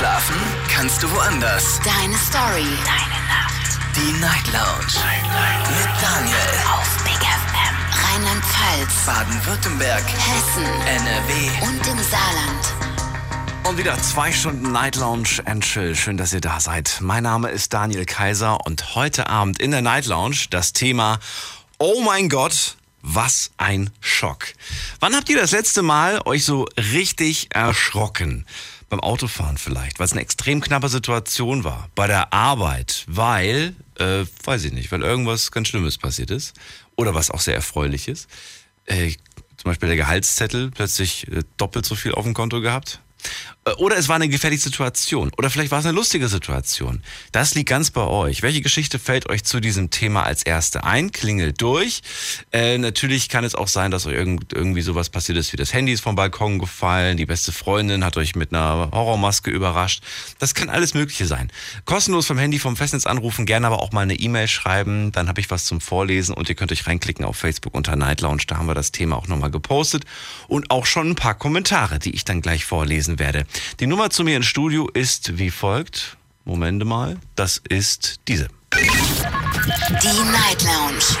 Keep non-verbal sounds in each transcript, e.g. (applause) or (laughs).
Schlafen kannst du woanders. Deine Story. Deine Nacht. Die Night Lounge. Night, Night. Mit Daniel. Auf Big FM. Rheinland-Pfalz. Baden-Württemberg. Hessen. NRW. Und im Saarland. Und wieder zwei Stunden Night Lounge and Chill. Schön, dass ihr da seid. Mein Name ist Daniel Kaiser und heute Abend in der Night Lounge das Thema Oh mein Gott, was ein Schock. Wann habt ihr das letzte Mal euch so richtig erschrocken? Beim Autofahren vielleicht, weil es eine extrem knappe Situation war. Bei der Arbeit, weil, äh, weiß ich nicht, weil irgendwas ganz Schlimmes passiert ist. Oder was auch sehr erfreuliches. Äh, zum Beispiel der Gehaltszettel plötzlich äh, doppelt so viel auf dem Konto gehabt. Äh, Oder es war eine gefährliche Situation. Oder vielleicht war es eine lustige Situation. Das liegt ganz bei euch. Welche Geschichte fällt euch zu diesem Thema als erste ein? Klingelt durch. Äh, natürlich kann es auch sein, dass euch irgend, irgendwie sowas passiert ist, wie das Handy ist vom Balkon gefallen, die beste Freundin hat euch mit einer Horrormaske überrascht. Das kann alles Mögliche sein. Kostenlos vom Handy, vom Festnetz anrufen, gerne aber auch mal eine E-Mail schreiben. Dann habe ich was zum Vorlesen und ihr könnt euch reinklicken auf Facebook unter Night Lounge. Da haben wir das Thema auch nochmal gepostet. Und auch schon ein paar Kommentare, die ich dann gleich vorlesen werde. Die Nummer zu mir ins Studio ist wie folgt. Momente mal. Das ist diese. Die Night Lounge.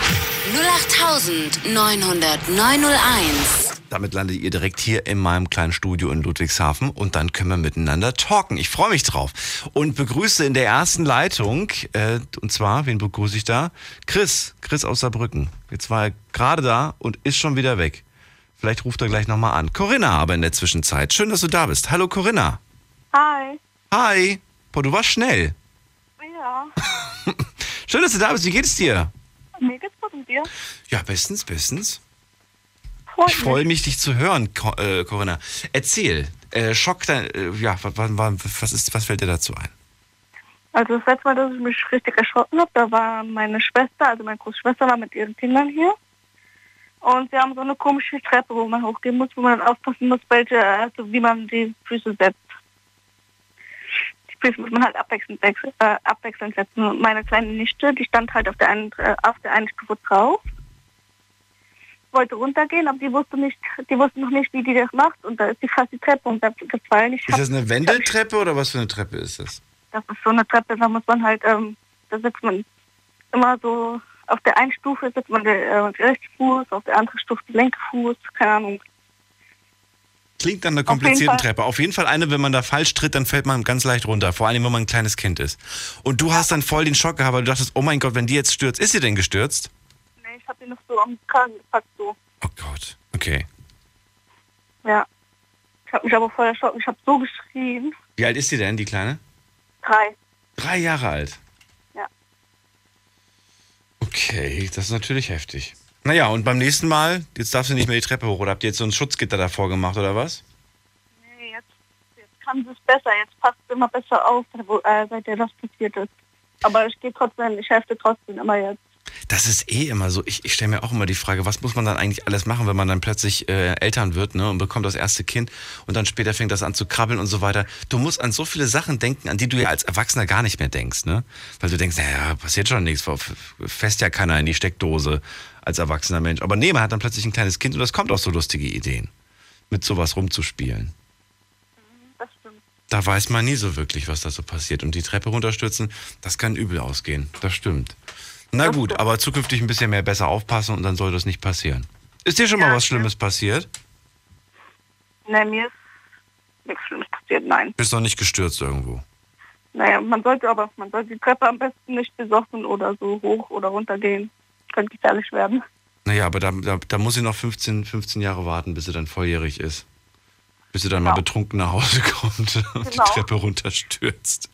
08901. Damit landet ihr direkt hier in meinem kleinen Studio in Ludwigshafen und dann können wir miteinander talken. Ich freue mich drauf und begrüße in der ersten Leitung, äh, und zwar, wen begrüße ich da? Chris, Chris aus Saarbrücken. Jetzt war er gerade da und ist schon wieder weg. Vielleicht ruft er gleich nochmal an. Corinna aber in der Zwischenzeit. Schön, dass du da bist. Hallo Corinna. Hi. Hi. Boah, du warst schnell. Ja. (laughs) Schön, dass du da bist. Wie geht es dir? Mir geht's gut und dir? Ja, bestens, bestens. Freut Ich freue mich, dich zu hören, Co äh, Corinna. Erzähl, äh, Schock, dein, äh, ja, was, was, ist, was fällt dir dazu ein? Also das letzte Mal, dass ich mich richtig erschrocken habe, da war meine Schwester, also meine Großschwester war mit ihren Kindern hier. Und sie haben so eine komische Treppe, wo man hochgehen muss, wo man aufpassen muss, welche, also wie man die Füße setzt. Die Füße muss man halt abwechselnd, wechsel- äh, abwechselnd setzen. Und meine kleine Nichte, die stand halt auf der einen, äh, auf der einen Stufe drauf. Wollte runtergehen, aber die wusste nicht, die wusste noch nicht, wie die das macht. Und da ist sie fast die Treppe runtergefallen. Ich Ist das eine Wendeltreppe oder was für eine Treppe ist das? das ist so eine Treppe, da muss man halt, ähm, da sitzt man immer so, auf der einen Stufe sitzt man der, äh, der rechte Fuß, auf der anderen Stufe der linke Fuß, keine Ahnung. Klingt nach einer Auf komplizierten Fall. Treppe. Auf jeden Fall eine, wenn man da falsch tritt, dann fällt man ganz leicht runter. Vor allem, wenn man ein kleines Kind ist. Und du hast dann voll den Schock gehabt, weil du dachtest, oh mein Gott, wenn die jetzt stürzt. Ist sie denn gestürzt? Nee, ich hab die noch so am Kragen gepackt, so. Oh Gott. Okay. Ja. Ich habe mich aber voll erschrocken, ich habe so geschrien. Wie alt ist sie denn, die Kleine? Drei. Drei Jahre alt. Okay, das ist natürlich heftig. Naja, und beim nächsten Mal, jetzt darfst du nicht mehr die Treppe hoch. Oder habt ihr jetzt so ein Schutzgitter davor gemacht, oder was? Nee, jetzt, jetzt kann es besser, jetzt passt es immer besser auf, wo, äh, seitdem das passiert ist. Aber ich gehe trotzdem, ich helfe trotzdem immer jetzt. Das ist eh immer so. Ich, ich stelle mir auch immer die Frage, was muss man dann eigentlich alles machen, wenn man dann plötzlich äh, Eltern wird ne, und bekommt das erste Kind und dann später fängt das an zu krabbeln und so weiter. Du musst an so viele Sachen denken, an die du ja als Erwachsener gar nicht mehr denkst. Ne? Weil du denkst, naja, passiert schon nichts, fest ja keiner in die Steckdose als erwachsener Mensch. Aber nee, man hat dann plötzlich ein kleines Kind und das kommt auf so lustige Ideen, mit sowas rumzuspielen. Das stimmt. Da weiß man nie so wirklich, was da so passiert. Und die Treppe runterstürzen, das kann übel ausgehen. Das stimmt. Na gut, aber zukünftig ein bisschen mehr besser aufpassen und dann soll das nicht passieren. Ist dir schon mal Ja, was ja. Schlimmes passiert? Nee, mir ist nichts Schlimmes passiert, nein. Bist noch nicht gestürzt irgendwo? Naja, man sollte aber, man sollte die Treppe am besten nicht besoffen oder so hoch oder runter gehen. Könnte gefährlich werden. Naja, aber da, da, da muss sie noch 15, 15 Jahre warten, bis sie dann volljährig ist. Bis sie dann mal Genau. betrunken nach Hause (laughs) kommt und die Genau. Treppe runterstürzt.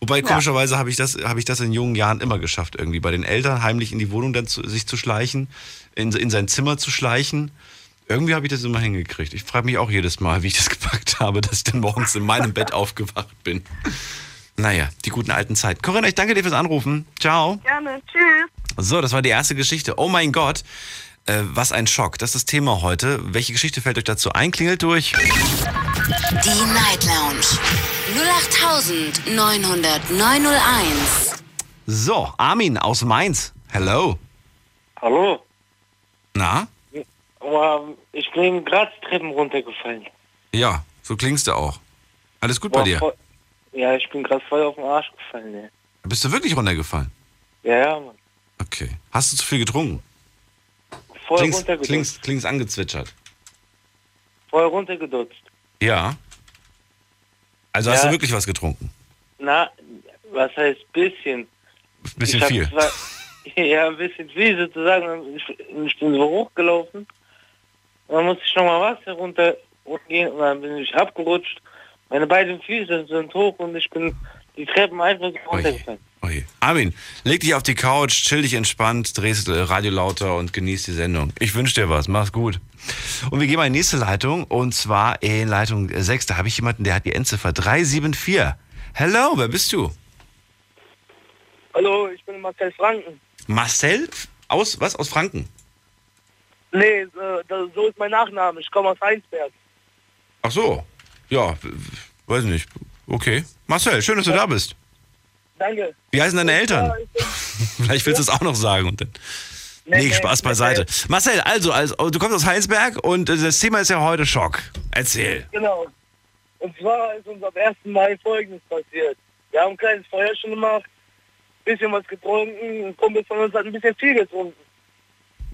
Wobei, komischerweise habe ich, das, habe ich das in jungen Jahren immer geschafft, irgendwie bei den Eltern heimlich in die Wohnung dann zu, sich zu schleichen, in, in sein Zimmer zu schleichen. Irgendwie habe ich das immer hingekriegt. Ich frage mich auch jedes Mal, wie ich das (laughs) gepackt habe, dass ich dann morgens in meinem Bett aufgewacht bin. Naja, die guten alten Zeiten. Corinna, ich danke dir fürs Anrufen. Ciao. Gerne, tschüss. So, das war die erste Geschichte. Oh mein Gott, äh, was ein Schock. Das ist das Thema heute. Welche Geschichte fällt euch dazu ein? Klingelt durch. Die Night Lounge. 08901. So, Armin aus Mainz. Hello. Hallo, Na? aber ich bin gerade Treppen runtergefallen. Ja, so klingst du auch. Alles gut bei War dir? voll- Ja, ich bin gerade voll auf den Arsch gefallen, ne? Bist du wirklich runtergefallen? Ja, ja, Mann. Okay. Hast du zu viel getrunken? Voll Klingst, runtergedutzt. klingst, klingst angezwitschert. Voll runtergedutzt. Ja. Also hast Ja. du wirklich was getrunken? Na, was heißt bisschen? Bisschen viel. Zwar, (laughs) ja, ein bisschen viel sozusagen. Ich, ich bin so hochgelaufen. Und dann musste ich nochmal Wasser runter gehen und dann bin ich abgerutscht. Meine beiden Füße sind hoch und ich bin die Treppen einfach runtergefallen. Oje. Armin, leg dich auf die Couch, chill dich entspannt, drehst äh, Radio lauter und genieß die Sendung. Ich wünsche dir was, mach's gut. Und wir gehen mal in die nächste Leitung und zwar in Leitung 6. Da habe ich jemanden, der hat die Endziffer 374. Hello, wer bist du? Hallo, ich bin Marcel Franken. Marcel? Aus, was? Aus Franken? Nee, äh, so ist mein Nachname. Ich komme aus Heinsberg. Ach so. Ja, weiß nicht. Okay. Marcel, schön, dass du da bist. Danke. Wie heißen deine Eltern? (laughs) Vielleicht willst du es auch noch sagen. Und dann nee, Spaß beiseite. Marcel, also, also, du kommst aus Heinsberg und äh, das Thema ist ja heute Schock. Erzähl. Genau. Und zwar ist uns am 1. Mai Folgendes passiert. Wir haben ein kleines Feuer schon gemacht, bisschen was getrunken, ein Kumpel von uns hat ein bisschen viel getrunken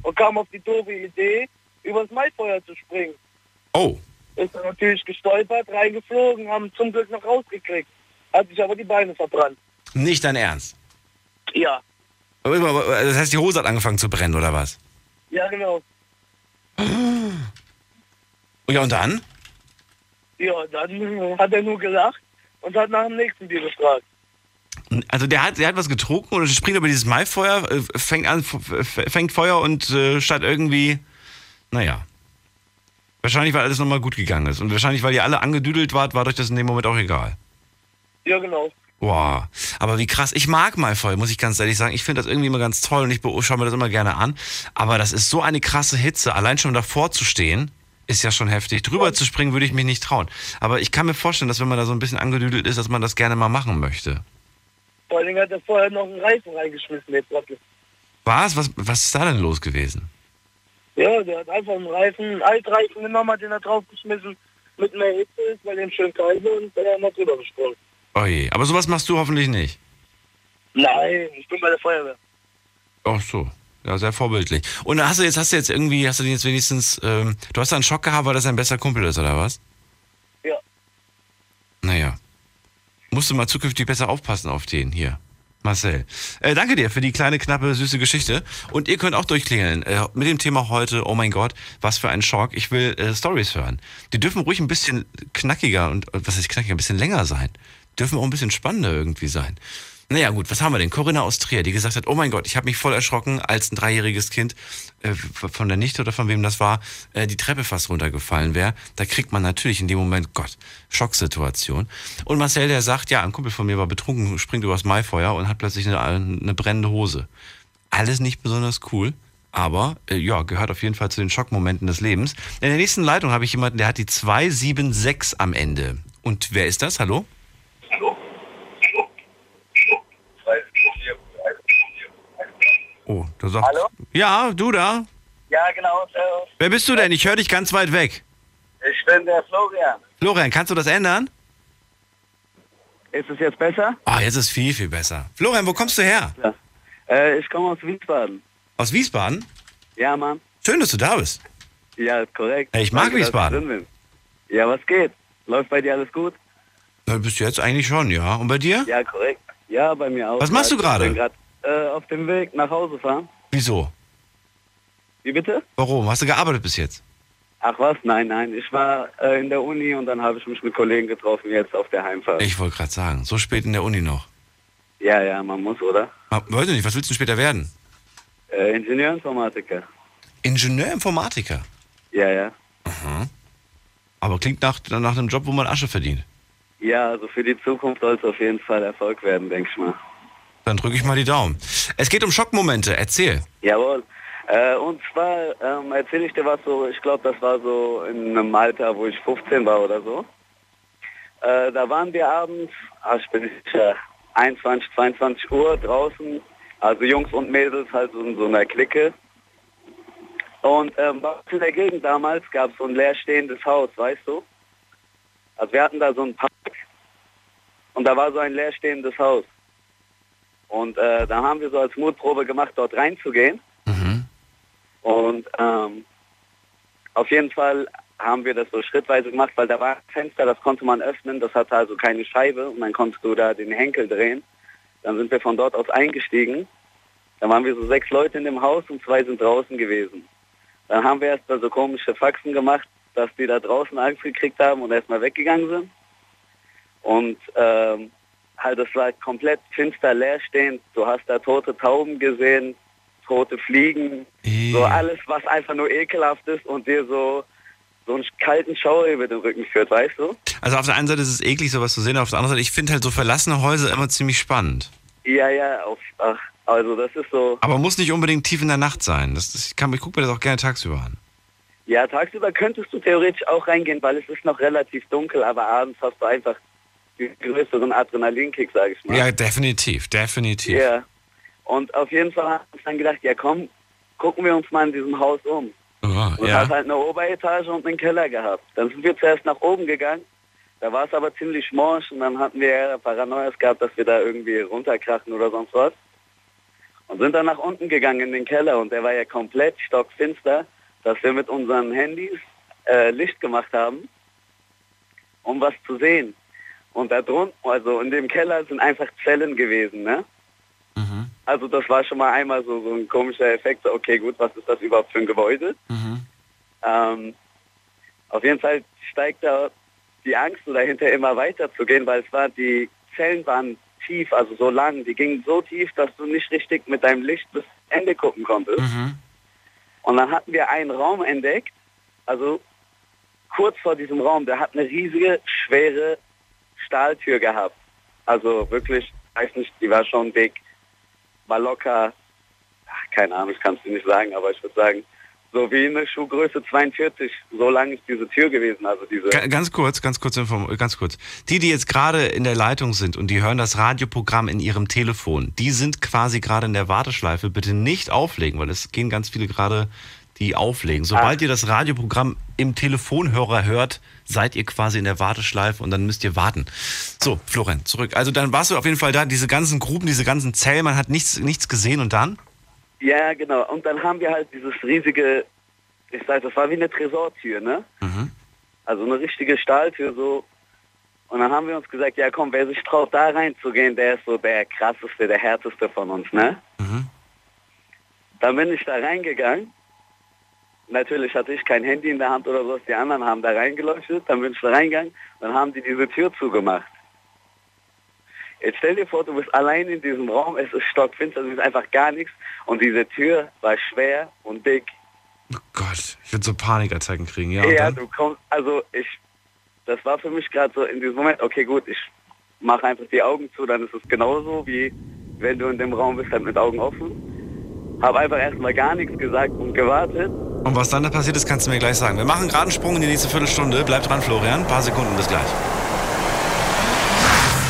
und kam auf die doofe Idee, übers Maifeuer zu springen. Oh, Ist dann natürlich gestolpert, reingeflogen, haben zum Glück noch rausgekriegt. Hat sich aber die Beine verbrannt. Nicht dein Ernst. Ja, Das heißt, die Hose hat angefangen zu brennen, oder was? ja genau. Ja, und dann? Ja, dann hat er nur gelacht und hat nach dem nächsten Bier gefragt. Also der hat, der hat was getrunken und springt über dieses Maifeuer, äh, fängt an, fängt Feuer und äh, statt irgendwie, naja. Wahrscheinlich, weil alles nochmal gut gegangen ist. Und wahrscheinlich, weil ihr alle angedüdelt wart, war euch das in dem Moment auch egal. Ja, genau. Boah, aber wie krass. Ich mag Maifeuer, muss ich ganz ehrlich sagen. Ich finde das irgendwie immer ganz toll und ich schaue mir das immer gerne an. Aber das ist so eine krasse Hitze. Allein schon davor zu stehen, ist ja schon heftig. Drüber zu springen würde ich mich nicht trauen. Aber ich kann mir vorstellen, dass wenn man da so ein bisschen angedüdelt ist, dass man das gerne mal machen möchte. Vor allen Dingen hat er vorher noch einen Reifen reingeschmissen, der Trottel. Was? Was, was ist da denn los gewesen? Ja, der hat einfach einen Reifen, einen Altreifen genommen, hat den da draufgeschmissen, mit mehr Hitze ist, bei dem schön kalt und der hat drüber gesprungen. Oh je. Aber sowas machst du hoffentlich nicht. Nein, ich bin bei der Feuerwehr. Ach so. Ja, sehr vorbildlich. Und hast du jetzt, hast du jetzt irgendwie, hast du den jetzt wenigstens, ähm, du hast da einen Schock gehabt, weil das ein bester Kumpel ist, oder was? Ja. Naja. Musst du mal zukünftig besser aufpassen auf den hier. Marcel. Äh, danke dir für die kleine, knappe, süße Geschichte. Und ihr könnt auch durchklingeln. Äh, mit dem Thema heute, oh mein Gott, was für ein Schock. Ich will äh, Stories hören. Die dürfen ruhig ein bisschen knackiger und, äh, was heißt knackiger, ein bisschen länger sein. Dürfen auch ein bisschen spannender irgendwie sein. Naja gut, was haben wir denn? Corinna aus Trier, die gesagt hat, oh mein Gott, ich habe mich voll erschrocken, als ein dreijähriges Kind äh, von der Nichte oder von wem das war, äh, die Treppe fast runtergefallen wäre. Da kriegt man natürlich in dem Moment, Gott, Schocksituation. Und Marcel, der sagt, ja, ein Kumpel von mir war betrunken, springt übers Maifeuer und hat plötzlich eine, eine brennende Hose. Alles nicht besonders cool. Aber äh, ja, gehört auf jeden Fall zu den Schockmomenten des Lebens. In der nächsten Leitung habe ich jemanden, der hat die 276 am Ende. Und wer ist das? Hallo? Oh, da sagt. Hallo? Ja, du da. Ja, genau. Äh, Wer bist du denn? Ich höre dich ganz weit weg. ich bin der Florian. Florian, kannst du das ändern? Ist es jetzt besser? Ah, jetzt ist viel, viel besser. Florian, wo kommst du her? Äh, ich komme aus Wiesbaden. Aus Wiesbaden? Ja, Mann. Schön, dass du da bist. Ja, ist korrekt. Hey, ich mag Danke, Wiesbaden. Ja, was geht? Läuft bei dir alles gut? Na, bist du jetzt eigentlich schon, ja. Und bei dir? Ja, korrekt. Ja, bei mir auch. Was machst du gerade? Ich bin gerade äh, auf dem Weg nach Hause fahren. Wieso? Wie bitte? Warum? Hast du gearbeitet bis jetzt? Ach was? Nein, nein. Ich war äh, in der Uni und dann habe ich mich mit Kollegen getroffen, jetzt auf der Heimfahrt. Ich wollte gerade sagen, so spät in der Uni noch. Ja, ja, man muss, oder? Ah, Weiß ich nicht, was willst du später werden? Äh, Ingenieurinformatiker. Ingenieurinformatiker. Ja, ja. Aber klingt nach, nach einem Job, wo man Asche verdient. Ja, also für die Zukunft soll es auf jeden Fall Erfolg werden, denke ich mal. Dann drücke ich mal die Daumen. Es geht um Schockmomente. Erzähl. Jawohl. Äh, und zwar ähm, erzähle ich dir was so, ich glaube, das war so in einem Alter, wo ich 15 war oder so. Äh, da waren wir abends, ah, ich bin nicht sicher, 21, 22 Uhr draußen, also Jungs und Mädels halt so in so einer Clique. Und ähm, in der Gegend damals gab es so ein leerstehendes Haus, weißt du? Also wir hatten da so einen Park und da war so ein leerstehendes Haus. Und äh, da haben wir so als Mutprobe gemacht, dort reinzugehen. Mhm. Und ähm, auf jeden Fall haben wir das so schrittweise gemacht, weil da war ein Fenster, das konnte man öffnen, das hatte also keine Scheibe und dann konntest du da den Henkel drehen. Dann sind wir von dort aus eingestiegen. Dann waren wir so sechs Leute in dem Haus und zwei sind draußen gewesen. Dann haben wir erst mal so komische Faxen gemacht, dass die da draußen Angst gekriegt haben und erstmal weggegangen sind. Und ähm, halt, das war komplett finster leerstehend. Du hast da tote Tauben gesehen, tote Fliegen, Eh. so alles, was einfach nur ekelhaft ist und dir so so einen kalten Schauer über den Rücken führt, weißt du? Also auf der einen Seite ist es eklig, sowas zu sehen, auf der anderen Seite, ich finde halt so verlassene Häuser immer ziemlich spannend. Ja, ja, auf, ach, also das ist so, Aber muss nicht unbedingt tief in der Nacht sein. Das, das, ich, kann, ich gucke mir das auch gerne tagsüber an. ja, tagsüber könntest du theoretisch auch reingehen, weil es ist noch relativ dunkel, aber abends hast du einfach den größeren Adrenalinkick, sag ich mal. Ja, definitiv, definitiv. Ja. Und auf jeden Fall haben wir dann gedacht, ja komm, gucken wir uns mal in diesem Haus um. Oh, Und ja. hat halt eine Oberetage und einen Keller gehabt. Dann sind wir zuerst nach oben gegangen. Da war es aber ziemlich morsch und dann hatten wir Paranoias gehabt, dass wir da irgendwie runterkrachen oder sonst was. Und sind dann nach unten gegangen in den Keller und der war ja komplett stockfinster, dass wir mit unseren Handys äh, Licht gemacht haben, um was zu sehen. Und da drunten, also in dem Keller sind einfach Zellen gewesen, ne? Mhm. Also das war schon mal einmal so, so ein komischer Effekt, so, okay gut, was ist das überhaupt für ein Gebäude? Mhm. Ähm, auf jeden Fall steigt da die Angst so dahinter immer weiter zu gehen, weil es war, die Zellen waren tief, also so lang, die gingen so tief, dass du nicht richtig mit deinem Licht bis Ende gucken konntest. Mhm. Und dann hatten wir einen Raum entdeckt, also kurz vor diesem Raum, der hat eine riesige, schwere Stahltür gehabt. Also wirklich, weiß nicht, die war schon dick, war locker, ach, keine Ahnung, ich kann es dir nicht sagen, aber ich würde sagen, so wie eine Schuhgröße 42, so lang ist diese Tür gewesen, also diese... Ga- Ganz kurz, ganz kurz, ganz kurz. Die, die jetzt gerade in der Leitung sind und die hören das Radioprogramm in ihrem Telefon, die sind quasi gerade in der Warteschleife. Bitte nicht auflegen, weil es gehen ganz viele gerade, die auflegen. Sobald ihr das Radioprogramm im Telefonhörer hört, seid ihr quasi in der Warteschleife und dann müsst ihr warten. So, Florian, zurück. Also dann warst du auf jeden Fall da, diese ganzen Gruben, diese ganzen Zellen, man hat nichts, nichts gesehen und dann? Ja, genau. Und dann haben wir halt dieses riesige, ich sag, das war wie eine Tresortür, ne? Mhm. Also eine richtige Stahltür so. Und dann haben wir uns gesagt, ja komm, wer sich traut, da reinzugehen, der ist so der krasseste, der härteste von uns, ne? Mhm. Dann bin ich da reingegangen. Natürlich hatte ich kein Handy in der Hand oder so, die anderen haben da reingeleuchtet. Dann bin ich da reingegangen, dann haben die diese Tür zugemacht. Jetzt stell dir vor, du bist allein in diesem Raum, es ist stockfinster, es ist einfach gar nichts. Und diese Tür war schwer und dick. Oh Gott, ich würde so Panikattacken kriegen, ja. Ja, dann? du kommst, also ich, das war für mich gerade so in diesem Moment, okay gut, ich mache einfach die Augen zu, dann ist es genauso wie wenn du in dem Raum bist, halt mit Augen offen. Habe einfach erstmal gar nichts gesagt und gewartet. Und was dann da passiert ist, kannst du mir gleich sagen. Wir machen gerade einen Sprung in die nächste Viertelstunde. Bleib dran, Florian. Ein paar Sekunden, bis gleich.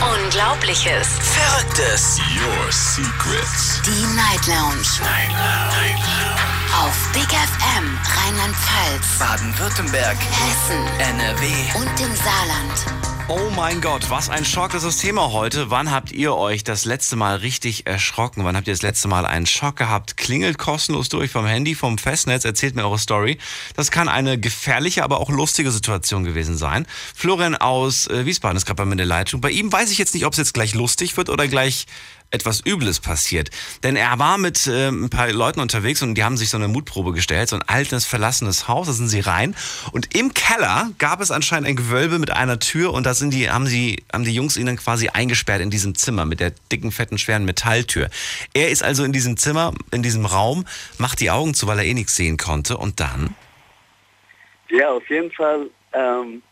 Unglaubliches. Verrücktes. Your Secrets. Die Night Lounge. Night Lounge. Auf Big FM Rheinland-Pfalz, Baden-Württemberg. Hessen NRW. und im Saarland. Oh mein Gott, was ein Schock, das ist das Thema heute. Wann habt ihr euch das letzte Mal richtig erschrocken? Wann habt ihr das letzte Mal einen Schock gehabt? Klingelt kostenlos durch vom Handy, vom Festnetz, erzählt mir eure Story. Das kann eine gefährliche, aber auch lustige Situation gewesen sein. Florian aus äh, Wiesbaden ist gerade bei mir in der Leitung. Bei ihm weiß ich jetzt nicht, ob es jetzt gleich lustig wird oder gleich etwas Übles passiert. Denn er war mit äh, ein paar Leuten unterwegs und die haben sich so eine Mutprobe gestellt, so ein altes, verlassenes Haus, da sind sie rein. Und im Keller gab es anscheinend ein Gewölbe mit einer Tür und da sind die, haben, sie, haben die Jungs ihn dann quasi eingesperrt in diesem Zimmer mit der dicken, fetten, schweren Metalltür. Er ist also in diesem Zimmer, in diesem Raum, macht die Augen zu, weil er eh nichts sehen konnte. Und dann? Ja, auf jeden Fall ähm,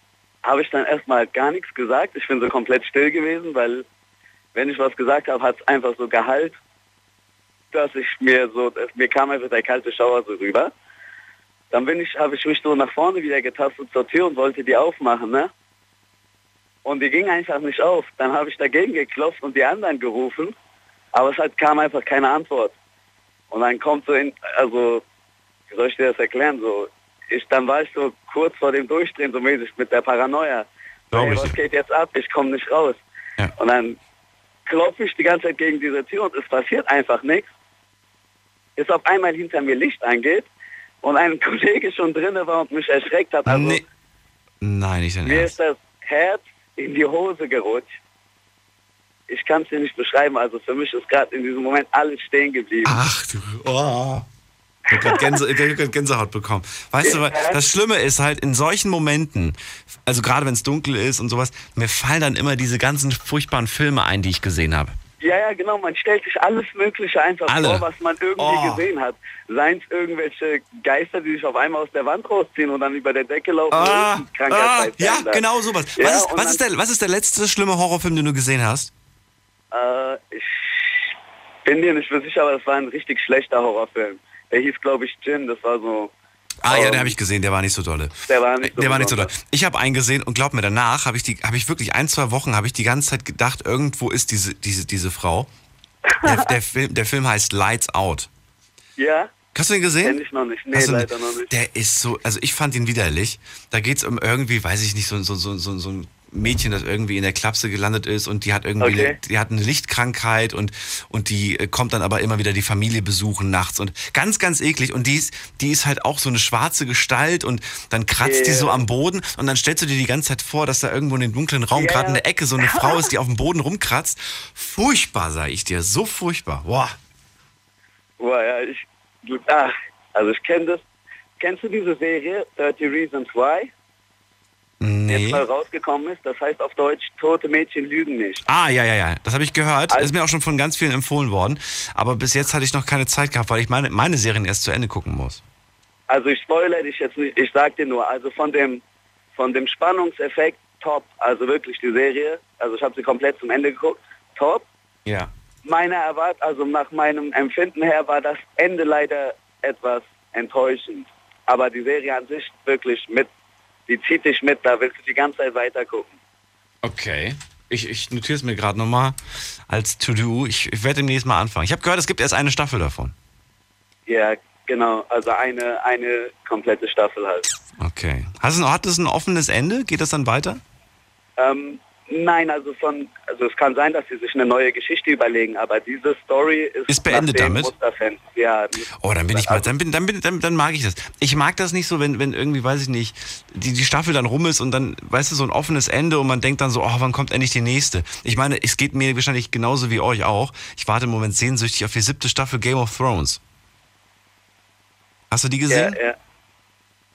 habe ich dann erstmal gar nichts gesagt. Ich bin so komplett still gewesen, weil wenn ich was gesagt habe, hat es einfach so Gehalt, dass ich mir so, mir kam einfach der kalte Schauer so rüber. Dann bin ich, habe ich mich so nach vorne wieder getastet zur Tür und wollte die aufmachen, ne? Und die ging einfach nicht auf. Dann habe ich dagegen geklopft und die anderen gerufen, aber es hat, kam einfach keine Antwort. Und dann kommt so in, also, wie soll ich dir das erklären, so, ich, dann war ich so kurz vor dem Durchdrehen, so mäßig mit der Paranoia. Hey, was geht jetzt ab? Ich komme nicht raus. Ja. Und dann klopfe ich die ganze Zeit gegen diese Tür und es passiert einfach nichts. Bis auf einmal hinter mir Licht angeht und ein (laughs) Kollege schon drinne war und mich erschreckt hat. Also nee. Nein, nicht dein mir Ernst. ist das Herz in die Hose gerutscht. Ich kann es dir nicht beschreiben. Also für mich ist gerade in diesem Moment alles stehen geblieben. Ach du, oh. Ich habe gerade Gänsehaut bekommen. Weißt du, das Schlimme ist halt in solchen Momenten, also gerade wenn es dunkel ist und sowas, mir fallen dann immer diese ganzen furchtbaren Filme ein, die ich gesehen habe. Ja, ja, genau. Man stellt sich alles Mögliche einfach Alle. vor, was man irgendwie Oh. gesehen hat. Seien es irgendwelche Geister, die sich auf einmal aus der Wand rausziehen und dann über der Decke laufen. Ah, ah, ja, genau sowas. Ja, was, ist, was, ist der, was ist der letzte schlimme Horrorfilm, den du gesehen hast? Äh, ich bin dir nicht sicher, aber das war ein richtig schlechter Horrorfilm. Der hieß, glaube ich, Jin. Das war so... Ah ja, ähm, den habe ich gesehen, der war nicht so dolle. Der war nicht so der war nicht so doll. besonders. Ich habe einen gesehen und glaub mir, danach habe ich die, habe ich wirklich ein, zwei Wochen, habe ich die ganze Zeit gedacht, irgendwo ist diese, diese, diese Frau. Der, (laughs) der, Film, der Film heißt Lights Out. Ja? Hast du den gesehen? Kenn ich noch nicht. Nee, Hast leider noch nicht. Der ist so, also ich fand ihn widerlich. Da geht es um irgendwie, weiß ich nicht, so, so, so, so, so ein Mädchen, das irgendwie in der Klapse gelandet ist und die hat irgendwie, Okay. eine, die hat eine Lichtkrankheit und, und die äh, kommt dann aber immer wieder die Familie besuchen nachts und ganz, ganz eklig. Und die ist, die ist halt auch so eine schwarze Gestalt und dann kratzt die Yeah. so am Boden und dann stellst du dir die ganze Zeit vor, dass da irgendwo in dem dunklen Raum Ja, gerade in der Ecke so eine Frau ist, die auf dem Boden rumkratzt. Furchtbar, sag ich dir, so furchtbar. Boah. Boah, ja, ich... Ah, also ich kenne das. Kennst du diese Serie 30 Reasons Why? Nee. Jetzt mal rausgekommen ist. Das heißt auf Deutsch, tote Mädchen lügen nicht. Ah, ja, ja, ja. Das habe ich gehört. Also- ist mir auch schon von ganz vielen empfohlen worden. Aber bis jetzt hatte ich noch keine Zeit gehabt, weil ich meine, meine Serien erst zu Ende gucken muss. Also ich spoilere dich jetzt nicht, ich sag dir nur, also von dem, von dem Spannungseffekt top, also wirklich die Serie, also ich habe sie komplett zum Ende geguckt, top. Ja. Meiner Erwart, also nach meinem Empfinden her war das Ende leider etwas enttäuschend. Aber die Serie an sich wirklich mit, die zieht dich mit, da willst du die ganze Zeit weiter gucken. Okay. Ich, ich notiere es mir gerade nochmal als To-Do. Ich, ich werde demnächst mal anfangen. Ich habe gehört, es gibt erst eine Staffel davon. Ja, genau, also eine, eine komplette Staffel halt. Okay. Hast du, hat es ein offenes Ende? Geht das dann weiter? Ähm, nein, also von, also es kann sein, dass sie sich eine neue Geschichte überlegen, aber diese Story ist, Ist beendet damit? Ja, Oh, dann bin ich mal, dann, bin, dann, bin, dann, dann mag ich das. Ich mag das nicht so, wenn, wenn irgendwie, weiß ich nicht, die, die Staffel dann rum ist und dann, weißt du, so ein offenes Ende und man denkt dann so, oh, wann kommt endlich die nächste? Ich meine, es geht mir wahrscheinlich genauso wie euch auch. Ich warte im Moment sehnsüchtig auf die siebte Staffel Game of Thrones. Hast du die ja, gesehen? ja.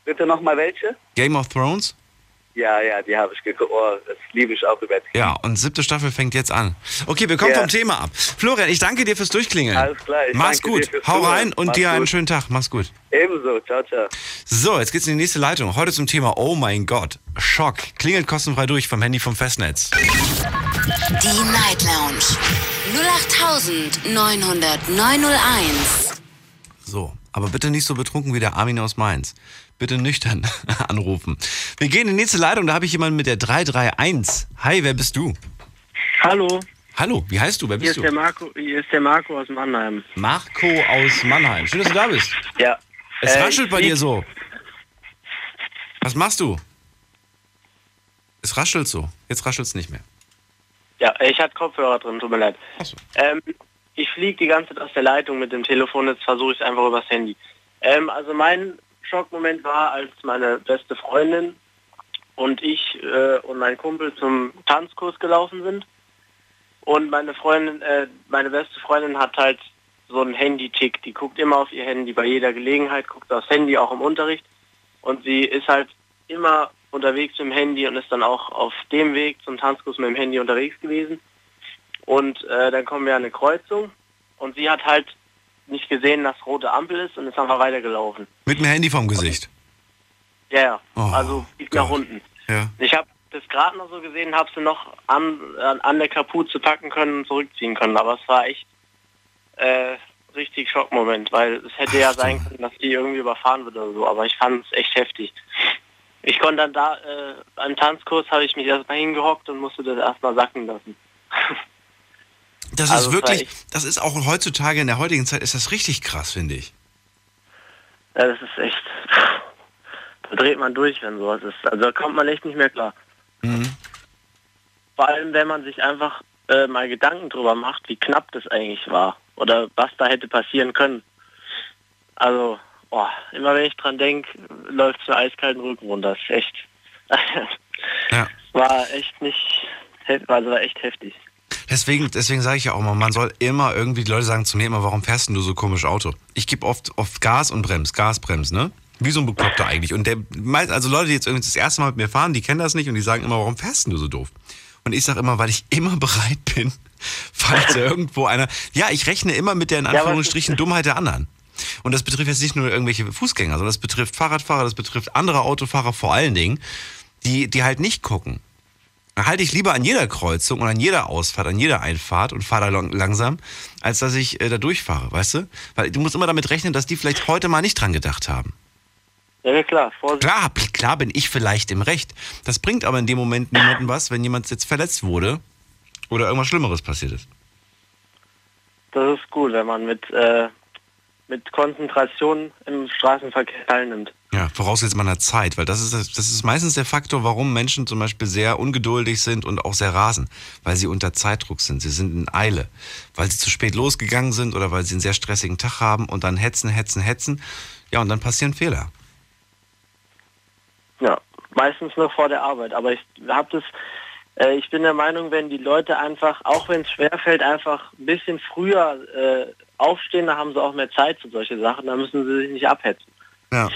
Bitte nochmal welche? Game of Thrones? Ja, ja, die habe ich geguckt. Oh, das liebe ich auch übertrieben. Ja, und siebte Staffel fängt jetzt an. Okay, wir kommen Ja. vom Thema ab. Florian, ich danke dir fürs Durchklingeln. Alles klar, ich Mach's danke gut. dir fürs Hau rein und Mach's dir einen gut. schönen Tag. Mach's gut. Ebenso, ciao, ciao. So, jetzt geht's in die nächste Leitung. Heute zum Thema Oh mein Gott. Schock. Klingelt kostenfrei durch vom Handy vom Festnetz. Die Night Lounge 08901. So, aber bitte nicht so betrunken wie der Armin aus Mainz. Bitte nüchtern (laughs) anrufen. Wir gehen in die nächste Leitung, da habe ich jemanden mit der 331. Hi, wer bist du? Hallo, Hallo, wie heißt du? Wer hier bist ist, der du? Marco, hier ist der Marco aus Mannheim. Marco aus Mannheim. Schön, dass du da bist. Ja. Es Äh, raschelt bei dir so. Was machst du? Es raschelt so. Jetzt raschelt's nicht mehr. Ja, ich hatte Kopfhörer drin, tut mir leid. Achso. Ähm, ich fliege die ganze Zeit aus der Leitung mit dem Telefon, jetzt versuche ich es einfach übers Handy. Ähm, also mein Schockmoment war, als meine beste Freundin und ich äh, und mein Kumpel zum Tanzkurs gelaufen sind. Und meine Freundin, äh, meine beste Freundin hat halt so einen Handy-Tick. Die guckt immer auf ihr Handy bei jeder Gelegenheit, guckt aufs Handy auch im Unterricht. Und sie ist halt immer unterwegs mit dem Handy und ist dann auch auf dem Weg zum Tanzkurs mit dem Handy unterwegs gewesen. Und äh, dann kommen wir an eine Kreuzung und sie hat halt nicht gesehen, dass rote Ampel ist und ist einfach weitergelaufen. Mit dem Handy vorm Gesicht. Ja, ja. Oh, also lief nach unten. Ja. Ich habe das gerade noch so gesehen, habe sie noch an, an, an der Kapuze packen können und zurückziehen können. Aber es war echt äh, richtig Schockmoment, weil es hätte ja Ach du. sein können, dass die irgendwie überfahren wird oder so. Aber ich fand es echt heftig. Ich konnte dann da, äh, beim Tanzkurs habe ich mich erstmal hingehockt und musste das erstmal sacken lassen. (laughs) Das Also ist wirklich, das ist auch heutzutage in der heutigen Zeit, ist das richtig krass, finde ich. Ja, das ist echt. Da dreht man durch, wenn sowas ist. Also da kommt man echt nicht mehr klar. Mhm. Vor allem, wenn man sich einfach äh, mal Gedanken drüber macht, wie knapp das eigentlich war oder was da hätte passieren können. Also, boah, immer wenn ich dran denke, läuft es mir eiskalten Rücken runter. Das ist echt. (laughs) Ja. War echt nicht, also war echt heftig. Deswegen, deswegen sage ich ja auch mal, man soll immer irgendwie, die Leute sagen zu mir immer, warum fährst denn du so komisch Auto? Ich gebe oft, oft Gas und Brems, Gas, Brems, ne? Wie so ein Bekloppter eigentlich. Und der, also Leute, die jetzt irgendwie das erste Mal mit mir fahren, die kennen das nicht und die sagen immer, warum fährst denn du so doof? Und ich sage immer, weil ich immer bereit bin, (laughs) falls (laughs) irgendwo einer, ja, ich rechne immer mit der in Anführungsstrichen Dummheit der anderen. Und das betrifft jetzt nicht nur irgendwelche Fußgänger, sondern das betrifft Fahrradfahrer, das betrifft andere Autofahrer vor allen Dingen, die, die halt nicht gucken. Dann halte ich lieber an jeder Kreuzung und an jeder Ausfahrt, an jeder Einfahrt und fahre da lang- langsam, als dass ich äh, da durchfahre, weißt du? Weil du musst immer damit rechnen, dass die vielleicht heute mal nicht dran gedacht haben. Ja, klar, Vorsicht. Klar, klar bin ich vielleicht im Recht. Das bringt aber in dem Moment niemandem was, wenn jemand jetzt verletzt wurde oder irgendwas Schlimmeres passiert ist. Das ist gut, wenn man mit, äh, mit Konzentration im Straßenverkehr teilnimmt. Ja, vorausgesetzt man hat Zeit, weil das ist, das ist meistens der Faktor, warum Menschen zum Beispiel sehr ungeduldig sind und auch sehr rasen, weil sie unter Zeitdruck sind. Sie sind in Eile, weil sie zu spät losgegangen sind oder weil sie einen sehr stressigen Tag haben und dann hetzen, hetzen, hetzen. Ja, und dann passieren Fehler. Ja, meistens nur vor der Arbeit. Aber ich habe das, äh, ich bin der Meinung, wenn die Leute einfach, auch wenn es schwerfällt, einfach ein bisschen früher äh, aufstehen, dann haben sie auch mehr Zeit für solche Sachen, dann müssen sie sich nicht abhetzen. Ja.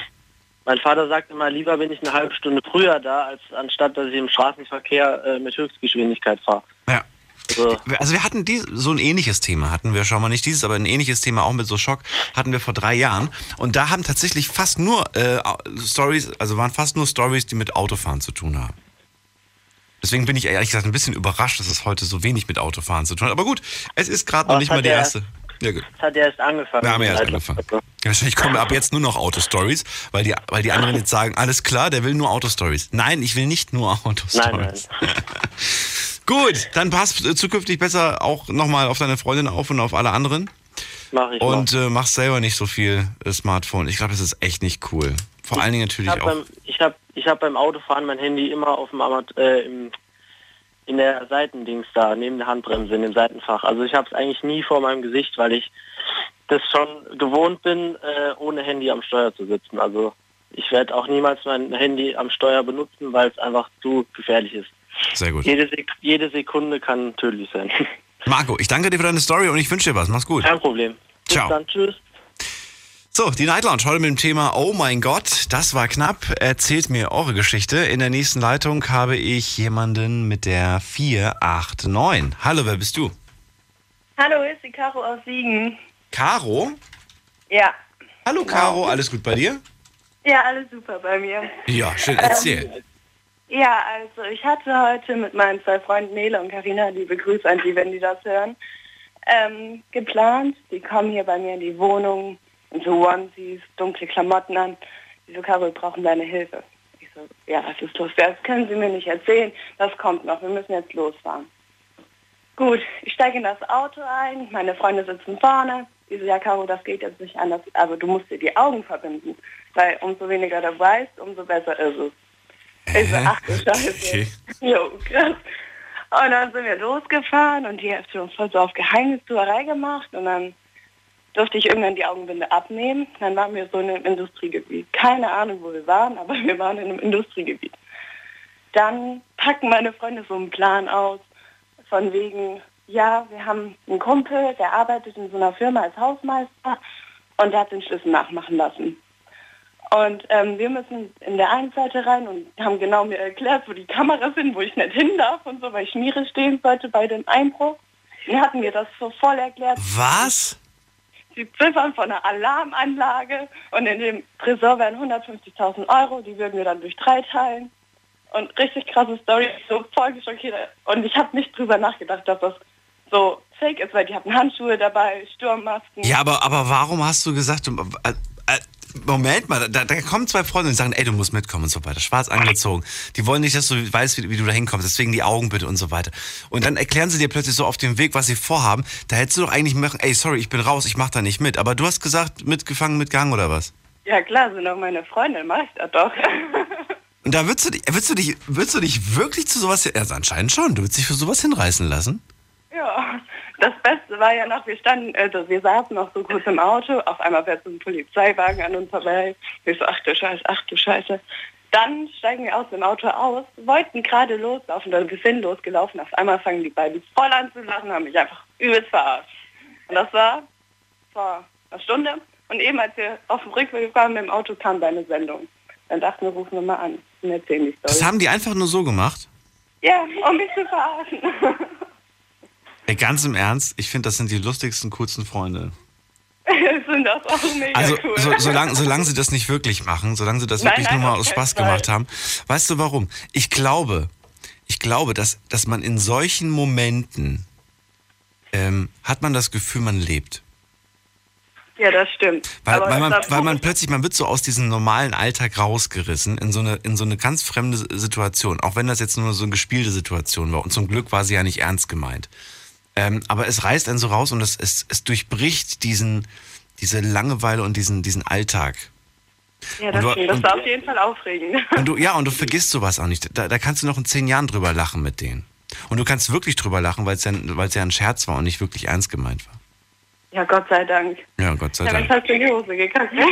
Mein Vater sagt immer, lieber bin ich eine halbe Stunde früher da, als anstatt dass ich im Straßenverkehr äh, mit Höchstgeschwindigkeit fahre. Ja. Also, Also wir hatten dies, so ein ähnliches Thema, hatten wir schon mal nicht dieses, aber ein ähnliches Thema auch mit so Schock hatten wir vor drei Jahren. Und da haben tatsächlich fast nur äh, Stories, also waren fast nur Stories, die mit Autofahren zu tun haben. Deswegen bin ich ehrlich gesagt ein bisschen überrascht, dass es heute so wenig mit Autofahren zu tun hat. Aber gut, es ist gerade noch nicht mal die erste. Ja, gut. das hat ja erst angefangen. Wir haben ja erst Also, angefangen. Ja, wahrscheinlich kommen ab jetzt nur noch Autostories, weil die, weil die anderen jetzt sagen, alles klar, der will nur Autostories. Nein, ich will nicht nur Autostories. Nein, (laughs) Gut, dann passt zukünftig besser auch nochmal auf deine Freundin auf und auf alle anderen. Mach ich Und äh, mach selber nicht so viel äh, Smartphone. Ich glaube, das ist echt nicht cool. Vor allen Dingen Ich natürlich habe auch. beim, ich hab, ich hab beim Autofahren mein Handy immer auf dem Amat äh, im, in der Seitendings da, neben der Handbremse, in dem Seitenfach. Also ich habe es eigentlich nie vor meinem Gesicht, weil ich das schon gewohnt bin, äh, ohne Handy am Steuer zu sitzen. Also ich werde auch niemals mein Handy am Steuer benutzen, weil es einfach zu gefährlich ist. Sehr gut. Jede, Sek jede Sekunde kann tödlich sein. (laughs) Marco, ich danke dir für deine Story und ich wünsche dir was. Mach's gut. Kein Problem. Bis Ciao. dann, tschüss. So, die Night Lounge heute mit dem Thema Oh mein Gott, das war knapp. Erzählt mir eure Geschichte. In der nächsten Leitung habe ich jemanden mit der 489. Hallo, wer bist du? Hallo, ist die Caro aus Siegen. Caro? Ja. Hallo Caro, alles gut bei dir? Ja, alles super bei mir. Ja, schön, erzähl. Ja, also ich hatte heute mit meinen zwei Freunden Nele und Karina, liebe Grüße an die, wenn die das hören, ähm, geplant. Die kommen hier bei mir in die Wohnung so Onesies, dunkle Klamotten an. Die so, Caro, wir brauchen deine Hilfe. Ich so, ja, was ist los? Das können Sie mir nicht erzählen. Das kommt noch. Wir müssen jetzt losfahren. Gut, ich steige in das Auto ein. Meine Freunde sitzen vorne. Die so, ja, Caro, das geht jetzt nicht anders. Aber du musst dir die Augen verbinden. Weil umso weniger du weißt, umso besser ist es. Ich so, ach du Scheiße. Okay. Jo, krass. Und dann sind wir losgefahren und die hat schon voll so auf Geheimnistuerei gemacht und dann durfte ich irgendwann die Augenbinde abnehmen. Dann waren wir so in einem Industriegebiet. Keine Ahnung, wo wir waren, aber wir waren in einem Industriegebiet. Dann packen meine Freunde so einen Plan aus, von wegen, ja, wir haben einen Kumpel, der arbeitet in so einer Firma als Hausmeister und der hat den Schlüssel nachmachen lassen. Und ähm, wir müssen in der einen Seite rein und haben genau mir erklärt, wo die Kameras sind, wo ich nicht hin darf und so, weil ich Schmiere stehen sollte bei dem Einbruch. Dann hatten wir das so voll erklärt. Was? Die Ziffern von einer Alarmanlage und in dem Tresor wären 150.000 Euro, die würden wir dann durch drei teilen. Und richtig krasse Story, so voll geschockiert. Und ich habe nicht drüber nachgedacht, dass das so fake ist, weil die hatten Handschuhe dabei, Sturmmasken. Ja, aber, aber warum hast du gesagt, äh, Moment mal, da, da kommen zwei Freunde und sagen, ey, du musst mitkommen und so weiter. Schwarz angezogen. Die wollen nicht, dass du weißt, wie, wie du da hinkommst, deswegen die Augen bitte und so weiter. Und dann erklären sie dir plötzlich so auf dem Weg, was sie vorhaben. Da hättest du doch eigentlich machen, ey, sorry, ich bin raus, ich mach da nicht mit. Aber du hast gesagt, mitgefangen, mitgegangen oder was? Ja klar, sind doch meine Freunde, mach ich das doch. (laughs) Und da würdest du, dich- würdest du dich, würdest du dich wirklich zu sowas, also anscheinend schon, du würdest dich für sowas hinreißen lassen? Ja, das Beste war ja noch, wir standen, also wir saßen noch so kurz im Auto, auf einmal fährt so ein Polizeiwagen an uns vorbei. Ich so, ach du Scheiße, ach du Scheiße. Dann steigen wir aus dem Auto aus, wollten gerade loslaufen, wir sind losgelaufen. Auf einmal fangen die beiden voll an zu lachen, haben mich einfach übelst verarscht. Und das war vor einer Stunde. Und eben als wir auf dem Rückweg waren mit dem Auto, kam deine Sendung. Dann dachten wir, rufen wir mal an und erzählen die Das Story. haben die einfach nur so gemacht? Ja, um mich zu verarschen. (laughs) Ey, ganz im Ernst, ich finde, das sind die lustigsten, coolsten Freunde. (laughs) sind das auch mega Also, cool. so, solange, solange sie das nicht wirklich machen, solange sie das Nein, wirklich nein, nur mal aus Spaß Fall. gemacht haben. Weißt du warum? Ich glaube, ich glaube, dass, dass man in solchen Momenten ähm, hat man das Gefühl, man lebt. Ja, das stimmt. Weil, weil, man, weil man plötzlich, man wird so aus diesem normalen Alltag rausgerissen in so, eine, in so eine ganz fremde Situation. Auch wenn das jetzt nur so eine gespielte Situation war. Und zum Glück war sie ja nicht ernst gemeint. Ähm, aber es reißt einen so raus und es, es, es durchbricht diesen, diese Langeweile und diesen, diesen Alltag. ja, das, du- stimmt. das und- war auf jeden Fall aufregend. Und du, ja, und du vergisst sowas auch nicht. Da, da kannst du noch in zehn Jahren drüber lachen mit denen. Und du kannst wirklich drüber lachen, weil es ja, ja ein Scherz war und nicht wirklich ernst gemeint war. Ja, Gott sei Dank. Ja, Gott sei Dank. dann hast du in die Hose gekackt. (laughs)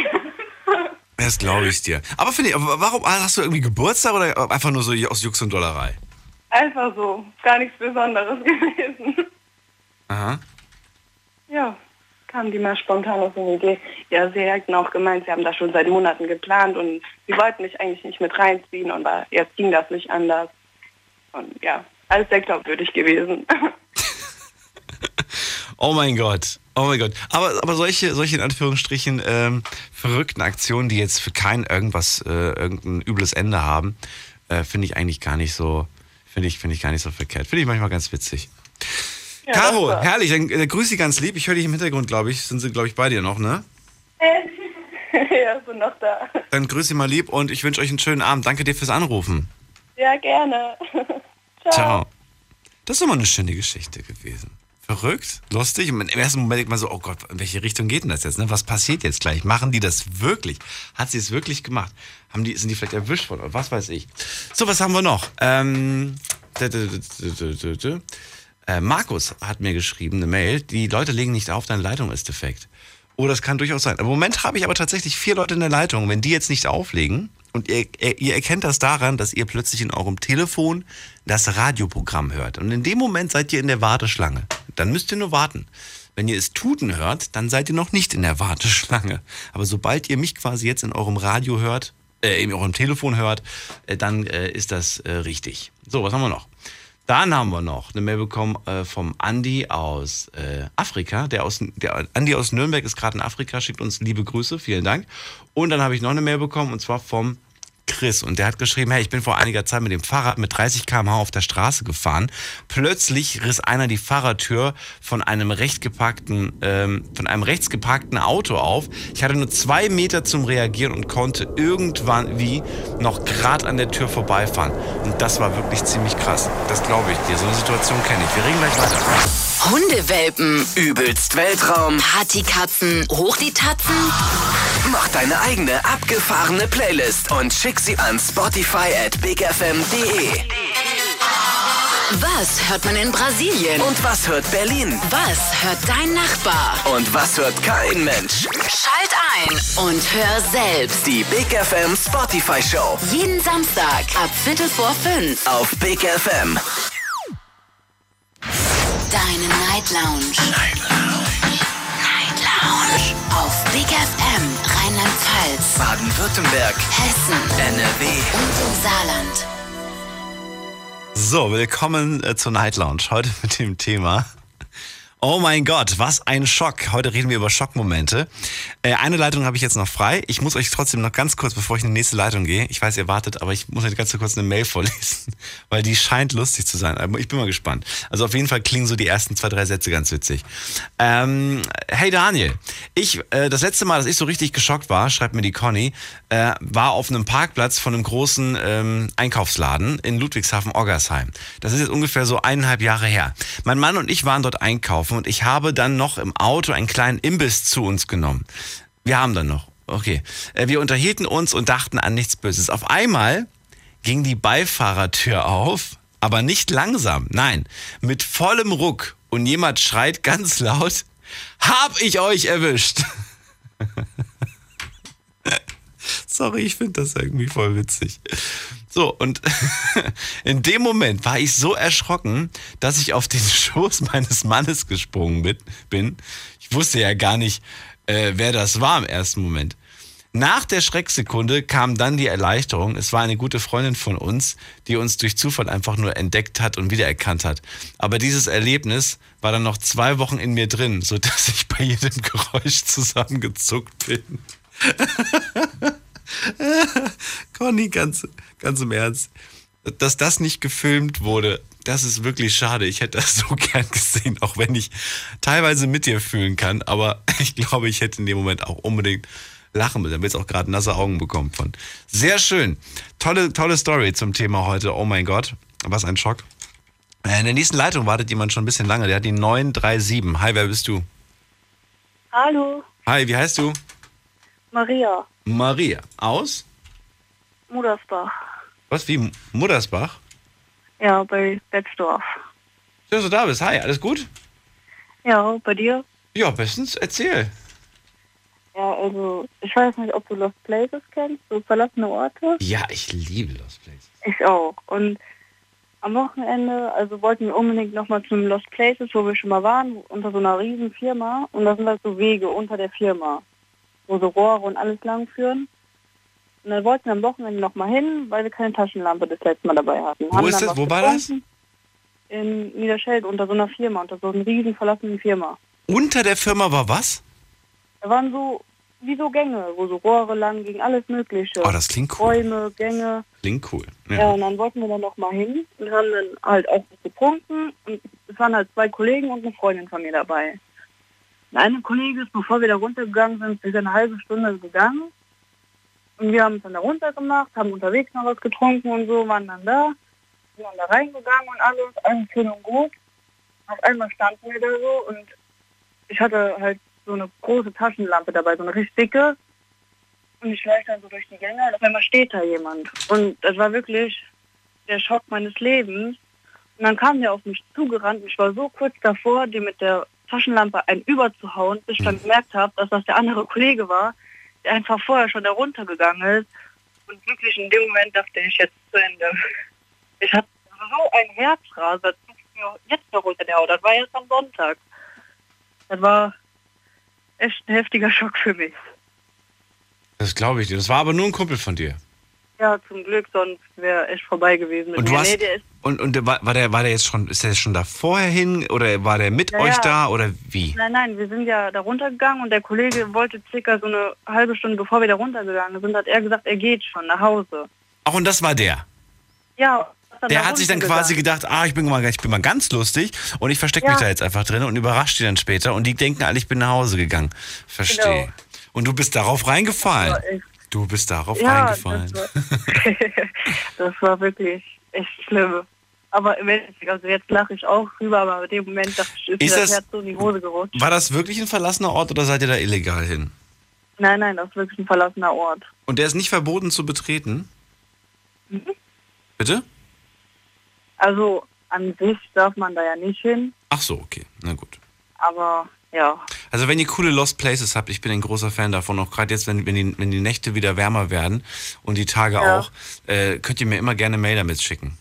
Das glaube ich dir. Aber finde ich, warum hast du irgendwie Geburtstag oder einfach nur so aus Jux und Dollerei? Einfach so. Gar nichts Besonderes (laughs) gewesen. Aha. Ja, kam die mal spontan auf eine Idee. Ja, sie hätten auch gemeint, sie haben das schon seit Monaten geplant und sie wollten mich eigentlich nicht mit reinziehen und war, jetzt ging das nicht anders. Und ja, alles sehr glaubwürdig gewesen. (laughs) Oh mein Gott. Oh mein Gott. Aber, aber solche, solche in Anführungsstrichen ähm, verrückten Aktionen, die jetzt für kein irgendwas, äh, irgendein übles Ende haben, äh, finde ich eigentlich gar nicht so, finde ich, finde ich gar nicht so verkehrt. Finde ich manchmal ganz witzig. Ja, Caro, herrlich, dann äh, grüß Sie ganz lieb. Ich höre dich im Hintergrund, glaube ich. Sind Sie, glaube ich, bei dir noch, ne? (laughs) ja, sind noch da. Dann grüß Sie mal lieb und ich wünsche euch einen schönen Abend. Danke dir fürs Anrufen. Ja, gerne. (laughs) Ciao. Ciao. Das ist mal eine schöne Geschichte gewesen. Verrückt, lustig. Und im ersten Moment denkt man so, oh Gott, in welche Richtung geht denn das jetzt? Ne? Was passiert jetzt gleich? Machen die das wirklich? Hat sie es wirklich gemacht? Haben die, sind die vielleicht erwischt worden? Oder Was weiß ich. So, was haben wir noch? Ähm, Äh, Markus hat mir geschrieben, eine Mail, die Leute legen nicht auf, deine Leitung ist defekt. Oh, das kann durchaus sein. Im Moment habe ich aber tatsächlich vier Leute in der Leitung. Wenn die jetzt nicht auflegen, und ihr, ihr ihr erkennt das daran, dass ihr plötzlich in eurem Telefon das Radioprogramm hört. Und in dem Moment seid ihr in der Warteschlange. Dann müsst ihr nur warten. Wenn ihr es tuten hört, dann seid ihr noch nicht in der Warteschlange. Aber sobald ihr mich quasi jetzt in eurem Radio hört, äh, in eurem Telefon hört, äh, dann äh, ist das äh, richtig. So, was haben wir noch? Dann haben wir noch eine Mail bekommen äh, vom Andi aus äh, Afrika. Der, aus, der Andi aus Nürnberg ist gerade in Afrika, schickt uns liebe Grüße, vielen Dank. Und dann habe ich noch eine Mail bekommen und zwar vom Chris. Und der hat geschrieben, hey, ich bin vor einiger Zeit mit dem Fahrrad mit 30 km/h auf der Straße gefahren. Plötzlich riss einer die Fahrradtür von einem recht geparkten, ähm, von einem rechts geparkten Auto auf. Ich hatte nur zwei Meter zum Reagieren und konnte irgendwann wie noch gerade an der Tür vorbeifahren. Und das war wirklich ziemlich krass. Das glaube ich dir. So eine Situation kenne ich. Wir reden gleich weiter. Hundewelpen, Übelst Weltraum. Partykatzen, hoch die Tatzen. Mach deine eigene abgefahrene Playlist und schick sie an Spotify at bigfm.de. Was hört man in Brasilien? Und was hört Berlin? Was hört dein Nachbar? Und was hört kein Mensch? Schalt ein und hör selbst. Die Big FM Spotify Show Jeden Samstag ab Viertel vor fünf. auf Big FM. Deine Night Lounge. Night Lounge. Night Lounge. Auf Baden-Württemberg, Hessen NRW. und im Saarland. So, willkommen äh, zur Night Lounge. Heute mit dem Thema. Oh mein Gott, was ein Schock. Heute reden wir über Schockmomente. Äh, eine Leitung habe ich jetzt noch frei. Ich muss euch trotzdem noch ganz kurz, bevor ich in die nächste Leitung gehe, ich weiß, ihr wartet, aber ich muss euch ganz kurz eine Mail (laughs) vorlesen, weil die scheint lustig zu sein. Ich bin mal gespannt. Also auf jeden Fall klingen so die ersten zwei, drei Sätze ganz witzig. Ähm, hey Daniel, ich, äh, das letzte Mal, dass ich so richtig geschockt war, schreibt mir die Conny, äh, war auf einem Parkplatz von einem großen ähm, Einkaufsladen in Ludwigshafen-Oggersheim. Das ist jetzt ungefähr so eineinhalb Jahre her. Mein Mann und ich waren dort einkaufen und ich habe dann noch im Auto einen kleinen Imbiss zu uns genommen. Wir haben dann noch. Okay. Äh, wir unterhielten uns und dachten an nichts Böses. Auf einmal ging die Beifahrertür auf, aber nicht langsam, nein, mit vollem Ruck und jemand schreit ganz laut, hab ich euch erwischt. (laughs) Sorry, ich finde das irgendwie voll witzig. So, und (laughs) in dem Moment war ich so erschrocken, dass ich auf den (laughs) Schoß meines Mannes gesprungen bin. Ich wusste ja gar nicht, äh, wer das war im ersten Moment. Nach der Schrecksekunde kam dann die Erleichterung. Es war eine gute Freundin von uns, die uns durch Zufall einfach nur entdeckt hat und wiedererkannt hat. Aber dieses Erlebnis war dann noch zwei Wochen in mir drin, sodass ich bei jedem (laughs) Geräusch zusammengezuckt bin. (laughs) Conny, ganz, ganz im Ernst. Dass das nicht gefilmt wurde, das ist wirklich schade. Ich hätte das (laughs) so gern gesehen, auch wenn ich teilweise mit dir fühlen kann. Aber (laughs) ich glaube, ich hätte in dem Moment auch unbedingt lachen müssen. Dann wird auch gerade nasse Augen bekommen von. Sehr schön. Tolle, tolle Story zum Thema heute. Oh mein Gott, was ein Schock. In der nächsten Leitung wartet jemand schon ein bisschen lange. Der hat die 937. Hi, wer bist du? Hallo, Hi, wie heißt du? Maria, Maria. Aus? Mudersbach. Was, wie Muddersbach? Ja, bei Betzdorf. Schön, dass du da bist. Hi, alles gut? Ja, bei dir? Ja, bestens. Erzähl. Ja, also ich weiß nicht, ob du Lost Places kennst, so verlassene Orte. Ja, ich liebe Lost Places. Ich auch. Und am Wochenende, also wollten wir unbedingt nochmal zum Lost Places, wo wir schon mal waren, unter so einer riesen Firma. Und da sind halt so Wege unter der Firma, wo so Rohre und alles lang führen. Und dann wollten wir am Wochenende nochmal hin, weil wir keine Taschenlampe das letzte Mal dabei hatten. Wo ist dann das? Wo war das? In Niederscheld, unter so einer Firma, unter so einer riesen verlassenen Firma. Unter der Firma war was? Da waren so, wie so Gänge, wo so Rohre lang gingen, alles mögliche. Oh, das klingt cool. Räume, Gänge. Klingt cool. Ja. Ja. und dann wollten wir dann noch mal hin und haben dann halt auch getrunken. Und es waren halt zwei Kollegen und eine Freundin von mir dabei. Und eine Kollege ist, bevor wir da runtergegangen sind, circa eine halbe Stunde gegangen. Und wir haben uns dann da runter gemacht, haben unterwegs noch was getrunken und so, waren dann da, sind dann da reingegangen und alles, alles schön und gut. Auf einmal standen wir da so und ich hatte halt so eine große Taschenlampe dabei, so eine richtig dicke. Und ich leuchte dann so durch die Gänge und auf einmal steht da jemand. Und das war wirklich der Schock meines Lebens. Und dann kam der auf mich zugerannt ich war so kurz davor, dem mit der Taschenlampe einen überzuhauen, bis ich dann gemerkt habe, dass das der andere Kollege war, der einfach vorher schon da runtergegangen ist. Und wirklich in dem Moment dachte ich, jetzt zu Ende. Ich hatte so ein Herzrasen, das tut mir jetzt noch unter der Haut. Das war erst am Sonntag. Das war echt ein heftiger Schock für mich. Das glaube ich dir. Das war aber nur ein Kumpel von dir. Ja, zum Glück, sonst wäre echt vorbei gewesen mit Und du mir. hast, Nee, der ist, und, und war, war der war der jetzt schon ist der schon da vorher hin oder war der mit Ja, euch ja. da oder wie? nein, nein, wir sind ja da runtergegangen und der Kollege wollte circa so eine halbe Stunde, bevor wir da runtergegangen sind, hat er gesagt, er geht schon nach Hause. Ach und das war der. Ja. ist Der da hat sich dann quasi runtergegangen. gedacht, ah, ich bin mal ich bin mal ganz lustig und ich verstecke mich Ja. da jetzt einfach drin und überrasche die dann später und die denken alle, ich bin nach Hause gegangen. Verstehe. Genau. Und du bist darauf reingefallen. War echt- Du bist darauf Ja, reingefallen. das war, (laughs) das war wirklich echt schlimm. Aber im Endeffekt, also jetzt lache ich auch drüber, aber in dem Moment dachte ich, ist, Ist das das- Herz so in die Hose gerutscht. War das wirklich ein verlassener Ort oder seid ihr da illegal hin? Nein, nein, das ist wirklich ein verlassener Ort. Und der ist nicht verboten zu betreten? Mhm. Bitte? Also an sich darf man da ja nicht hin, Ach so, okay. Na gut. aber ja, Also wenn ihr coole Lost Places habt, ich bin ein großer Fan davon, auch gerade jetzt, wenn, wenn, die, wenn die Nächte wieder wärmer werden und die Tage Ja. auch, äh, könnt ihr mir immer gerne Mail damit schicken.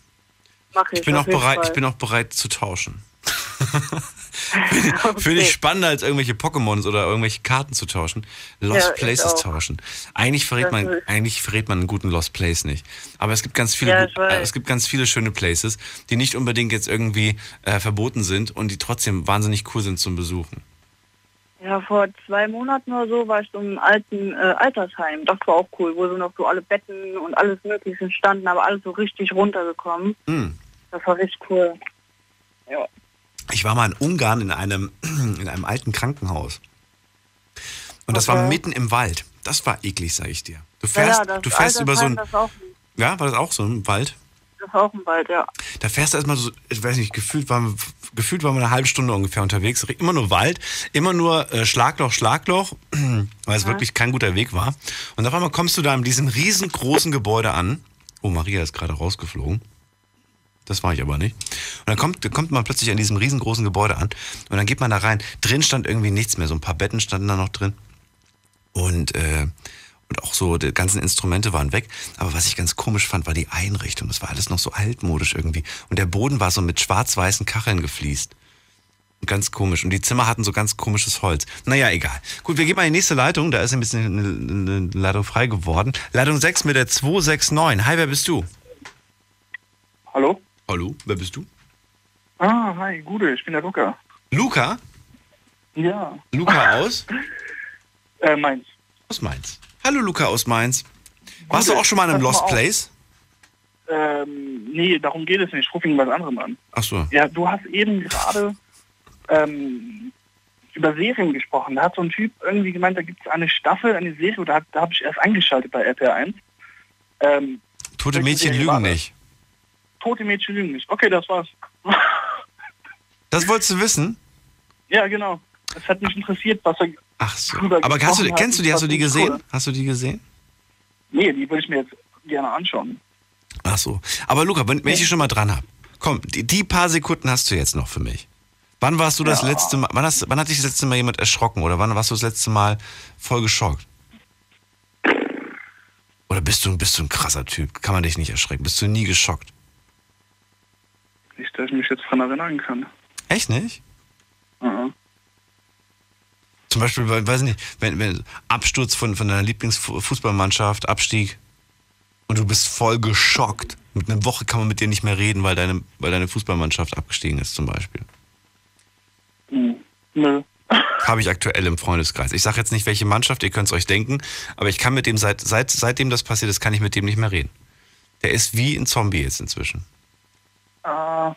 mache ich. Ich bin auch bereit, Fall. ich bin auch bereit zu tauschen. (laughs) Finde Okay. ich spannender als irgendwelche Pokémons oder irgendwelche Karten zu tauschen. Lost Ja, Places tauschen. Eigentlich verrät Das man, eigentlich verrät man einen guten Lost Place nicht. Aber es gibt ganz viele, Ja, äh, es gibt ganz viele schöne Places, die nicht unbedingt jetzt irgendwie äh, verboten sind und die trotzdem wahnsinnig cool sind zum Besuchen. Ja, vor zwei Monaten oder so war ich so im alten äh, Altersheim. Das war auch cool, wo so noch so alle Betten und alles Mögliche standen, aber alles so richtig runtergekommen. Hm. Das war richtig cool. Ja. Ich war mal in Ungarn in einem, (clears throat) in einem alten Krankenhaus. Und das war Okay. mitten im Wald. Das war eklig, sag ich dir. Du Ja, fährst, ja, das du fährst über so ein. Ja, war das auch so ein Wald? das ist auch ein Wald, ja. Da fährst du erstmal so, ich weiß nicht, gefühlt waren, gefühlt waren wir eine halbe Stunde ungefähr unterwegs. Immer nur Wald, immer nur äh, Schlagloch, Schlagloch, (clears throat) weil es wirklich kein guter Weg war. Und auf einmal kommst du da in diesem riesengroßen Gebäude an Oh, Maria ist gerade rausgeflogen. Das war ich aber nicht. Und dann kommt, kommt man plötzlich an diesem riesengroßen Gebäude an und dann geht man da rein. Drin stand irgendwie nichts mehr. So ein paar Betten standen da noch drin. Und, äh, und auch so, die ganzen Instrumente waren weg. Aber was ich ganz komisch fand, war die Einrichtung. Das war alles noch so altmodisch irgendwie. Und der Boden war so mit schwarz-weißen Kacheln gefliest. Ganz komisch. Und die Zimmer hatten so ganz komisches Holz. Naja, egal. Gut, wir gehen mal in die nächste Leitung. Da ist ein bisschen eine, Leitung frei geworden. Leitung 6 mit der 269. Hi, wer bist du? Hallo? Hallo, wer bist du? Ah, hi, Gude, ich bin der Luca. Luca? Ja. Luca aus? (laughs) Äh, Mainz. Aus Mainz. Hallo Luca aus Mainz. Warst du auch schon mal in einem Lost. Place? Ähm, nee, darum geht es nicht. Ich rufe ihn was anderem an. Ach so. Ja, du hast eben gerade ähm, über Serien gesprochen. Da hat so ein Typ irgendwie gemeint, da gibt es eine Staffel, eine Serie, da, da habe ich erst eingeschaltet bei RTL 1. Ähm, Tote Mädchen war lügen das? nicht. Tote Mädchen lügen nicht. Okay, das war's. Das wolltest du wissen? Ja, genau. Es hat mich interessiert, was er Ach so. Aber hast du, kennst du die? Hast du die gesehen? cool. Hast du die gesehen? Nee, die würde ich mir jetzt gerne anschauen. Ach so. Aber Luca, wenn, wenn ich dich schon mal dran habe, komm, die, die paar Sekunden hast du jetzt noch für mich. Wann warst du das Ja. letzte Mal, wann, hast, wann hat dich das letzte Mal jemand erschrocken oder wann warst du das letzte Mal voll geschockt? Oder bist du, bist du ein krasser Typ? Kann man dich nicht erschrecken? Bist du nie geschockt? Nicht, dass ich mich jetzt dran erinnern kann. Echt nicht? Mhm. Zum Beispiel, weil- weiß ich nicht, wenn, wenn Absturz von, von deiner Lieblingsfußballmannschaft, Abstieg und du bist voll geschockt. Mit einer Woche kann man mit dir nicht mehr reden, weil deine, weil deine Fußballmannschaft abgestiegen ist, zum Beispiel. Hm. Nö. (laughs) Habe ich aktuell im Freundeskreis. Ich sage jetzt nicht, welche Mannschaft, ihr könnt es euch denken, aber ich kann mit dem, seit, seit, seitdem das passiert ist, kann ich mit dem nicht mehr reden. Der ist wie ein Zombie jetzt inzwischen. Ah,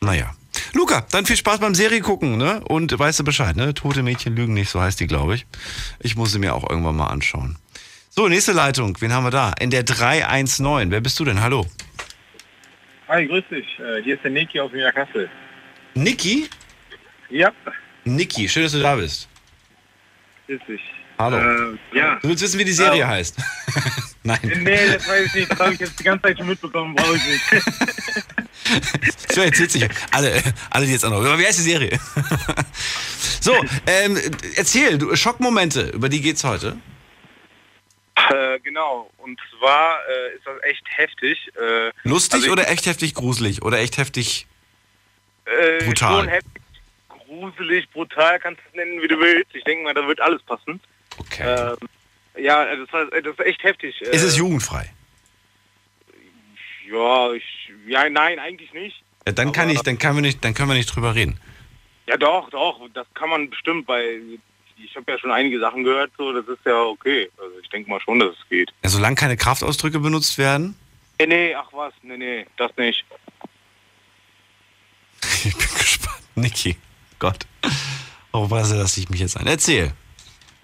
Naja. Luca, dann viel Spaß beim Serie gucken, ne? Und weißt du Bescheid, ne? Tote Mädchen lügen nicht, so heißt die, glaube ich. Ich muss sie mir auch irgendwann mal anschauen. So, nächste Leitung. Wen haben wir da? In der 319. Wer bist du denn? Hallo. Hi, grüß dich. Äh, Hier ist der Niki aus Niederkassel. Niki? Ja, Niki, schön, dass du da bist. grüß dich. Hallo. Äh, ja. Du willst wissen, wie die Serie Ja. heißt? (laughs) Nein. Nee, das weiß ich nicht. Das habe ich jetzt die ganze Zeit schon mitbekommen. Brauche ich nicht. (laughs) So, jetzt sitze ich. Alle, alle, die jetzt anrufen. Aber wie heißt die Serie? (laughs) so, ähm, erzähl, du, Schockmomente, über die geht's heute. äh, genau. Und zwar äh, ist das echt heftig. Äh, Lustig also ich- oder echt heftig gruselig? Oder echt heftig äh, brutal? Heftig, gruselig, brutal, kannst du es nennen, wie du willst. Ich denke mal, da wird alles passen. Okay. Ähm, ja, das, war, das ist echt heftig. Ist es Äh, jugendfrei? Ja, ich, ja, nein, eigentlich nicht. Ja, dann kann ich, dann können wir nicht, dann können wir nicht drüber reden. Ja, doch, doch, das kann man bestimmt, weil ich habe ja schon einige Sachen gehört, so, das ist ja okay. Also ich denke mal schon, dass es geht. Ja, solange keine Kraftausdrücke benutzt werden. Nee, nee, ach was, nee, nee, das nicht. (laughs) Ich bin gespannt. Niki, Gott. Oh, was lasse ich mich jetzt ein? Erzähl.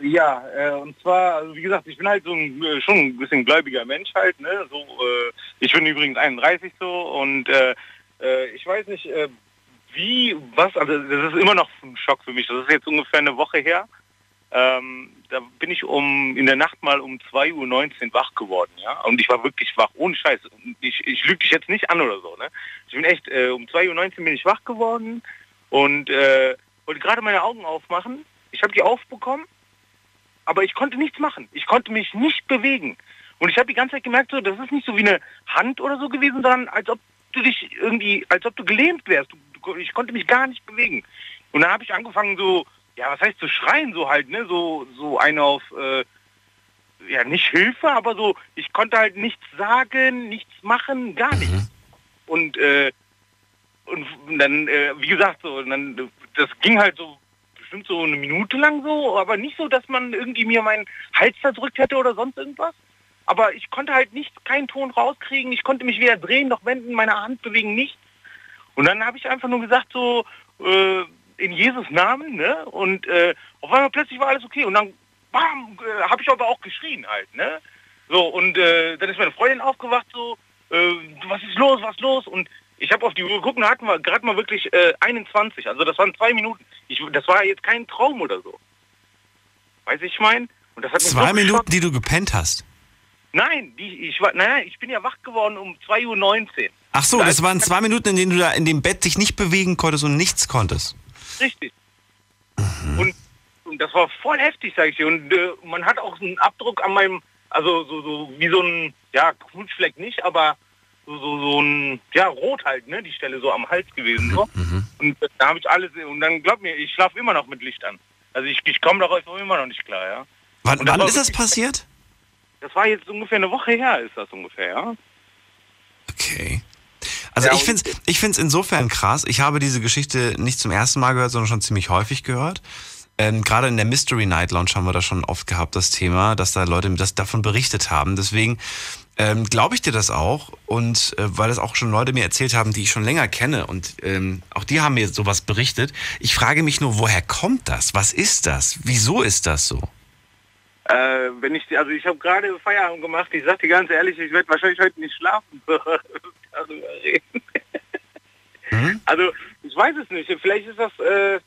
Ja, äh, und zwar, also wie gesagt, ich bin halt so ein, äh, schon ein bisschen gläubiger Mensch halt, ne? So, äh, ich bin übrigens 31 so und äh, äh, ich weiß nicht, äh, wie, was, also das ist immer noch ein Schock für mich. Das ist jetzt ungefähr eine Woche her. Ähm, da bin ich um in der Nacht mal um 2.19 Uhr wach geworden, ja. Und ich war wirklich wach, ohne Scheiß. Ich, ich lüge dich jetzt nicht an oder so, ne? Ich bin echt, um 2.19 Uhr bin ich wach geworden und wollte gerade meine Augen aufmachen. Ich habe die aufbekommen aber ich konnte nichts machen. Ich konnte mich nicht bewegen. Und ich habe die ganze Zeit gemerkt, so, das ist nicht so wie eine Hand oder so gewesen, sondern als ob du dich irgendwie, als ob du gelähmt wärst. Ich konnte mich gar nicht bewegen. Und dann habe ich angefangen so, ja, was heißt zu schreien so halt, ne, so so eine auf, äh, ja, nicht Hilfe, aber so, ich konnte halt nichts sagen, nichts machen, gar nichts. Und äh, und dann, äh, wie gesagt, so, dann, das ging halt so bestimmt so eine Minute lang so, aber nicht so, dass man irgendwie mir meinen Hals verdrückt hätte oder sonst irgendwas. Aber ich konnte halt nicht keinen Ton rauskriegen, ich konnte mich weder drehen noch wenden, meine Hand bewegen, nicht. Und dann habe ich einfach nur gesagt so, äh, in Jesus Namen, ne? Und äh, auf einmal plötzlich war alles okay. Und dann, bam, äh, habe ich aber auch geschrien halt, ne? So, und äh, dann ist meine Freundin aufgewacht so, äh, was ist los, was ist los? Und ich habe auf die Uhr geguckt und da hatten wir gerade mal wirklich äh, 21. Also das waren zwei Minuten. Ich, das war jetzt kein Traum oder so. Weiß ich mein? Und das hat mich Zwei Minuten, geschockt. die du gepennt hast. Nein, die, ich war, nein, nein, ich bin ja wach geworden um 2.19 Uhr. Ach so, das waren zwei Minuten, in denen du da in dem Bett dich nicht bewegen konntest und nichts konntest. Richtig. Und, und das war voll heftig, sag ich dir. Und äh, man hat auch einen Abdruck an meinem, also so, so wie so ein, ja, Knutschfleck nicht, aber so, so, so ein, ja, rot halt, ne, die Stelle so am Hals gewesen. So. Und äh, da habe ich alles, und dann glaub mir, ich schlafe immer noch mit Licht an. Also ich, ich komme darauf immer noch nicht klar, ja. Wann, das wann ist das passiert? Das war jetzt ungefähr eine Woche her, ist das ungefähr, ja. Okay. Also ich finde es ich find's insofern krass. Ich habe diese Geschichte nicht zum ersten Mal gehört, sondern schon ziemlich häufig gehört. Ähm, Gerade in der Mystery Night Lounge haben wir das schon oft gehabt, das Thema, dass da Leute das davon berichtet haben. Deswegen ähm, glaube ich dir das auch. Und äh, weil das auch schon Leute mir erzählt haben, die ich schon länger kenne. Und ähm, auch die haben mir sowas berichtet. Ich frage mich nur, woher kommt das? Was ist das? Wieso ist das so? Äh, wenn ich, also ich habe gerade Feierabend gemacht, ich sag dir ganz ehrlich, ich werde wahrscheinlich heute nicht schlafen. (laughs) darüber reden. Also, ich weiß es nicht. Vielleicht ist das, äh,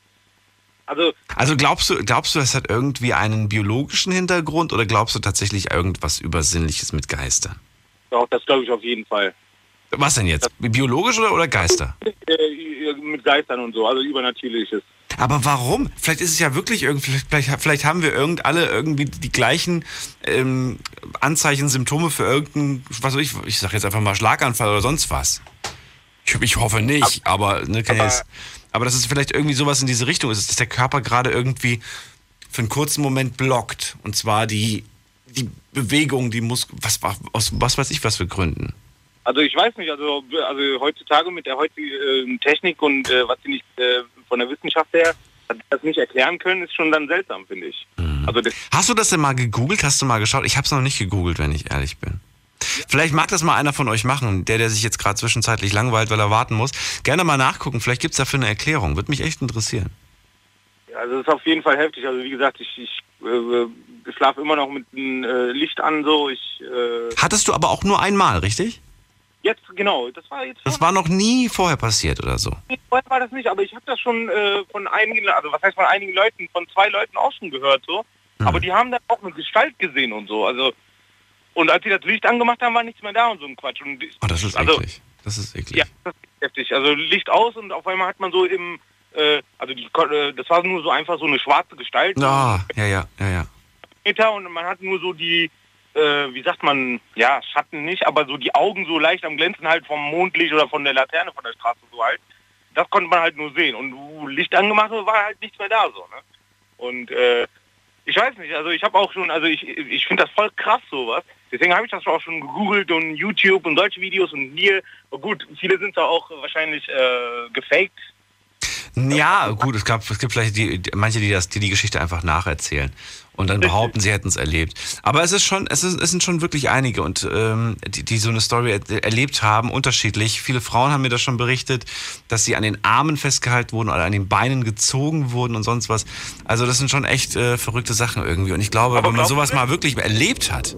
also, Also glaubst du, glaubst du, das hat irgendwie einen biologischen Hintergrund oder glaubst du tatsächlich irgendwas Übersinnliches mit Geistern? doch, das glaube ich auf jeden Fall. Was denn jetzt? Biologisch oder, oder Geister? Äh, mit Geistern und so, also Übernatürliches. Aber warum? Vielleicht ist es ja wirklich irgendwie, vielleicht, vielleicht haben wir irgend alle irgendwie die gleichen ähm, Anzeichen, Symptome für irgendeinen, was weiß ich, ich sag jetzt einfach mal Schlaganfall oder sonst was. Ich, ich hoffe nicht, aber, ne, kann aber- aber dass es vielleicht irgendwie sowas in diese Richtung ist, dass der Körper gerade irgendwie für einen kurzen Moment blockt. Und zwar die, die Bewegung, die muss, was, aus was weiß ich was für Gründen. Also ich weiß nicht, also, also heutzutage mit der heutigen äh, Technik und äh, was sie nicht äh, von der Wissenschaft her das nicht erklären können, ist schon dann seltsam, finde ich. Also das, Hast du das denn mal gegoogelt? Hast du mal geschaut? Ich habe es noch nicht gegoogelt, wenn ich ehrlich bin. Vielleicht mag das mal einer von euch machen, der, der sich jetzt gerade zwischenzeitlich langweilt, weil er warten muss. Gerne mal nachgucken, vielleicht gibt es dafür eine Erklärung. Würde mich echt interessieren. also es ist auf jeden Fall heftig. Also wie gesagt, ich, ich äh, schlafe immer noch mit dem äh, Licht an, so. Ich äh, Hattest du aber auch nur einmal, richtig? jetzt genau, das war jetzt Das war noch nie vorher passiert oder so. Vorher war das nicht, aber ich habe das schon äh, von einigen, also was heißt von einigen Leuten, von zwei Leuten auch schon gehört so. Aber die haben dann auch eine Gestalt gesehen und so. Also und als sie das Licht angemacht haben, war nichts mehr da und so ein Quatsch. Und Oh, das ist also, eklig. Das ist eklig. Ja, das ist heftig. Also Licht aus und auf einmal hat man so im, äh, also die, äh, das war nur so einfach so eine schwarze Gestalt. Ah, ja, ja, ja, ja. Meter und man hat nur so die, äh, wie sagt man, ja, Schatten nicht, aber so die Augen so leicht am Glänzen halt vom Mondlicht oder von der Laterne von der Straße so halt. Das konnte man halt nur sehen. Und wo Licht angemacht war halt nichts mehr da so, ne? Und äh, ich weiß nicht, also ich habe auch schon, also ich, ich finde das voll krass sowas. Deswegen habe ich das auch schon gegoogelt und YouTube und solche Videos und hier, gut, viele sind da auch wahrscheinlich äh, gefaked, Ja, gut, es gab, es gibt vielleicht die, manche, die das, die die Geschichte einfach nacherzählen und dann behaupten, sie hätten es erlebt. Aber es ist schon, es, ist, es sind schon wirklich einige und ähm, die, die so eine Story er, erlebt haben, unterschiedlich. Viele Frauen haben mir das schon berichtet, dass sie an den Armen festgehalten wurden oder an den Beinen gezogen wurden und sonst was. Also das sind schon echt äh, verrückte Sachen irgendwie. Und ich glaube, wenn man sowas mal wirklich erlebt hat,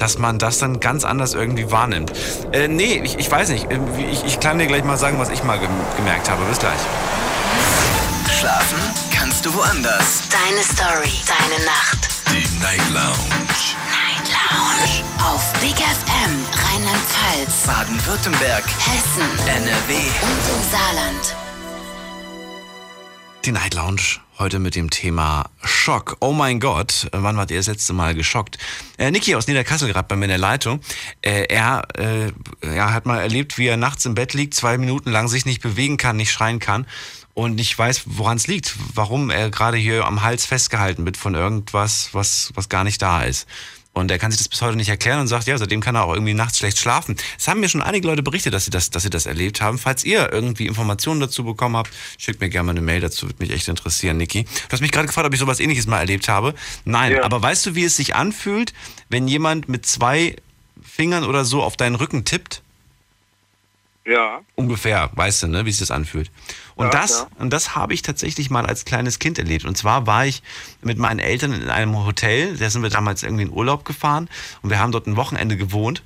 dass man das dann ganz anders irgendwie wahrnimmt. Äh, nee, ich, ich weiß nicht. Irgendwie, Ich, ich kann dir gleich mal sagen, was ich mal gem gemerkt habe. Bis gleich. Schlafen kannst du woanders. Deine Story, deine Nacht. Die Night Lounge. Night Lounge. Auf Big FM, Rheinland-Pfalz, Baden-Württemberg. Hessen, NRW. und im Saarland. Die Night Lounge heute mit dem Thema Schock. Oh mein Gott, wann wart ihr das letzte Mal geschockt? Äh, Niki aus Niederkassel gerade bei mir in der Leitung. Äh, er äh, ja, hat mal erlebt, wie er nachts im Bett liegt, zwei Minuten lang sich nicht bewegen kann, nicht schreien kann und nicht weiß, woran es liegt, warum er gerade hier am Hals festgehalten wird von irgendwas, was, was gar nicht da ist. Und er kann sich das bis heute nicht erklären und sagt, ja, seitdem kann er auch irgendwie nachts schlecht schlafen. Es haben mir schon einige Leute berichtet, dass sie das, dass sie das erlebt haben. Falls ihr irgendwie Informationen dazu bekommen habt, schickt mir gerne mal eine Mail dazu, würde mich echt interessieren, Niki. Du hast mich gerade gefragt, ob ich sowas ähnliches mal erlebt habe. Nein, Ja. aber weißt du, wie es sich anfühlt, wenn jemand mit zwei Fingern oder so auf deinen Rücken tippt? Ja. Ungefähr, weißt du, ne, wie sich das anfühlt. Und Ja, das, ja. und das habe ich tatsächlich mal als kleines Kind erlebt. Und zwar war ich mit meinen Eltern in einem Hotel, da sind wir damals irgendwie in Urlaub gefahren und wir haben dort ein Wochenende gewohnt.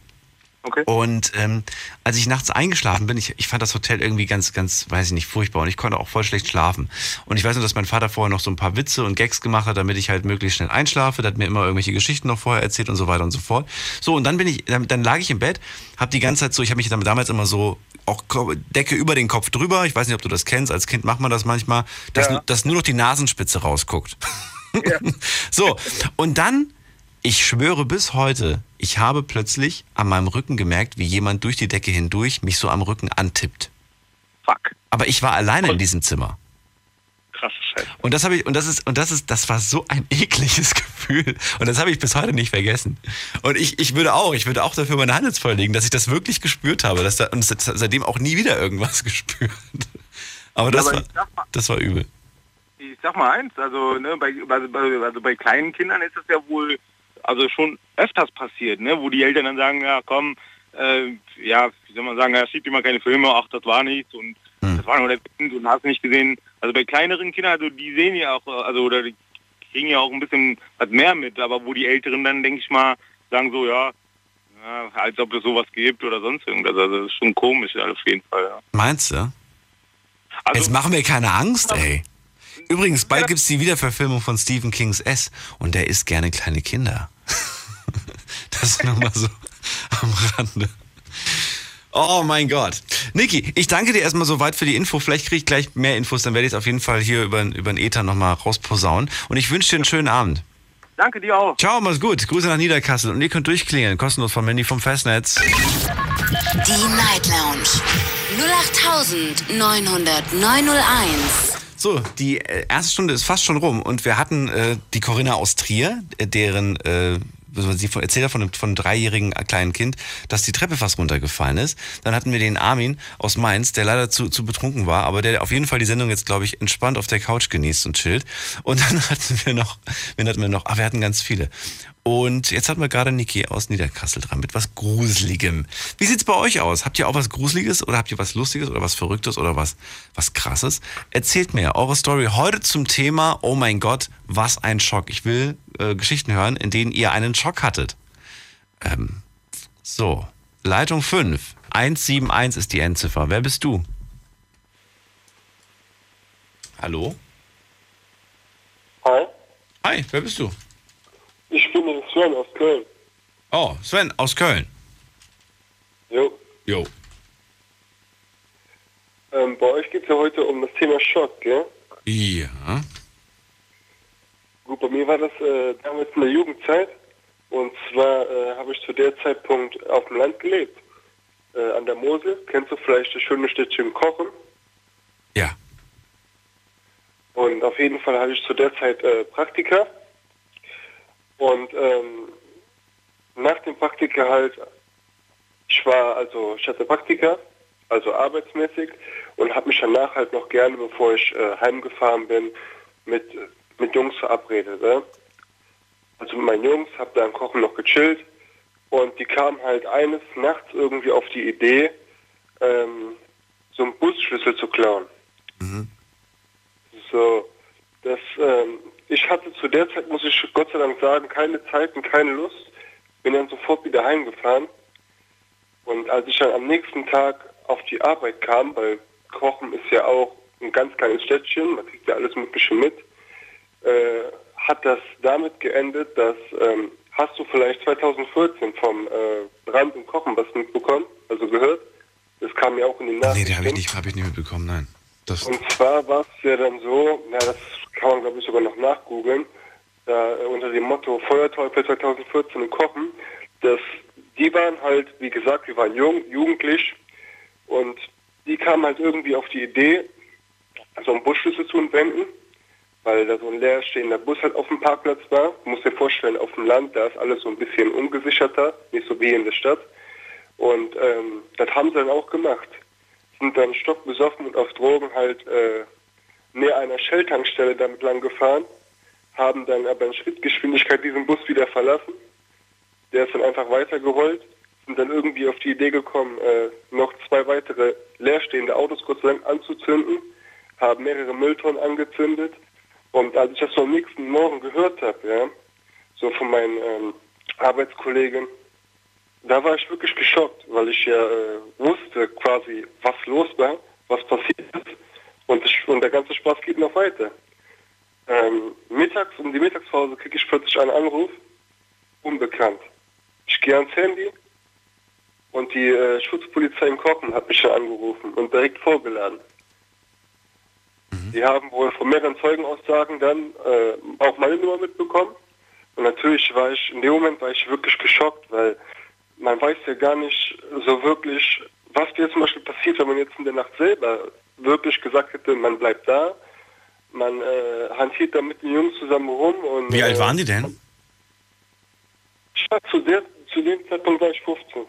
Okay. Und ähm, als ich nachts eingeschlafen bin, ich, ich fand das Hotel irgendwie ganz, ganz, weiß ich nicht, furchtbar und ich konnte auch voll schlecht schlafen. Und ich weiß nur, dass mein Vater vorher noch so ein paar Witze und Gags gemacht hat, damit ich halt möglichst schnell einschlafe. Der hat mir immer irgendwelche Geschichten noch vorher erzählt und so weiter und so fort. So, und dann bin ich, dann, dann lag ich im Bett, habe die ganze Zeit so, ich habe mich damals immer so auch Decke über den Kopf drüber. Ich weiß nicht, ob du das kennst. Als Kind macht man das manchmal, dass, Ja. dass nur noch die Nasenspitze rausguckt. (laughs) so, und dann, ich schwöre bis heute, ich habe plötzlich an meinem Rücken gemerkt, wie jemand durch die Decke hindurch mich so am Rücken antippt. Fuck. Aber ich war alleine in diesem Zimmer. Krasse Scheiße. Und das habe ich, und das ist, und das ist, das war so ein (laughs) ekliges Gefühl. Und das habe ich bis heute nicht vergessen. Und ich, ich würde auch, ich würde auch dafür meine Hand ins Feuer legen, dass ich das wirklich gespürt habe. Dass da, und se- seitdem auch nie wieder irgendwas (laughs) gespürt. Aber das, Aber war, mal- das war übel. Ich sag mal eins, also, ne, bei, also, bei, also bei kleinen Kindern ist das ja wohl also schon öfters passiert, ne, wo die Eltern dann sagen, ja komm, äh, ja, wie soll man sagen, ja, schiebt immer keine Filme, ach, das war nichts und das war nur der Kind und hast nicht gesehen. Also bei kleineren Kindern, also die sehen ja auch, also oder die kriegen ja auch ein bisschen was mehr mit, aber wo die Älteren dann, denke ich mal, sagen so, ja, ja, als ob es sowas gibt oder sonst irgendwas. Also das ist schon komisch auf jeden Fall, ja. Meinst du? Also, Jetzt machen wir keine Angst, ey. Übrigens, bald gibt's die Wiederverfilmung von Stephen Kings S. Und der isst gerne kleine Kinder. (laughs) Das nur mal so am Rande. Oh mein Gott. Niki, ich danke dir erstmal soweit für die Info. Vielleicht kriege ich gleich mehr Infos, dann werde ich es auf jeden Fall hier über, über den Ether nochmal rausposaunen. Und ich wünsche dir einen schönen Abend. Danke dir auch. Ciao, mach's gut. Grüße nach Niederkassel. Und ihr könnt durchklingeln, kostenlos von Mandy vom Festnetz. Die Night Lounge 0890901. So, die äh, erste Stunde ist fast schon rum und wir hatten äh, die Corinna aus Trier, äh, deren äh, sie erzählt von einem, von einem dreijährigen äh, kleinen Kind, dass die Treppe fast runtergefallen ist. Dann hatten wir den Armin aus Mainz, der leider zu, zu betrunken war, aber der auf jeden Fall die Sendung jetzt, glaube ich, entspannt auf der Couch genießt und chillt. Und (laughs) dann hatten wir noch, wen hatten wir noch? Ah, wir hatten ganz viele. Und jetzt hatten wir gerade Niki aus Niederkassel dran mit was Gruseligem. Wie sieht's bei euch aus? Habt ihr auch was Gruseliges oder habt ihr was Lustiges oder was Verrücktes oder was, was Krasses? Erzählt mir eure Story heute zum Thema, oh mein Gott, was ein Schock. Ich will äh, Geschichten hören, in denen ihr einen Schock hattet. Ähm, so, Leitung 5. 171 ist die Endziffer. Wer bist du? Hallo? Hi, Hi, wer bist du? ich bin Sven aus Köln. Oh, Sven aus Köln. Jo. Jo. Ähm, bei euch geht es ja heute um das Thema Schock, gell? Ja. Gut, bei mir war das äh, damals in der Jugendzeit. Und zwar äh, habe ich zu der Zeitpunkt auf dem Land gelebt. Äh, an der Mosel. Kennst du vielleicht das schöne Städtchen Kochen? Ja. Und auf jeden Fall hatte ich zu der Zeit äh, Praktika. Und ähm, nach dem Praktika halt, ich war, also ich hatte Praktika, also arbeitsmäßig, und habe mich danach halt noch gerne, bevor ich äh, heimgefahren bin, mit, mit Jungs verabredet. Ne? Also mit meinen Jungs, habe dann Kochen noch gechillt und die kamen halt eines Nachts irgendwie auf die Idee, ähm, so einen Busschlüssel zu klauen. So, das, ähm, ich hatte zu der Zeit, muss ich Gott sei Dank sagen, keine Zeit und keine Lust. Bin dann sofort wieder heimgefahren. Und als ich dann am nächsten Tag auf die Arbeit kam, weil Kochen ist ja auch ein ganz kleines Städtchen, man kriegt ja alles Mögliche mit, äh, hat das damit geendet, dass, ähm, hast du vielleicht 2014 vom äh, Brand und Kochen was mitbekommen, also gehört? Das kam ja auch in den Nee, Nachrichten. die habe ich nicht, habe ich nicht mitbekommen, nein. Das, Und zwar war es ja dann so, ja, das kann man glaube ich sogar noch nachgoogeln, da äh, unter dem Motto Feuerteufel 2014 und Kochen, dass die waren halt, wie gesagt, wir waren jung, jugendlich und die kamen halt irgendwie auf die Idee, so einen Busschlüssel zu entwenden, weil da so ein leerstehender Bus halt auf dem Parkplatz war. Du musst dir vorstellen, auf dem Land, da ist alles so ein bisschen ungesicherter, nicht so wie in der Stadt. Und ähm, das haben sie dann auch gemacht. Sind dann stockbesoffen und auf Drogen halt äh, näher einer Shell-Tankstelle damit lang gefahren, haben dann aber in Schrittgeschwindigkeit diesen Bus wieder verlassen. Der ist dann einfach weitergerollt, sind dann irgendwie auf die Idee gekommen, äh, noch zwei weitere leerstehende Autos kurz lang anzuzünden, haben mehrere Mülltonnen angezündet. Und als ich das so am nächsten Morgen gehört habe, ja, so von meinen ähm, Arbeitskollegen, da war ich wirklich geschockt, weil ich ja äh, wusste quasi, was los war, was passiert ist. Und, das, und der ganze Spaß geht noch weiter. Ähm, mittags, um die Mittagspause, kriege ich plötzlich einen Anruf, unbekannt. Ich gehe ans Handy und die äh, Schutzpolizei in Kochen hat mich schon angerufen und direkt vorgeladen. Die haben wohl von mehreren Zeugenaussagen dann äh, auch meine Nummer mitbekommen. Und natürlich war ich, in dem Moment war ich wirklich geschockt, weil man weiß ja gar nicht so wirklich, was dir zum Beispiel passiert, wenn man jetzt in der Nacht selber wirklich gesagt hätte, man bleibt da, man äh, hantiert da mit den Jungs zusammen rum und... Wie alt äh, waren die denn? Ich war zu, der, zu dem Zeitpunkt war ich 15.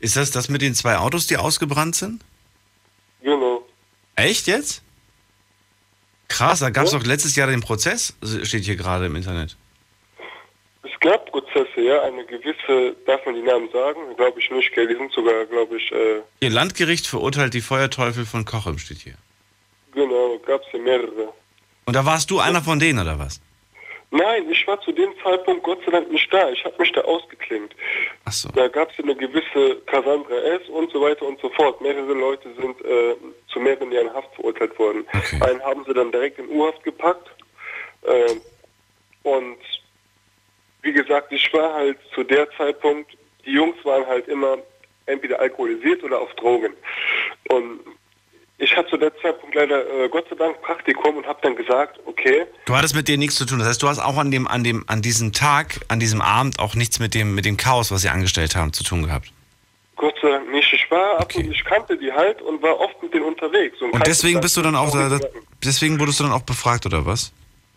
Ist das das mit den zwei Autos, die ausgebrannt sind? Genau. Echt jetzt? Krass, da gab es doch letztes Jahr den Prozess, steht hier gerade im Internet. Es gab Prozesse, ja, eine gewisse, darf man die Namen sagen? Glaube ich nicht, gell? Die sind sogar, glaube ich, äh, Ihr Landgericht verurteilt die Feuerteufel von Kochem, steht hier. genau, gab es ja mehrere. Und da warst du einer von denen, oder was? Nein, ich war zu dem Zeitpunkt Gott sei Dank nicht da. Ich habe mich da ausgeklingt. Ach so. Da gab es eine gewisse Cassandra S. und so weiter und so fort. Mehrere Leute sind äh, zu mehreren Jahren Haft verurteilt worden. Einen haben sie dann direkt in U-Haft gepackt. Äh, und wie gesagt, ich war halt zu der Zeitpunkt, die Jungs waren halt immer entweder alkoholisiert oder auf Drogen. Und ich hatte zu der Zeitpunkt leider äh, Gott sei Dank Praktikum und habe dann gesagt, okay, Du hattest mit denen nichts zu tun. Das heißt, du hast auch an dem, an dem, an diesem Tag, an diesem Abend auch nichts mit dem, mit dem Chaos, was sie angestellt haben, zu tun gehabt. Gott sei Dank nicht. Ich war und ich kannte die halt und war oft mit denen unterwegs. Und kannte deswegen bist du dann auch da, deswegen wurdest du dann auch befragt, oder was?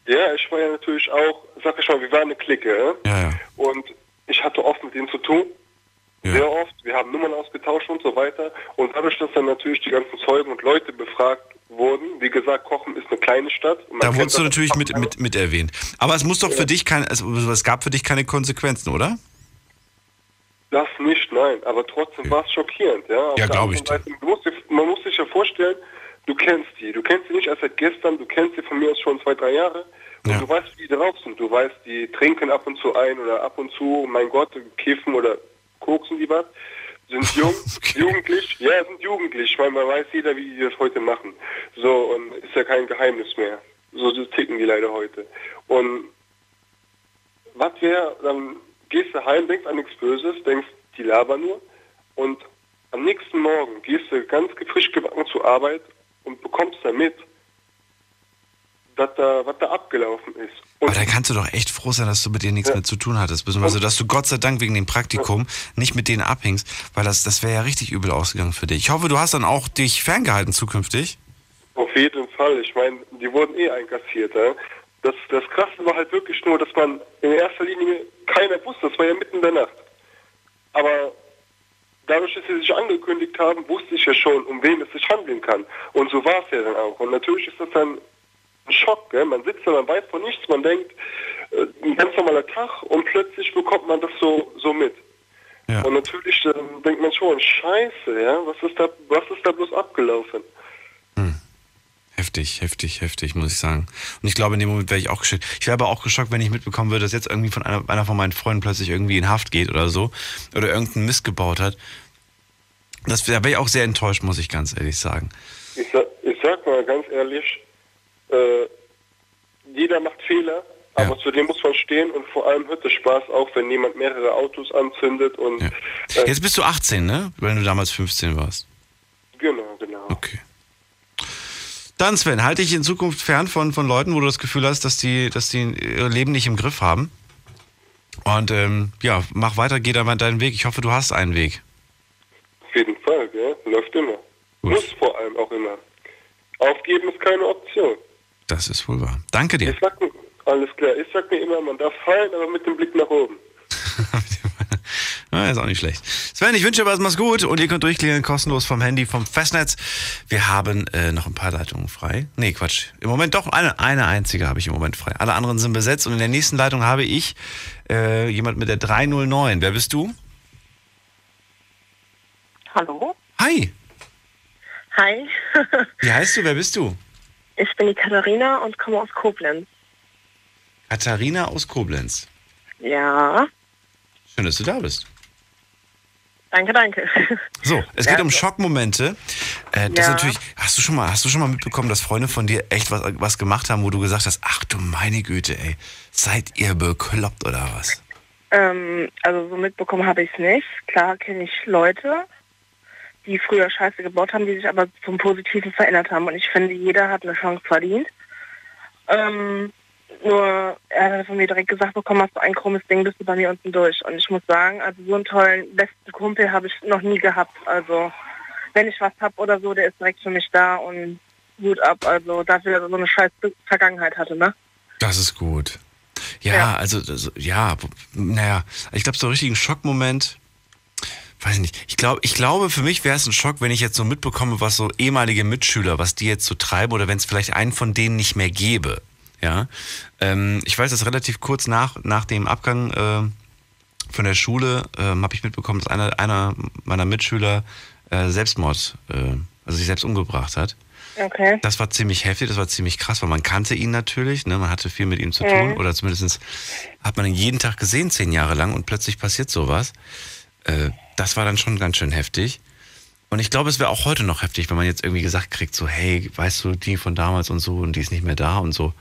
Ja, ich war ja natürlich auch, sag ich mal, wir waren eine Clique. Ja? Ja, ja. Und ich hatte oft mit denen zu tun. Sehr oft. Wir haben Nummern ausgetauscht und so weiter. Und dadurch, dass dann natürlich die ganzen Zeugen und Leute befragt wurden, wie gesagt, Kochen ist eine kleine Stadt. Da wurdest du natürlich mit, mit, mit erwähnt. Aber es muss doch für dich keine, also es gab für dich keine Konsequenzen, oder? Das nicht, nein. Aber trotzdem war es schockierend. Ja, Auf Ja, der glaub anderen ich. Seite, musst man muss sich ja vorstellen, du kennst die. Du kennst sie nicht erst seit gestern, du kennst sie von mir aus schon zwei, drei Jahre. Und du weißt, wie die drauf sind. Du weißt, die trinken ab und zu ein oder ab und zu, mein Gott, kiffen oder koksen die was. Sind (laughs) jung, jugendlich. Ja, sind jugendlich. Ich meine, man weiß jeder, wie die das heute machen. So, und ist ja kein Geheimnis mehr. So ticken die leider heute. Und was wäre, dann gehst du heim, denkst an nichts Böses, denkst, die labern nur. Und am nächsten Morgen gehst du ganz frisch gebacken zur Arbeit und bekommst da mit, was da, was da abgelaufen ist. Aber da kannst du doch echt froh sein, dass du mit denen nichts mehr zu tun hattest. Beziehungsweise, dass du Gott sei Dank wegen dem Praktikum nicht mit denen abhängst, weil das, das wäre ja richtig übel ausgegangen für dich. Ich hoffe, du hast dann auch dich ferngehalten zukünftig. Auf jeden Fall. Ich meine, die wurden eh einkassiert. Ja? Das, das Krasse war halt wirklich nur, dass man in erster Linie keiner wusste. Das war ja mitten in der Nacht. Aber dadurch, dass sie sich angekündigt haben, wusste ich ja schon, um wen es sich handeln kann. Und so war es ja dann auch. Und natürlich ist das dann ein Schock. Gell? Man sitzt da, man weiß von nichts, man denkt, äh, ein ganz normaler Tag und plötzlich bekommt man das so, so mit. Und natürlich äh, denkt man schon, scheiße, ja, was ist da, was ist da bloß abgelaufen? Heftig, heftig, heftig, muss ich sagen. Und ich glaube, in dem Moment wäre ich auch geschockt. Ich wäre aber auch geschockt, wenn ich mitbekommen würde, dass jetzt irgendwie von einer, einer von meinen Freunden plötzlich irgendwie in Haft geht oder so. Oder irgendeinen Mist gebaut hat. Das, da wäre ich auch sehr enttäuscht, muss ich ganz ehrlich sagen. Ich ich sag mal ganz ehrlich, äh, jeder macht Fehler, aber zu dem muss man stehen und vor allem hört es Spaß auch, wenn jemand mehrere Autos anzündet und äh, Jetzt bist du 18, ne? Weil du damals 15 warst. genau, genau. Okay. Dann, Sven, halte dich in Zukunft fern von, von Leuten, wo du das Gefühl hast, dass die, dass die ihr Leben nicht im Griff haben. Und ähm, ja, mach weiter, geh da mal deinen Weg. Ich hoffe, du hast einen Weg. Auf jeden Fall, gell? läuft immer. Muss vor allem auch immer. Aufgeben ist keine Option. Das ist wohl wahr. Danke dir. Ich sag, mir- alles klar, ich sag mir immer, man darf fallen, aber mit dem Blick nach oben. (laughs) Ja, ist auch nicht schlecht. Sven, ich wünsche dir was, mach's gut und ihr könnt durchklingeln, kostenlos vom Handy, vom Festnetz. Wir haben äh, noch ein paar Leitungen frei. Nee, Quatsch. Im Moment doch eine, eine einzige habe ich im Moment frei. Alle anderen sind besetzt und in der nächsten Leitung habe ich äh, jemand mit der 309. Wer bist du? Hallo? Hi. Hi. Wie heißt du? Wer bist du? Ich bin die Katharina und komme aus Koblenz. Katharina aus Koblenz. Ja. Schön, dass du da bist. Danke, danke. (laughs) So, es Ja, geht um also- Schockmomente. Äh, das Ja. natürlich, hast du schon mal, hast du schon mal mitbekommen, dass Freunde von dir echt was, was gemacht haben, wo du gesagt hast, ach du meine Güte, ey, seid ihr bekloppt oder was? Ähm, also so mitbekommen habe ich es nicht. Klar kenne ich Leute, die früher Scheiße gebaut haben, die sich aber zum Positiven verändert haben. Und ich finde, jeder hat eine Chance verdient. Ähm, nur, er hat von mir direkt gesagt bekommen, hast du ein krummes Ding, bist du bei mir unten durch. Und ich muss sagen, also so einen tollen besten Kumpel habe ich noch nie gehabt. Also wenn ich was hab oder so, der ist direkt für mich da und gut ab. Also dafür, dass er so eine scheiß Vergangenheit hatte, ne? Das ist gut. Ja, also, also ja, naja, ich glaube, so einen richtigen Schockmoment, weiß ich nicht. Ich glaube, ich glaube, für mich wäre es ein Schock, wenn ich jetzt so mitbekomme, was so ehemalige Mitschüler, was die jetzt so treiben oder wenn es vielleicht einen von denen nicht mehr gäbe. Ja, ähm, ich weiß, dass relativ kurz nach, nach dem Abgang äh, von der Schule ähm, habe ich mitbekommen, dass einer, einer meiner Mitschüler äh, Selbstmord, äh, also sich selbst umgebracht hat. Okay. Das war ziemlich heftig, das war ziemlich krass, weil man kannte ihn natürlich, ne? man hatte viel mit ihm zu tun Mhm. oder zumindest hat man ihn jeden Tag gesehen, zehn Jahre lang und plötzlich passiert sowas. Äh, das war dann schon ganz schön heftig. Und ich glaube, es wäre auch heute noch heftig, wenn man jetzt irgendwie gesagt kriegt, so, hey, weißt du, die von damals und so und die ist nicht mehr da und so.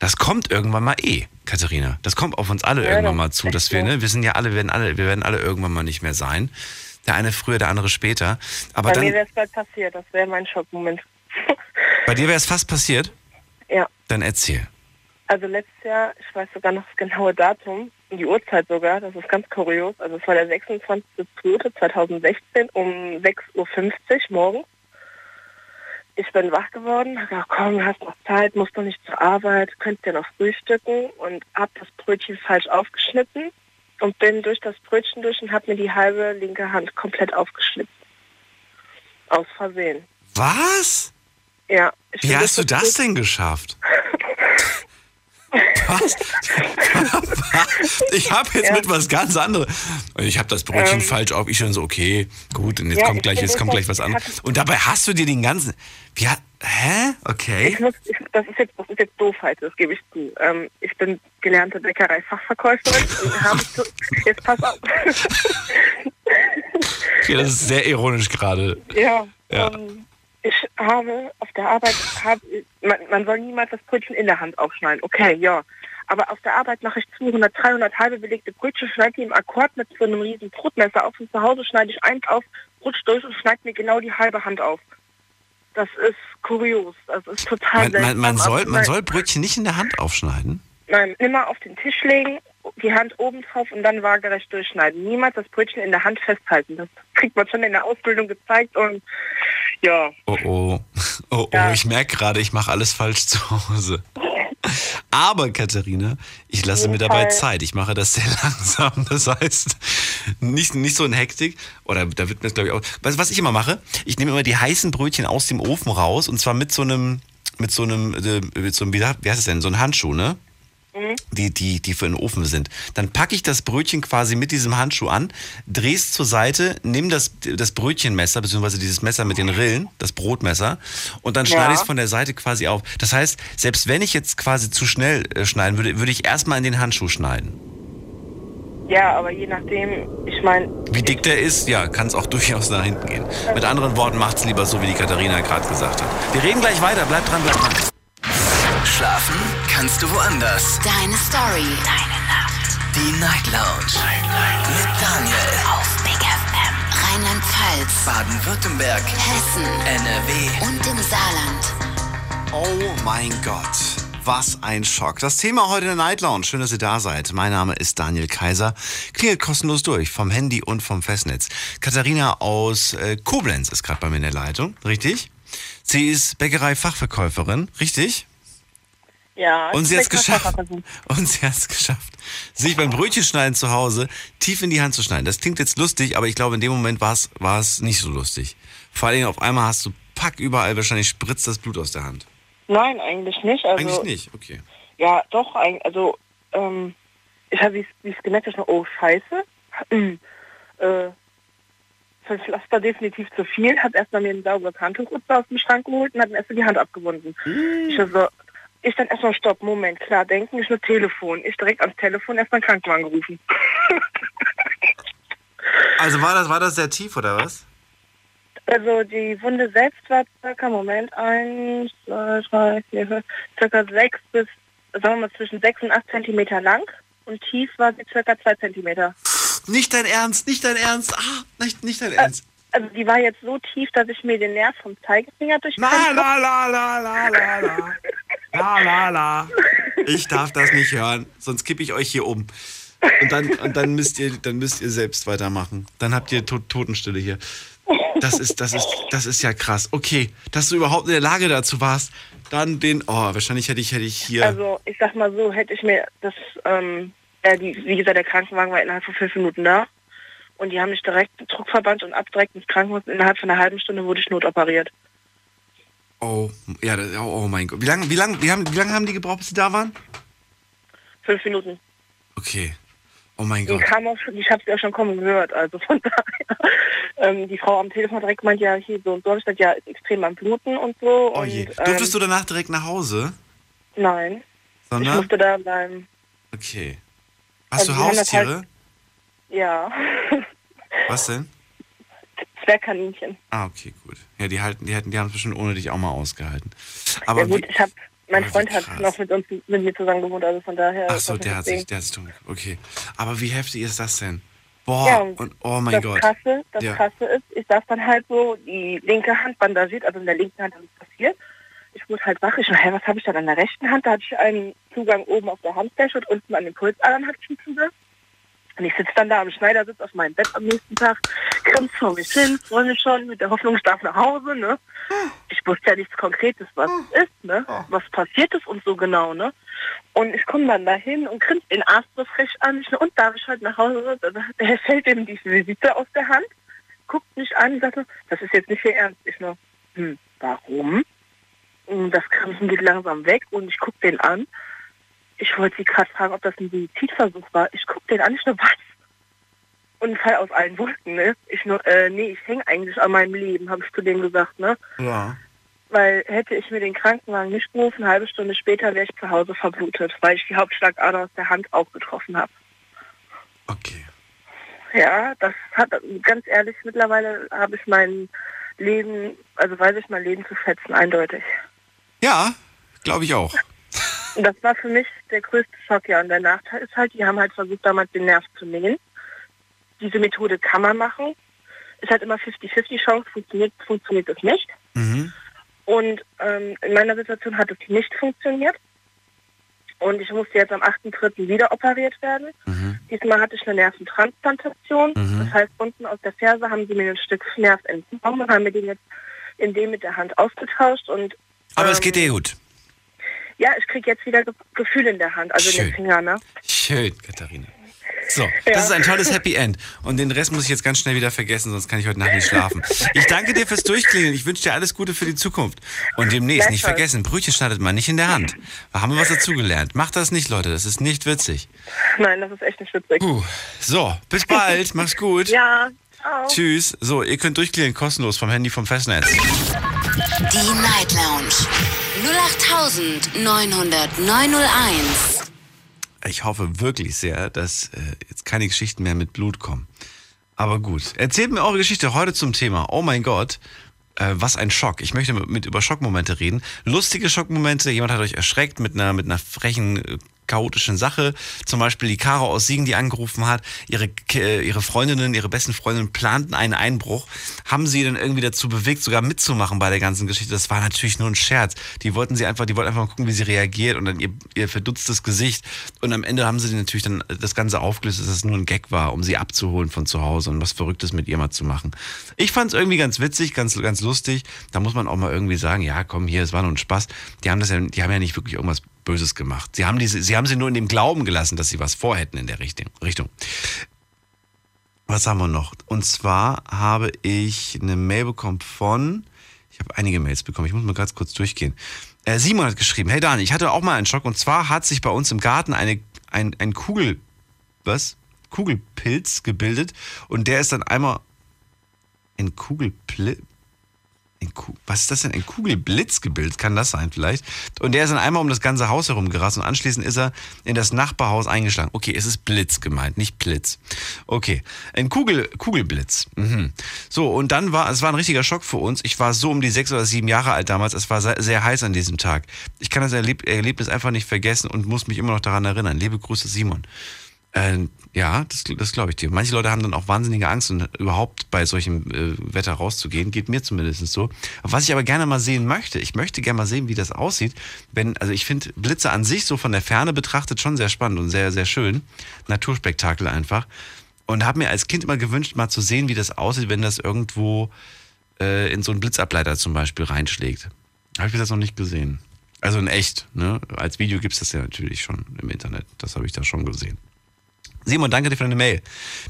Das kommt irgendwann mal eh, Katharina. Das kommt auf uns alle Ja, irgendwann mal zu, dass wir, ne, wir sind ja alle, wir werden alle, wir werden alle irgendwann mal nicht mehr sein. Der eine früher, der andere später. Aber bei dann, mir wäre es bald passiert, das wäre mein Schockmoment. bei dir wäre es fast passiert. Ja. Dann erzähl. Also letztes Jahr, ich weiß sogar noch das genaue Datum, die Uhrzeit sogar, das ist ganz kurios. Also es war der 26.02.2016 um 6.50 Uhr morgens. Ich bin wach geworden, hab gesagt, komm, hast noch Zeit, musst doch nicht zur Arbeit, könntest ja noch frühstücken und hab das Brötchen falsch aufgeschnitten und bin durch das Brötchen durch und hab mir die halbe linke Hand komplett aufgeschnitten. Aus Versehen. Was? Ja. ich Wie hast du das denn geschafft? (laughs) Was? ich habe jetzt Ja. mit was ganz anderes. Ich habe das Brötchen Ähm. falsch auf. Ich schon so, okay, gut, und jetzt Ja, kommt ich gleich, jetzt kommt gleich was das- anderes. Und dabei hast du dir den ganzen. Wie hat, hä? Okay. Ich muss, ich, das ist jetzt, das ist jetzt Doofheit, das gebe ich zu. Ähm, ich bin gelernte Bäckerei-Fachverkäuferin und habe zu, jetzt pass auf. (laughs) Okay, das ist sehr ironisch gerade. ja, Ja. Ähm, ich habe auf der Arbeit, hab, man, man soll niemals das Brötchen in der Hand aufschneiden. Okay, ja. Aber auf der Arbeit mache ich 200, 300 halbe belegte Brötchen, schneide die im Akkord mit so einem riesen Brotmesser auf und zu Hause schneide ich eins auf, rutsch durch und schneide mir genau die halbe Hand auf. Das ist kurios. Das ist total Man, man, man, soll, man soll Brötchen nicht in der Hand aufschneiden. Nein, immer auf den Tisch legen, die Hand oben drauf und dann waagerecht durchschneiden. Niemals das Brötchen in der Hand festhalten. Das kriegt man schon in der Ausbildung gezeigt und ja. Oh oh. (laughs) Oh oh, ich merke gerade, ich mache alles falsch zu Hause. Aber Katharina, ich lasse mir dabei. Zeit. Ich mache das sehr (laughs) langsam. Das heißt, nicht, nicht so in Hektik. Oder da wird mir das, glaube ich, auch. Weißt du, was ich immer mache? Ich nehme immer die heißen Brötchen aus dem Ofen raus und zwar mit so einem, mit so einem, äh, mit so einem, wie heißt es denn? So ein Handschuh, ne? Mhm. die, die, die für den Ofen sind. Dann packe ich das Brötchen quasi mit diesem Handschuh an, drehe es zur Seite, nimm das, das Brötchenmesser, beziehungsweise dieses Messer mit den Rillen, das Brotmesser, und dann Ja. schneide ich es von der Seite quasi auf. Das heißt, selbst wenn ich jetzt quasi zu schnell äh, schneiden würde, würde ich erstmal in den Handschuh schneiden. Ja, aber je nachdem, ich meine, Wie dick der ist, ja, kann es auch (laughs) durchaus nach hinten gehen. Mit anderen Worten, macht's lieber so, wie die Katharina gerade gesagt hat. Wir reden gleich weiter, bleib dran, bleib dran. Schlafen kannst du woanders. Deine Story. Deine Nacht. Die Night Lounge. Mit Daniel. Auf Big FM. Rheinland-Pfalz. Baden-Württemberg. Hessen. NRW. Und im Saarland. Oh mein Gott, was ein Schock. Das Thema heute in der Night Lounge. Schön, dass ihr da seid. Mein Name ist Daniel Kaiser. Klingelt kostenlos durch vom Handy und vom Festnetz. Katharina aus äh, Koblenz ist gerade bei mir in der Leitung, richtig? Sie ist Bäckerei-Fachverkäuferin, richtig? Ja. Und sie hat es geschafft. Und sie hat es geschafft, sich beim Brötchenschneiden zu Hause tief in die Hand zu schneiden. Das klingt jetzt lustig, aber ich glaube, in dem Moment war es war es nicht so lustig. Vor allen Dingen auf einmal hast du Pack überall, wahrscheinlich spritzt das Blut aus der Hand. Nein, eigentlich nicht. Also, Eigentlich nicht, okay. Ja, doch, eigentlich, also, ähm, ich habe, wie es gemerkt habe, oh, scheiße. Hm, (clears throat) äh, für Pflaster definitiv zu viel, hat erstmal mir ein sauberes Handtuch aus dem Schrank geholt und hat mir erstmal die Hand abgewunden. Ich so, ich dann erstmal Stopp, Moment, klar, denken ist nur Telefon. Ich direkt ans Telefon erstmal einen Krankenwagen gerufen. (laughs) Also war das, war das sehr tief oder was? Also die Wunde selbst war circa, Moment, eins, zwei, drei, vier, fünf, circa sechs bis, sagen wir mal, zwischen sechs und acht Zentimeter lang und tief war sie circa zwei Zentimeter. Nicht dein Ernst, nicht dein Ernst. Ah, nicht, nicht dein Ernst. Also die war jetzt so tief, dass ich mir den Nerv vom Zeigefinger durch. La la la la la la la. La la la. Ich darf das nicht hören, sonst kippe ich euch hier um. Und dann, und dann müsst ihr, dann müsst ihr selbst weitermachen. Dann habt ihr to Totenstille hier. Das ist, das ist, das ist ja krass. Okay, dass du überhaupt in der Lage dazu warst, dann den, oh, wahrscheinlich hätte ich, hätte ich hier. Also ich sag mal so, hätte ich mir das, ähm, ja, die, wie gesagt, der Krankenwagen war innerhalb von fünf Minuten da. Und die haben mich direkt mit Druckverband und abdirekt ins Krankenhaus. Innerhalb von einer halben Stunde wurde ich notoperiert. Oh, ja, das- oh, oh mein Gott. Wie lange, wie lange, wie haben, wie lange haben die gebraucht, bis sie da waren? Fünf Minuten. Okay. Oh mein Die Gott. kam auch schon, ich habe sie auch schon kommen gehört. Also von (laughs) daher, ähm, die Frau am Telefon direkt meint, ja, hier so und so, hab ich gesagt, ja, ist extrem am Bluten und so. Oh und, je. ähm, Durftest du danach direkt nach Hause? Nein, ich Sondern? musste da bleiben. Okay. Hast Also du die das Haustiere? halt- Ja, (laughs) Was denn? Zwergkaninchen. Ah, okay, gut. Ja, die halten, die hätten, die haben es bestimmt ohne dich auch mal ausgehalten. Aber ja gut, wie, ich habe, mein Freund hat krass. noch mit uns, mit mir zusammen gewohnt, also von daher. ach so, der hat sich, der hat sich dumm. Okay. Aber wie heftig ist das denn? Boah, Ja, und oh mein das Gott. Krasse, das Ja. Krasse ist, ich saß dann halt so, die linke Hand bandagiert, also in der linken Hand ist es passiert. Ich wurde halt wach, ich hä, was habe ich dann an der rechten Hand? Da hatte ich einen Zugang oben auf der Handfläche und unten an den Pulsadern hatte ich einen Zugang. Und ich sitze dann da am Schneidersitz auf meinem Bett am nächsten Tag, grinse vor mich hin, freue mich schon mit der Hoffnung, ich darf nach Hause, ne? Ich wusste ja nichts Konkretes, was es ist, ne? Was passiert ist und so genau, ne? Und ich komme dann dahin und grinse den Arzt so frech an. Ich, und darf ich heute nach Hause? Der fällt ihm die Visite aus der Hand, guckt mich an und sagt, das ist jetzt nicht Ihr Ernst. Ich nur, hm, warum? Und das Grinsen geht langsam weg und ich gucke den an. Ich wollte sie gerade fragen, ob das ein Suizidversuch war. Ich gucke den an, ich nur, was? Und fall aus allen Wolken, ne? Ich nur, äh, nee, ich hänge eigentlich an meinem Leben, habe ich zu dem gesagt, ne? Ja. Weil hätte ich mir den Krankenwagen nicht gerufen, eine halbe Stunde später wäre ich zu Hause verblutet, weil ich die Hauptschlagader aus der Hand auch getroffen habe. Okay. Ja, das hat, ganz ehrlich, mittlerweile habe ich mein Leben, also weiß ich mein Leben zu schätzen, eindeutig. Ja, glaube ich auch. Und das war für mich der größte Schock, ja. Und der Nachteil ist halt, die haben halt versucht, damals den Nerv zu nähen. Diese Methode kann man machen. Ist halt immer 50-50 Chance, funktioniert, funktioniert es nicht. Mhm. Und ähm, in meiner Situation hat es nicht funktioniert. Und ich musste jetzt am 8.3. wieder operiert werden. Diesmal hatte ich eine Nerventransplantation. Mhm. Das heißt, unten aus der Ferse haben sie mir ein Stück Nerv entnommen und haben mir den jetzt in dem mit der Hand ausgetauscht. Und Aber es ähm, geht dir gut. Ja, ich kriege jetzt wieder Ge Gefühl in der Hand, also in Schön. den Fingern. Ne? Schön, Katharina. So, Ja. das ist ein tolles Happy End. Und den Rest muss ich jetzt ganz schnell wieder vergessen, sonst kann ich heute Nacht nicht schlafen. Ich danke dir fürs Durchklingeln. Ich wünsche dir alles Gute für die Zukunft. Und demnächst, nicht vergessen, Brötchen schneidet man nicht in der Hand. Da haben wir was dazugelernt. Macht das nicht, Leute. Das ist nicht witzig. Nein, das ist echt nicht witzig. Puh. So, bis bald. (laughs) Mach's gut. Ja, ciao. Tschüss. So, ihr könnt durchklingeln, kostenlos vom Handy vom Festnetz. Die Night Lounge 0890901. Ich hoffe wirklich sehr, dass äh, jetzt keine Geschichten mehr mit Blut kommen. Aber gut, erzählt mir eure Geschichte heute zum Thema. Oh mein Gott, äh, was ein Schock. Ich möchte mit, mit über Schockmomente reden. Lustige Schockmomente. Jemand hat euch erschreckt mit einer, mit einer frechen, äh, chaotischen Sache. Zum Beispiel die Caro aus Siegen, die angerufen hat. Ihre, äh, ihre Freundinnen, ihre besten Freundinnen planten einen Einbruch. Haben sie dann irgendwie dazu bewegt, sogar mitzumachen bei der ganzen Geschichte. Das war natürlich nur ein Scherz. Die wollten sie einfach, die wollten einfach mal gucken, wie sie reagiert und dann ihr, ihr verdutztes Gesicht. Und am Ende haben sie natürlich dann das Ganze aufgelöst, dass es nur ein Gag war, um sie abzuholen von zu Hause und was Verrücktes mit ihr mal zu machen. Ich fand es irgendwie ganz witzig, ganz, ganz lustig. Da muss man auch mal irgendwie sagen, ja, komm hier, es war nur ein Spaß. Die haben das ja, die haben ja nicht wirklich irgendwas Böses gemacht. Sie haben diese, sie haben sie nur in dem Glauben gelassen, dass sie was vorhätten in der Richtung. Was haben wir noch? Und zwar habe ich eine Mail bekommen von, ich habe einige Mails bekommen, ich muss mal ganz kurz durchgehen. Äh, Simon hat geschrieben, hey Dani, ich hatte auch mal einen Schock und zwar hat sich bei uns im Garten eine, ein, ein Kugel, was? Kugelpilz gebildet und der ist dann einmal ein Kugelpilz, Was ist das denn? Ein Kugelblitzgebild? Kann das sein vielleicht? Und der ist dann einmal um das ganze Haus herum gerast und anschließend ist er in das Nachbarhaus eingeschlagen. Okay, es ist Blitz gemeint, nicht Blitz. Okay, ein Kugel, Kugelblitz. Mhm. So, und dann war, es war ein richtiger Schock für uns. Ich war so um die sechs oder sieben Jahre alt damals. Es war sehr, sehr heiß an diesem Tag. Ich kann das Erleb Erlebnis einfach nicht vergessen und muss mich immer noch daran erinnern. Liebe Grüße, Simon. Äh, ja, das, das glaube ich dir. Manche Leute haben dann auch wahnsinnige Angst, und überhaupt bei solchem äh, Wetter rauszugehen. Geht mir zumindest so. Was ich aber gerne mal sehen möchte, ich möchte gerne mal sehen, wie das aussieht. Wenn, also ich finde Blitze an sich so von der Ferne betrachtet schon sehr spannend und sehr, sehr schön. Naturspektakel einfach. Und habe mir als Kind immer gewünscht, mal zu sehen, wie das aussieht, wenn das irgendwo äh, in so einen Blitzableiter zum Beispiel reinschlägt. Habe ich jetzt noch nicht gesehen. Also in echt, ne? Als Video gibt es das ja natürlich schon im Internet. Das habe ich da schon gesehen. Simon, danke dir für deine Mail.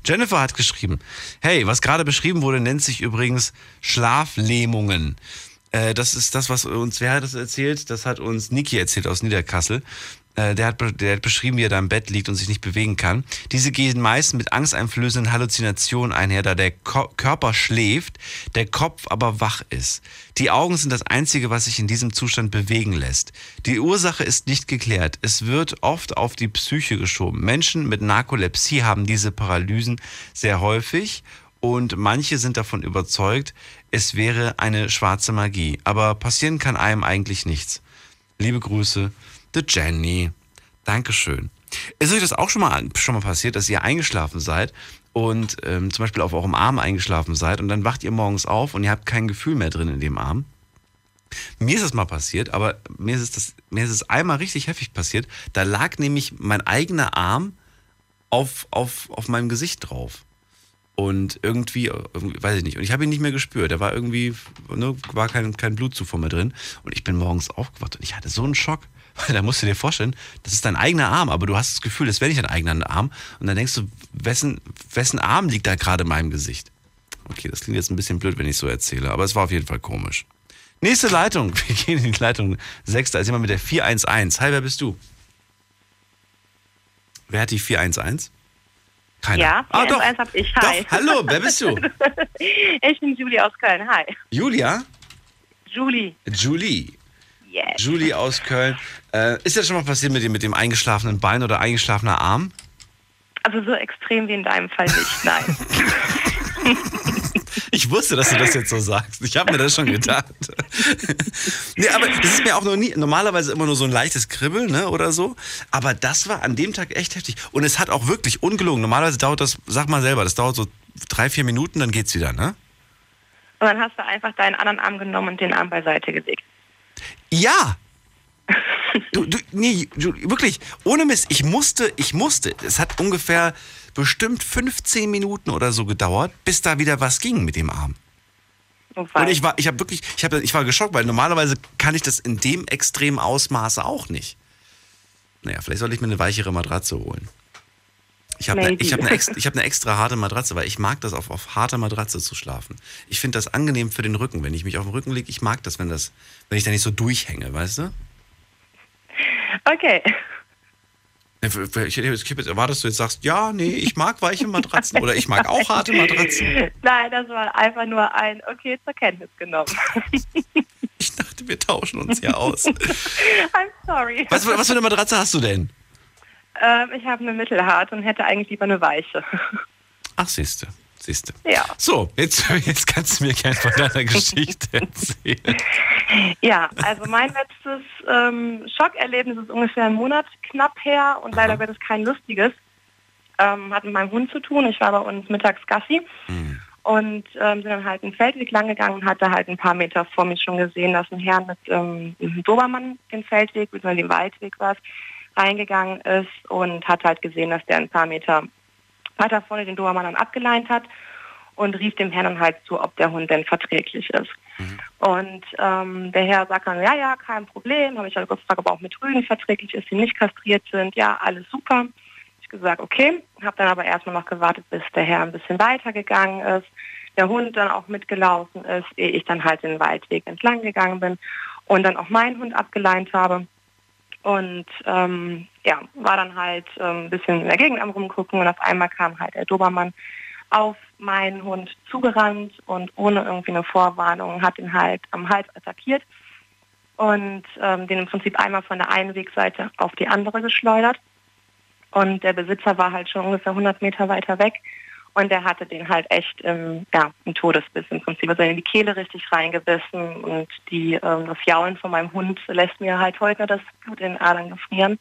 Jennifer hat geschrieben, hey, was gerade beschrieben wurde, nennt sich übrigens Schlaflähmungen. Äh, das ist das, was uns, wer hat das erzählt? Das hat uns Niki erzählt aus Niederkassel. Äh, der, hat, der hat beschrieben, wie er da im Bett liegt und sich nicht bewegen kann. Diese gehen meist mit angsteinflößenden Halluzinationen einher, da der Ko Körper schläft, der Kopf aber wach ist. Die Augen sind das Einzige, was sich in diesem Zustand bewegen lässt. Die Ursache ist nicht geklärt. Es wird oft auf die Psyche geschoben. Menschen mit Narkolepsie haben diese Paralysen sehr häufig und manche sind davon überzeugt, es wäre eine schwarze Magie. Aber passieren kann einem eigentlich nichts. Liebe Grüße, The Jenny. Dankeschön. Ist euch das auch schon mal, schon mal passiert, dass ihr eingeschlafen seid und ähm, zum Beispiel auf eurem Arm eingeschlafen seid und dann wacht ihr morgens auf und ihr habt kein Gefühl mehr drin in dem Arm? Mir ist das mal passiert, aber mir ist, es mir ist es einmal richtig heftig passiert. Da lag nämlich mein eigener Arm auf, auf, auf meinem Gesicht drauf. Und irgendwie, irgendwie, weiß ich nicht, und ich habe ihn nicht mehr gespürt. Da war irgendwie, ne, war kein, kein Blutzufuhr mehr drin. Und ich bin morgens aufgewacht und ich hatte so einen Schock. Weil (laughs) da musst du dir vorstellen, das ist dein eigener Arm, aber du hast das Gefühl, das wäre nicht dein eigener Arm. Und dann denkst du, wessen, wessen Arm liegt da gerade in meinem Gesicht? Okay, das klingt jetzt ein bisschen blöd, wenn ich so erzähle, aber es war auf jeden Fall komisch. Nächste Leitung. (laughs) Wir gehen in die Leitung 6. Da ist jemand mit der 411. Hi, wer bist du? Wer hat die 411? Keiner. Ja, ah, doch. hab ich. Hi. Doch, hallo, wer bist du? (laughs) ich bin Julie aus Köln. Hi. Julia? Julie. Julie. Yes. Julie aus Köln. Äh, ist das schon mal passiert mit dem, mit dem eingeschlafenen Bein oder eingeschlafener Arm? Also so extrem wie in deinem Fall nicht, nein. (laughs) (laughs) Ich wusste, dass du das jetzt so sagst. Ich habe mir das schon gedacht. (laughs) nee, aber es ist mir auch noch nie, normalerweise immer nur so ein leichtes Kribbeln, ne, oder so. Aber das war an dem Tag echt heftig. Und es hat auch wirklich ungelogen. Normalerweise dauert das, sag mal selber, das dauert so drei, vier Minuten, dann geht's wieder, ne? Und dann hast du einfach deinen anderen Arm genommen und den Arm beiseite gelegt. Ja! Du, du, nee, du, wirklich, ohne Mist, ich musste, ich musste, es hat ungefähr bestimmt 15 Minuten oder so gedauert, bis da wieder was ging mit dem Arm. Oh, Und ich war, ich habe wirklich, ich, hab, ich war geschockt, weil normalerweise kann ich das in dem extremen Ausmaße auch nicht. Naja, vielleicht sollte ich mir eine weichere Matratze holen. Ich habe eine, ich hab eine, extra, (laughs) ich hab eine extra harte Matratze, weil ich mag das, auf, auf harter Matratze zu schlafen. Ich finde das angenehm für den Rücken. Wenn ich mich auf den Rücken lege, ich mag das, wenn, das, wenn ich da nicht so durchhänge, weißt du? Okay. Ich, ich, hab jetzt erwartet, dass du jetzt sagst, ja, nee, ich mag weiche Matratzen oder ich mag auch harte Matratzen. (laughs) Nein, das war einfach nur ein Okay zur Kenntnis genommen. (laughs) Ich dachte, wir tauschen uns hier aus. I'm sorry. Was, was für eine Matratze hast du denn? Ähm, ich habe eine mittelhart und hätte eigentlich lieber eine weiche. Ach, siehste, siehste. Ja. So, jetzt, (laughs) jetzt kannst du mir gerne von deiner Geschichte erzählen. Ja, also mein letztes ähm, Schockerlebnis ist ungefähr einen Monat knapp her und leider wird es kein lustiges. Ähm, hat mit meinem Hund zu tun. Ich war bei uns mittags Gassi und ähm, sind dann halt einen Feldweg lang gegangen und hatte halt ein paar Meter vor mir schon gesehen, dass ein Herr mit ähm, einem Dobermann den Feldweg, bzw. den Waldweg war reingegangen ist und hat halt gesehen, dass der ein paar Meter weiter vorne den Dobermann dann abgeleint hat und rief dem Herrn dann halt zu, ob der Hund denn verträglich ist. Und ähm, der Herr sagt dann, ja, ja, kein Problem. Habe ich halt gefragt, ob auch mit Rügen verträglich ist, die nicht kastriert sind. Ja, alles super. Ich gesagt, okay. Habe dann aber erstmal noch gewartet, bis der Herr ein bisschen weiter gegangen ist, der Hund dann auch mitgelaufen ist, ehe ich dann halt den Waldweg entlang gegangen bin und dann auch meinen Hund abgeleint habe. Und ähm, ja, war dann halt ähm, ein bisschen in der Gegend am rumgucken und auf einmal kam halt der Dobermann auf mein Hund zugerannt und ohne irgendwie eine Vorwarnung hat ihn halt am Hals attackiert und ähm, den im Prinzip einmal von der einen Wegseite auf die andere geschleudert. Und der Besitzer war halt schon ungefähr 100 Meter weiter weg und der hatte den halt echt im, ja, im Todesbiss im Prinzip. Also in die Kehle richtig reingebissen und die, ähm, das Jaulen von meinem Hund lässt mir halt heute das Blut in den Adern gefrieren.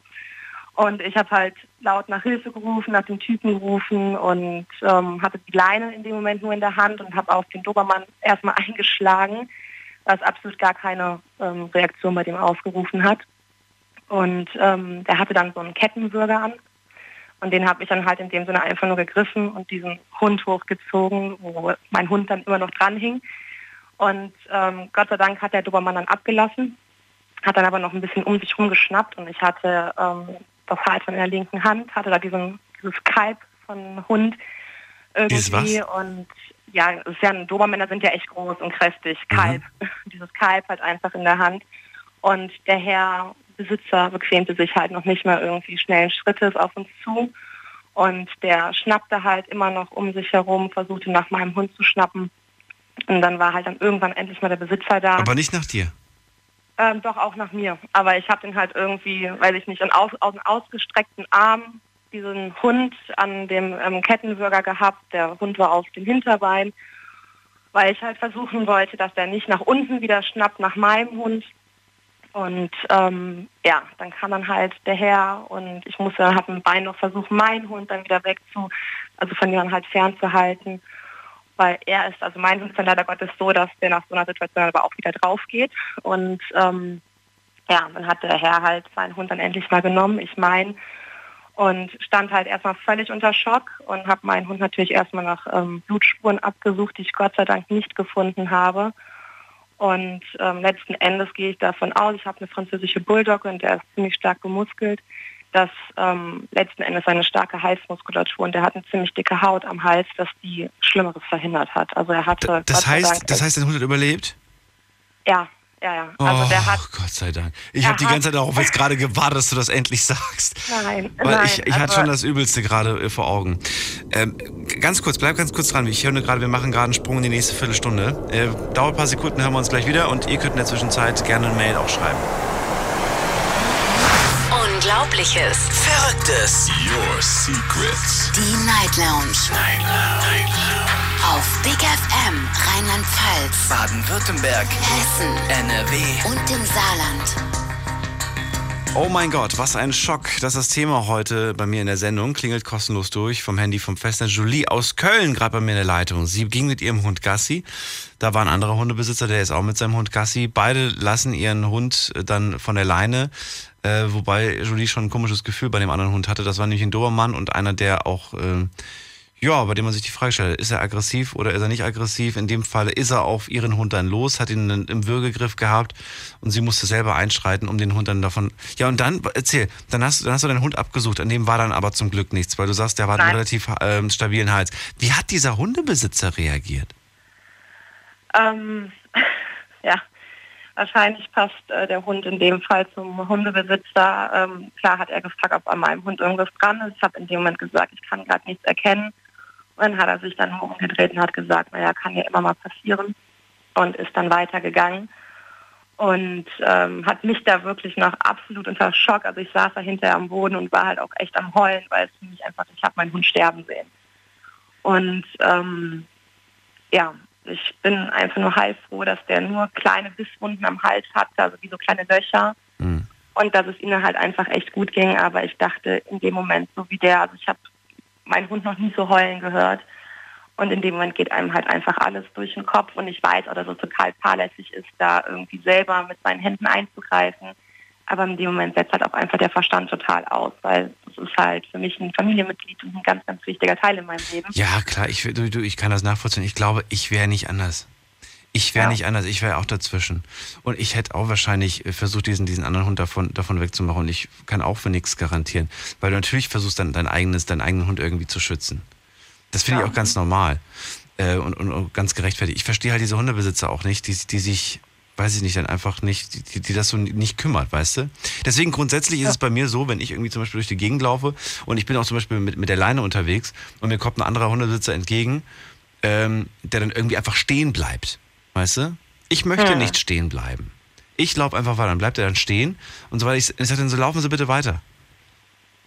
Und ich habe halt laut nach Hilfe gerufen, nach dem Typen gerufen und ähm, hatte die Leine in dem Moment nur in der Hand und habe auf den Dobermann erstmal (laughs) eingeschlagen, was absolut gar keine ähm, Reaktion bei dem ausgerufen hat. Und ähm, der hatte dann so einen Kettenwürger an. Und den habe ich dann halt in dem Sinne einfach nur gegriffen und diesen Hund hochgezogen, wo mein Hund dann immer noch dran hing. Und ähm, Gott sei Dank hat der Dobermann dann abgelassen, hat dann aber noch ein bisschen um sich rumgeschnappt und ich hatte ähm, das Halsband in der linken Hand, hatte da diesen, dieses Kalb von Hund irgendwie und ja, es ist ja, Dobermänner sind ja echt groß und kräftig, Kalb, mhm. (laughs) dieses Kalb halt einfach in der Hand und der Herr Besitzer bequemte sich halt noch nicht mal irgendwie schnellen Schrittes auf uns zu und der schnappte halt immer noch um sich herum, versuchte nach meinem Hund zu schnappen und dann war halt dann irgendwann endlich mal der Besitzer da. Aber nicht nach dir? Ähm, doch auch nach mir. Aber ich habe den halt irgendwie, weiß ich nicht, an aus, aus ausgestreckten Arm diesen Hund an dem ähm, Kettenwürger gehabt. Der Hund war auf dem Hinterbein, weil ich halt versuchen wollte, dass der nicht nach unten wieder schnappt nach meinem Hund. Und ähm, ja, dann kam dann halt der Herr und ich musste, habe dem Bein noch versucht, meinen Hund dann wieder wegzu, also von ihm halt fernzuhalten weil er ist, also mein Hund ist dann leider Gottes so, dass der nach so einer Situation aber auch wieder drauf geht. Und ähm, ja, dann hat der Herr halt seinen Hund dann endlich mal genommen, ich mein, und stand halt erstmal völlig unter Schock und habe meinen Hund natürlich erstmal nach ähm, Blutspuren abgesucht, die ich Gott sei Dank nicht gefunden habe. Und ähm, letzten Endes gehe ich davon aus, ich habe eine französische Bulldogge und der ist ziemlich stark gemuskelt dass ähm, letzten Endes eine starke Halsmuskulatur und der hat eine ziemlich dicke Haut am Hals, dass die Schlimmeres verhindert hat. Also er hatte. Das heißt, das heißt, der Hund hat überlebt? Ja, ja, ja. Also oh, der hat. Gott sei Dank. Ich habe die ganze Zeit darauf jetzt gerade gewartet, dass du das endlich sagst. Nein, Weil nein. ich, ich hatte also- schon das Übelste gerade äh, vor Augen. Ähm, ganz kurz, bleib ganz kurz dran. Ich höre gerade, wir machen gerade einen Sprung in die nächste Viertelstunde. Äh, dauert ein paar Sekunden, hören wir uns gleich wieder und ihr könnt in der Zwischenzeit gerne eine Mail auch schreiben. Unglaubliches. Verrücktes. Your Secrets. Die Night Lounge. Night Lounge. Auf Big FM Rheinland-Pfalz, Baden-Württemberg. Hessen NRW. und im Saarland. Oh mein Gott, was ein Schock. Das ist das Thema heute bei mir in der Sendung. Klingelt kostenlos durch vom Handy vom Festnetz. Julie aus Köln gerade bei mir in der Leitung. Sie ging mit ihrem Hund Gassi. Da war ein anderer Hundebesitzer, der ist auch mit seinem Hund Gassi. Beide lassen ihren Hund äh, dann von der Leine. Äh, wobei Julie schon ein komisches Gefühl bei dem anderen Hund hatte. Das war nämlich ein Dobermann und einer, der auch, äh, ja, bei dem man sich die Frage stellt, ist er aggressiv oder ist er nicht aggressiv? In dem Fall ist er auf ihren Hund dann los, hat ihn im Würgegriff gehabt und sie musste selber einschreiten, um den Hund dann davon. Ja, und dann, erzähl, dann hast, dann hast du deinen Hund abgesucht, an dem war dann aber zum Glück nichts, weil du sagst, der war einen relativ ähm, stabilen Hals. Wie hat dieser Hundebesitzer reagiert? Ähm, (laughs) ja, wahrscheinlich passt äh, der Hund in dem Fall zum Hundebesitzer. Ähm, klar hat er gefragt, ob an meinem Hund irgendwas dran ist. Ich habe in dem Moment gesagt, ich kann gerade nichts erkennen. Dann hat er sich dann umgedreht und hat gesagt, naja, kann ja immer mal passieren. Und ist dann weitergegangen. Und ähm, hat mich da wirklich noch absolut unter Schock. Also ich saß da hinterher am Boden und war halt auch echt am Heulen, weil es für mich einfach, ich habe meinen Hund sterben sehen. Und ähm, ja, ich bin einfach nur heilfroh, dass der nur kleine Bisswunden am Hals hatte, also wie so kleine Löcher. Und dass es ihnen halt einfach echt gut ging. Aber ich dachte in dem Moment, so wie der, also ich habe meinen Hund noch nie so heulen gehört. Und in dem Moment geht einem halt einfach alles durch den Kopf. Und ich weiß dass es total fahrlässig ist, da irgendwie selber mit seinen Händen einzugreifen. Aber in dem Moment setzt halt auch einfach der Verstand total aus, weil es ist halt für mich ein Familienmitglied und ein ganz, ganz wichtiger Teil in meinem Leben. Ja, klar, ich, du, ich kann das nachvollziehen. Ich glaube, ich wäre nicht anders. Ich wäre Ja. nicht anders, ich wäre auch dazwischen. Und ich hätte auch wahrscheinlich äh, versucht, diesen, diesen anderen Hund davon, davon wegzumachen. Und ich kann auch für nichts garantieren. Weil du natürlich versuchst, dann dein eigenes, deinen eigenen Hund irgendwie zu schützen. Das finde ich auch ganz normal. Äh, und, und, und ganz gerechtfertigt. Ich verstehe halt diese Hundebesitzer auch nicht, die, die sich, weiß ich nicht, dann einfach nicht, die, die das so nicht kümmert, weißt du? Deswegen grundsätzlich ist es bei mir so, wenn ich irgendwie zum Beispiel durch die Gegend laufe und ich bin auch zum Beispiel mit, mit der Leine unterwegs und mir kommt ein anderer Hundebesitzer entgegen, ähm, der dann irgendwie einfach stehen bleibt. Weißt du? Ich möchte Hm. nicht stehen bleiben. Ich laufe einfach weiter. Dann bleibt er dann stehen und so weiter. Ich, ich sage dann so, laufen Sie bitte weiter.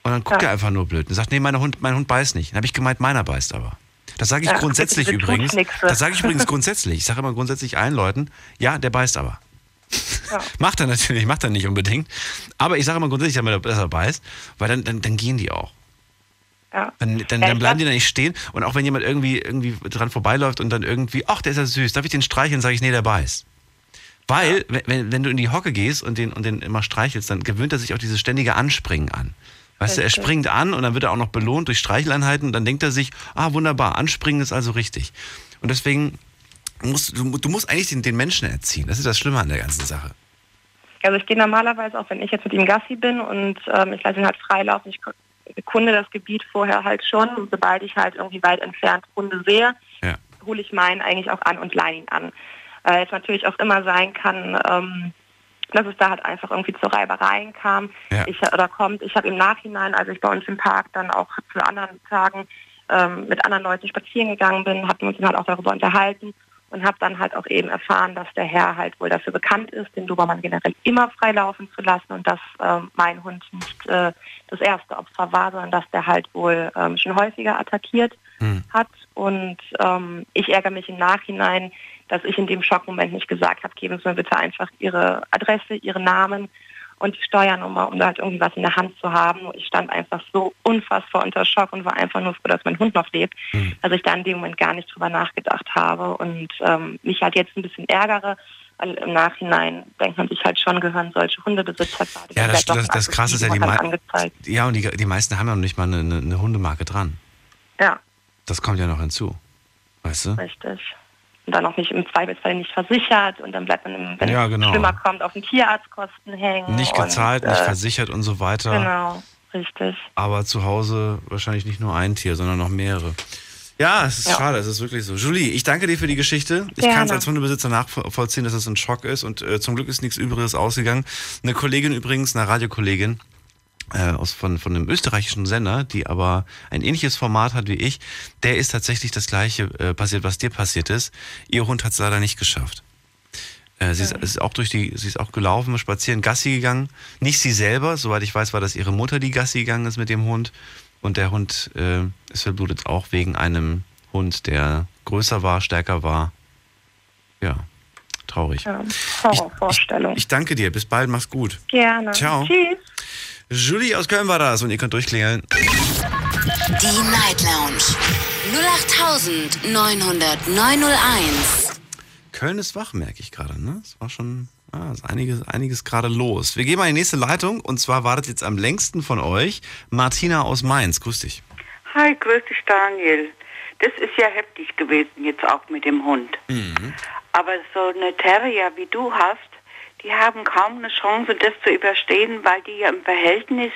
Und dann guckt Ja. er einfach nur blöd und sagt, nee, mein Hund, mein Hund beißt nicht. Dann habe ich gemeint, meiner beißt aber. Das sage ich Ja, grundsätzlich (laughs) übrigens. Das sage ich übrigens grundsätzlich. Ich sage immer grundsätzlich allen Leuten, ja, der beißt aber. (laughs) macht er natürlich, macht er nicht unbedingt. Aber ich sage immer grundsätzlich, dass er beißt, weil dann, dann, dann gehen die auch. Ja. Dann, dann, Ja, dann bleiben die da nicht stehen. Und auch wenn jemand irgendwie, irgendwie dran vorbeiläuft und dann irgendwie, ach, der ist ja süß, darf ich den streicheln? Sage ich, nee, der beißt. Weil, wenn- wenn, wenn du in die Hocke gehst und den, und den immer streichelst, dann gewöhnt er sich auch dieses ständige Anspringen an. Weißt du, er Richtig. springt an und dann wird er auch noch belohnt durch Streicheleinheiten und dann denkt er sich, ah, wunderbar, anspringen ist also richtig. Und deswegen musst du, du musst eigentlich den, den Menschen erziehen. Das ist das Schlimme an der ganzen Sache. Also ich gehe normalerweise, auch wenn ich jetzt mit ihm Gassi bin und ähm, ich lasse ihn halt freilaufen, ich kunde das Gebiet vorher halt schon. Und sobald ich halt irgendwie weit entfernt Hunde sehe, Ja. hole ich meinen eigentlich auch an und leihe ihn an. Weil es natürlich auch immer sein kann, ähm, dass es da halt einfach irgendwie zu Reibereien kam Ja. ich, oder kommt. Ich habe im Nachhinein, als ich bei uns im Park dann auch zu anderen Tagen ähm, mit anderen Leuten spazieren gegangen bin, hatten wir uns dann halt auch darüber unterhalten und habe dann halt auch eben erfahren, dass der Herr halt wohl dafür bekannt ist, den Dobermann generell immer freilaufen zu lassen und dass ähm, mein Hund nicht äh, das erste Opfer war, sondern dass der halt wohl ähm, schon häufiger attackiert hat. Und ähm, ich ärgere mich im Nachhinein, dass ich in dem Schockmoment nicht gesagt habe, geben Sie mir bitte einfach Ihre Adresse, Ihren Namen und die Steuernummer, um da halt irgendwie was in der Hand zu haben. Ich stand einfach so unfassbar unter Schock und war einfach nur froh, dass mein Hund noch lebt, dass ich da in dem Moment gar nicht drüber nachgedacht habe und ähm, mich halt jetzt ein bisschen ärgere. Weil im Nachhinein denkt man sich halt schon, gehören solche Hundebesitzer gerade. Ja, das, das, das Krasse ist ja, die, angezeigt. ja, und die, die meisten haben ja noch nicht mal eine, eine Hundemarke dran. Ja, Das kommt ja noch hinzu. Weißt du? richtig. Und dann auch nicht im Zweifelsfall nicht versichert und dann bleibt man, im, wenn Ja, es genau. schlimmer kommt, auf den Tierarztkosten hängen. Nicht gezahlt, und, nicht äh, versichert und so weiter. Genau, richtig. Aber zu Hause wahrscheinlich nicht nur ein Tier, sondern noch mehrere. Ja, es ist Ja. schade, es ist wirklich so. Julie, ich danke dir für die Geschichte. Ich kann es als Hundebesitzer nachvollziehen, dass es ein Schock ist und äh, zum Glück ist nichts Übriges ausgegangen. Eine Kollegin übrigens, eine Radiokollegin äh, aus, von, von einem österreichischen Sender, die aber ein ähnliches Format hat wie ich, der ist tatsächlich das gleiche äh, passiert, was dir passiert ist. Ihr Hund hat es leider nicht geschafft. Äh, sie ist, ist auch durch die, sie ist auch gelaufen, spazieren, Gassi gegangen. Nicht sie selber, soweit ich weiß, war das ihre Mutter, die Gassi gegangen ist mit dem Hund. Und der Hund äh, ist verblutet auch wegen einem Hund, der größer war, stärker war. Ja, traurig. Ja, Horrorvorstellung. Ich danke dir. Bis bald. Mach's gut. Gerne. Ciao. Tschüss. Julie aus Köln war das und ihr könnt durchklingeln. Die Night Lounge 0890901. Köln ist wach, merke ich gerade. Ne? Es war schon ah, ist einiges, einiges gerade los. Wir gehen mal in die nächste Leitung und zwar wartet jetzt am längsten von euch Martina aus Mainz. Grüß dich. Hi, grüß dich Daniel. Das ist ja heftig gewesen jetzt auch mit dem Hund. Aber so eine Terrier wie du hast, die haben kaum eine Chance, das zu überstehen, weil die ja im Verhältnis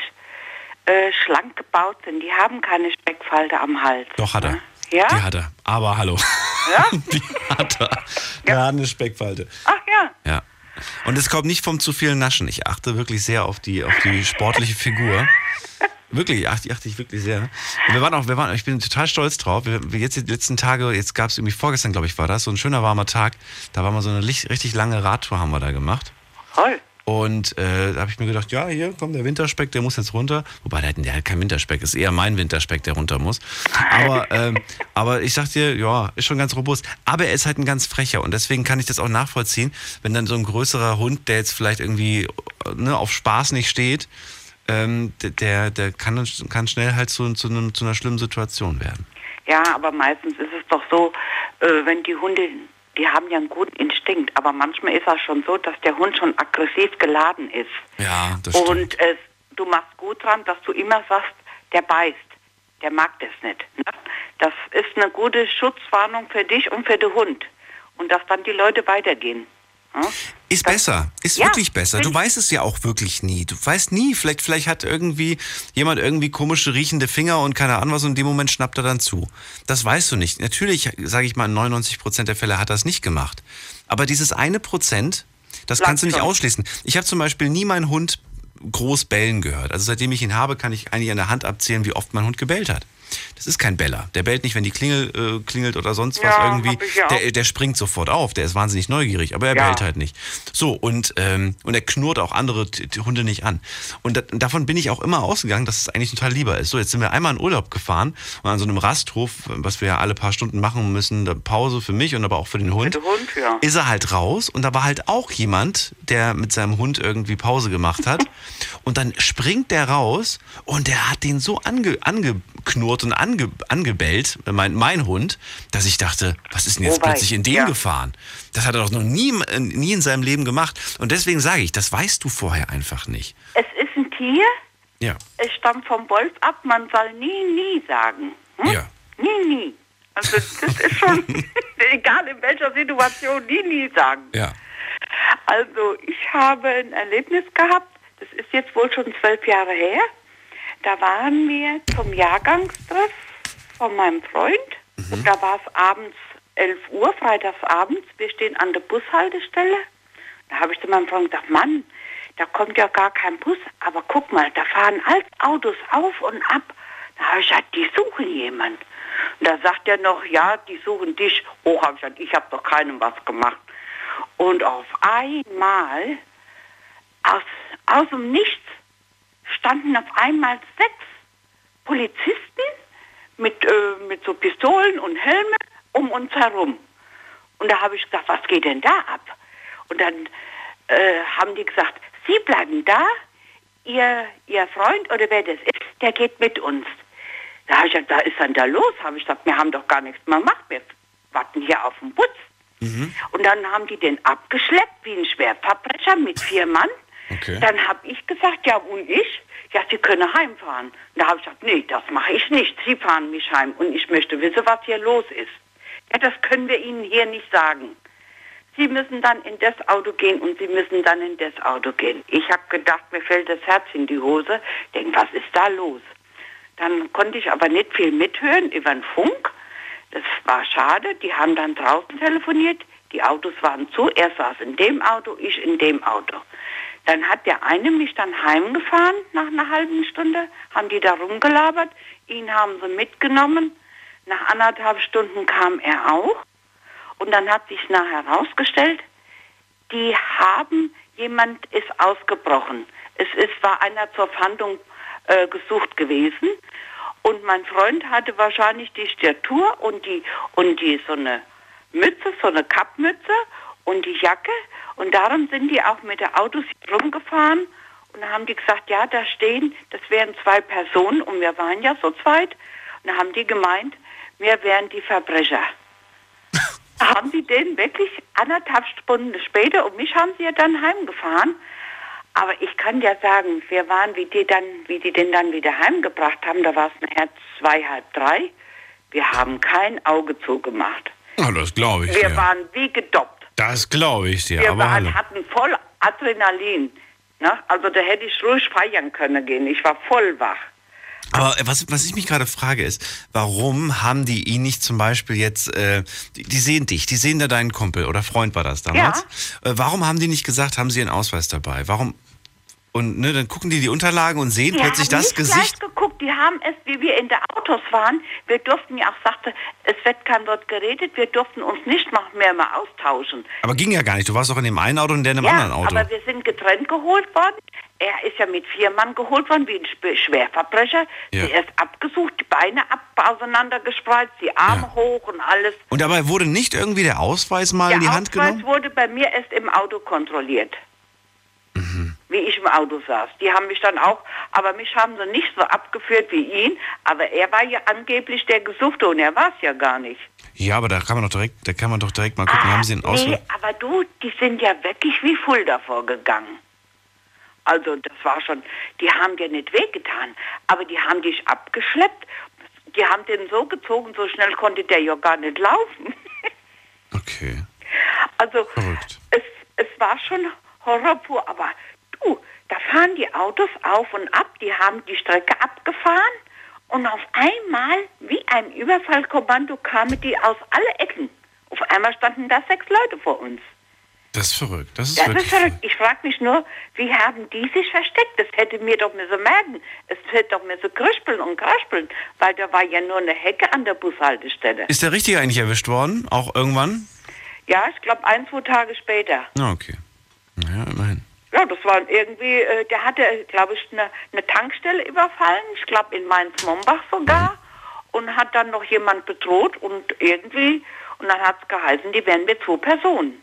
äh, schlank gebaut sind. Die haben keine Speckfalte am Hals. Doch, hat er. Ja? Die hat er. Aber hallo. Ja? (laughs) Die hat er. Der hat eine Speckfalte. Ach ja. Ja. Und es kommt nicht vom zu vielen Naschen. Ich achte wirklich sehr auf die, auf die sportliche Figur. Wirklich, ich achte, achte ich wirklich sehr. Und wir waren auch, wir waren, ich bin total stolz drauf. Wir, wir jetzt die letzten Tage, jetzt gab es irgendwie vorgestern, glaube ich, war das, so ein schöner warmer Tag. Da war mal so eine richtig lange Radtour haben wir da gemacht. Toll. Und äh, da habe ich mir gedacht, ja, hier kommt der Winterspeck, der muss jetzt runter. Wobei, der, hat- der hat keinen Winterspeck, ist eher mein Winterspeck, der runter muss. Aber, (laughs) ähm, aber ich sag dir, ja, ist schon ganz robust. Aber er ist halt ein ganz frecher und deswegen kann ich das auch nachvollziehen, wenn dann so ein größerer Hund, der jetzt vielleicht irgendwie ne, auf Spaß nicht steht, ähm, der, der kann, dann- kann schnell halt zu, zu, einem, zu einer schlimmen Situation werden. Ja, aber meistens ist es doch so, äh, wenn die Hunde, die haben ja einen guten Instinkt, aber manchmal ist es schon so, dass der Hund schon aggressiv geladen ist. Ja, das Und äh, du machst gut dran, dass du immer sagst, der beißt. Der mag das nicht. Ne? Das ist eine gute Schutzwarnung für dich und für den Hund. Und dass dann die Leute weitergehen. Ne? Ist besser, ist Ja, wirklich besser. Du weißt es ja auch wirklich nie. Du weißt nie, vielleicht, vielleicht hat irgendwie jemand irgendwie komische riechende Finger und keine Ahnung was und in dem Moment schnappt er dann zu. Das weißt du nicht. Natürlich, sage ich mal, in 99 Prozent der Fälle hat er es nicht gemacht. Aber dieses eine Prozent, das kannst du nicht schon. ausschließen. Ich habe zum Beispiel nie meinen Hund groß bellen gehört. Also seitdem ich ihn habe, kann ich eigentlich an der Hand abzählen, wie oft mein Hund gebellt hat. Das ist kein Beller. Der bellt nicht, wenn die Klingel äh, klingelt oder sonst was Ja, irgendwie. Der, der springt sofort auf. Der ist wahnsinnig neugierig, aber er Ja. bellt halt nicht. So, und, ähm, und er knurrt auch andere Hunde nicht an. Und da, davon bin ich auch immer ausgegangen, dass es eigentlich total lieber ist. So, jetzt sind wir einmal in Urlaub gefahren und an so einem Rasthof, was wir ja alle paar Stunden machen müssen, Pause für mich und aber auch für den Hund. Mit Hund, ja. Ist er halt raus und da war halt auch jemand, der mit seinem Hund irgendwie Pause gemacht hat. (laughs) und dann springt der raus und der hat den so ange, angeknurrt und ange, angebellt, mein, mein Hund, dass ich dachte, was ist denn jetzt Wobei, plötzlich in den ja. gefahren? Das hat er doch noch nie, äh, nie in seinem Leben gemacht. Und deswegen sage ich, das weißt du vorher einfach nicht. Es ist ein Tier, Ja. es stammt vom Wolf ab, man soll nie, nie sagen. Hm? Ja. Nie, nie. Also das ist schon, (laughs) egal in welcher Situation, nie, nie sagen. Ja. Also ich habe ein Erlebnis gehabt, das ist jetzt wohl schon zwölf Jahre her. Da waren wir zum Jahrgangstreff von meinem Freund. Und da war es abends 11 Uhr, freitagsabends. Wir stehen an der Bushaltestelle. Da habe ich zu meinem Freund gesagt, Mann, da kommt ja gar kein Bus. Aber guck mal, da fahren alt Autos auf und ab. Da habe ich gesagt, die suchen jemanden. Und da sagt er noch, ja, die suchen dich. Oh, habe ich gesagt, ich habe doch keinem was gemacht. Und auf einmal, aus, aus dem Nichts, standen auf einmal sechs Polizisten mit, äh, mit so Pistolen und Helmen um uns herum. Und da habe ich gesagt, was geht denn da ab? Und dann äh, haben die gesagt, Sie bleiben da, Ihr, Ihr Freund oder wer das ist, der geht mit uns. Da habe ich gesagt, was ist denn da los? Habe ich gesagt, wir haben doch gar nichts mehr gemacht, wir warten hier auf den Bus. Und dann haben die den abgeschleppt wie ein Schwerverbrecher mit vier Mann. Okay. Dann habe ich gesagt, ja und ich? Ja, Sie können heimfahren. Da habe ich gesagt, nee, das mache ich nicht. Sie fahren mich heim und ich möchte wissen, was hier los ist. Ja, das können wir Ihnen hier nicht sagen. Sie müssen dann in das Auto gehen und Sie müssen dann in das Auto gehen. Ich habe gedacht, mir fällt das Herz in die Hose. Denk, was ist da los? Dann konnte ich aber nicht viel mithören über den Funk. Das war schade. Die haben dann draußen telefoniert. Die Autos waren zu. Er saß in dem Auto, ich in dem Auto. Dann hat der eine mich dann heimgefahren nach einer halben Stunde, haben die da rumgelabert, ihn haben sie mitgenommen. Nach anderthalb Stunden kam er auch und dann hat sich nachher herausgestellt, die haben, jemand ist ausgebrochen. Es ist, war einer zur Fahndung äh, gesucht gewesen und mein Freund hatte wahrscheinlich die Statur und die, und die so eine Mütze, so eine Kappmütze und die Jacke und darum sind die auch mit der Autos rumgefahren und dann haben die gesagt, ja, da stehen, das wären zwei Personen und wir waren ja so zweit und dann haben die gemeint, wir wären die Verbrecher. Da (laughs) haben die den wirklich anderthalb Stunden später und mich haben sie ja dann heimgefahren. Aber ich kann ja sagen, wir waren, wie die dann, wie die den dann wieder heimgebracht haben, da war es nachher zwei, halb drei. Wir haben kein Auge zugemacht. Oh, das glaube ich wir dir. waren wie gedoppt. Das glaube ich dir. wir aber waren, hatten voll Adrenalin. Ne? Also da hätte ich ruhig feiern können gehen. Ich war voll wach. Aber was, was ich mich gerade frage ist, warum haben die ihn nicht zum Beispiel jetzt, äh, die, die sehen dich, die sehen da deinen Kumpel oder Freund war das damals. Äh, warum haben die nicht gesagt, haben sie einen Ausweis dabei? Warum? Und ne, dann gucken die die Unterlagen und sehen Die plötzlich das Gesicht. geguckt, die haben es, wie wir in der Autos waren, wir durften ja auch, sagte, es wird kein Wort geredet, wir durften uns nicht mehr mal austauschen. Aber ging ja gar nicht. Du warst doch in dem einen Auto und der in dem ja, anderen Auto. aber wir sind getrennt geholt worden. Er ist ja mit vier Mann geholt worden, wie ein Schw- Schwerverbrecher. Ja. Sie ist abgesucht, die Beine ab, auseinandergespreizt, die Arme hoch und alles. Und dabei wurde nicht irgendwie der Ausweis mal in die der Hand Ausweis genommen? wurde bei mir erst im Auto kontrolliert. Wie ich im Auto saß. Die haben mich dann auch, aber mich haben sie nicht so abgeführt wie ihn. Aber er war ja angeblich der Gesuchte und er war es ja gar nicht. Ja, aber da kann man doch direkt, da kann man doch direkt mal gucken, haben sie einen Ausweis? Nee, aber du, die sind ja wirklich wie voll davor gegangen. Also das war schon, die haben dir nicht wehgetan, aber die haben dich abgeschleppt. Die haben den so gezogen, so schnell konnte der ja gar nicht laufen. Okay. Also es, es war schon Horror pur, aber du, da fahren die Autos auf und ab, die haben die Strecke abgefahren und auf einmal, wie ein Überfallkommando, kamen die aus alle Ecken. Auf einmal standen da sechs Leute vor uns. Das ist verrückt. Das ist Das wirklich ist verrückt. Ich frage mich nur, wie haben die sich versteckt? Das hätte mir doch müssen merken. Es hätte doch müssen krispeln und kraspeln, weil da war ja nur eine Hecke an der Bushaltestelle. Ist der Richtige eigentlich erwischt worden? Auch irgendwann? Ja, ich glaube ein, zwei Tage später. Ah, okay. Naja, immerhin. Ja, das war irgendwie, äh, der hatte, glaube ich, eine, eine Tankstelle überfallen, ich glaube in Mainz-Mombach sogar, und hat dann noch jemand bedroht und irgendwie, und dann hat es geheißen, die wären mit zwei Personen.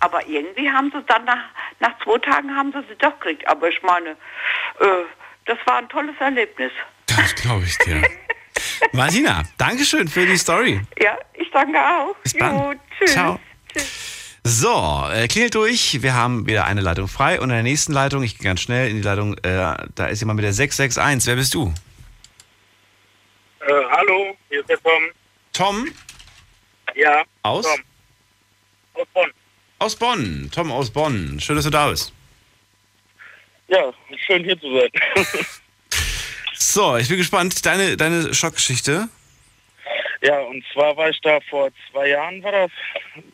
Aber irgendwie haben sie dann nach, nach zwei Tagen haben sie sie doch gekriegt. Aber ich meine, äh, das war ein tolles Erlebnis. Das glaube ich dir. (laughs) Martina, Dankeschön für die Story. Ja, ich danke auch. Bis dann. Jo, tschüss. Ciao. So, äh, klingelt durch. Wir haben wieder eine Leitung frei. Und in der nächsten Leitung, ich gehe ganz schnell in die Leitung, äh, da ist jemand mit der 661. Wer bist du? Äh, hallo, hier ist der Tom. Tom? Ja. Aus? Tom. Aus Bonn. Aus Bonn. Tom aus Bonn. Schön, dass du da bist. Ja, schön hier zu sein. (laughs) So, ich bin gespannt. Deine, deine Schockgeschichte. Ja, und zwar war ich da vor zwei Jahren, war das,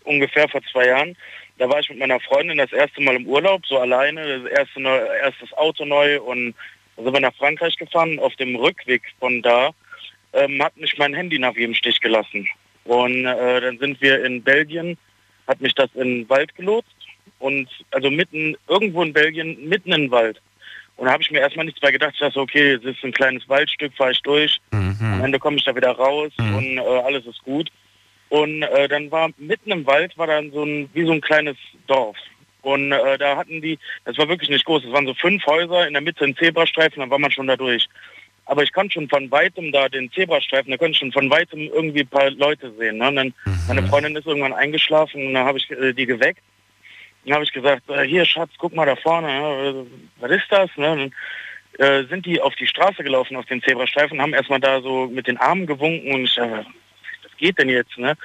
ungefähr vor zwei Jahren. Da war ich mit meiner Freundin das erste Mal im Urlaub, so alleine, das erste neu, erstes Auto neu und sind wir nach Frankreich gefahren. Auf dem Rückweg von da ähm, hat mich mein Handy nach im Stich gelassen. Und äh, dann sind wir in Belgien, hat mich das in den Wald gelotst und also mitten, irgendwo in Belgien, mitten den Wald. Und da habe ich mir erstmal nichts mehr gedacht. Ich dachte, okay, es ist ein kleines Waldstück, fahre ich durch. Am Ende komme ich da wieder raus und äh, alles ist gut. Und äh, dann war mitten im Wald war dann so ein, wie so ein kleines Dorf. Und äh, da hatten die, das war wirklich nicht groß, es waren so fünf Häuser, in der Mitte ein Zebrastreifen, dann war man schon da durch. Aber ich konnte schon von weitem da den Zebrastreifen, da konnte ich schon von weitem irgendwie ein paar Leute sehen. Ne? Und dann, meine Freundin ist irgendwann eingeschlafen und dann habe ich äh, die geweckt. Dann habe ich gesagt, äh, hier Schatz, guck mal da vorne, ne? was ist das? Ne? Dann äh, sind die auf die Straße gelaufen, auf den Zebrastreifen, haben erstmal da so mit den Armen gewunken und ich dachte, was geht denn jetzt? Ne?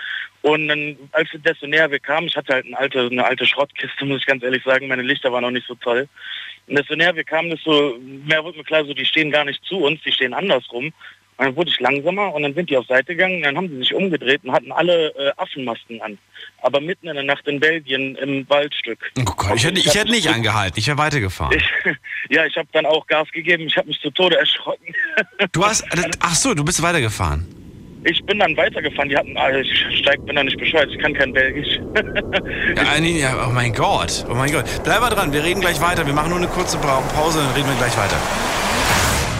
Und dann, als desto näher wir kamen, ich hatte halt eine alte, eine alte Schrottkiste, muss ich ganz ehrlich sagen, meine Lichter waren noch nicht so toll. Und desto näher wir kamen, desto mehr wurde mir klar, so die stehen gar nicht zu uns, die stehen andersrum. Und dann wurde ich langsamer und dann sind die auf Seite gegangen und dann haben sie sich umgedreht und hatten alle äh, Affenmasken an. Aber mitten in der Nacht in Belgien im Waldstück. Oh Gott, ich hätte, ich hätte nicht angehalten. Ich wäre weitergefahren. Ich, (laughs) ja, ich habe dann auch Gas gegeben. Ich habe mich zu Tode erschrocken. (laughs) Du hast. Ach so, du bist weitergefahren. Ich bin dann weitergefahren. Die hatten, also ich steig, bin da nicht bescheuert. Ich kann kein Belgisch. (laughs) Ja, nee, ja, oh mein Gott. Oh mein Gott. Bleib mal dran, wir reden gleich weiter. Wir machen nur eine kurze Pause, dann reden wir gleich weiter.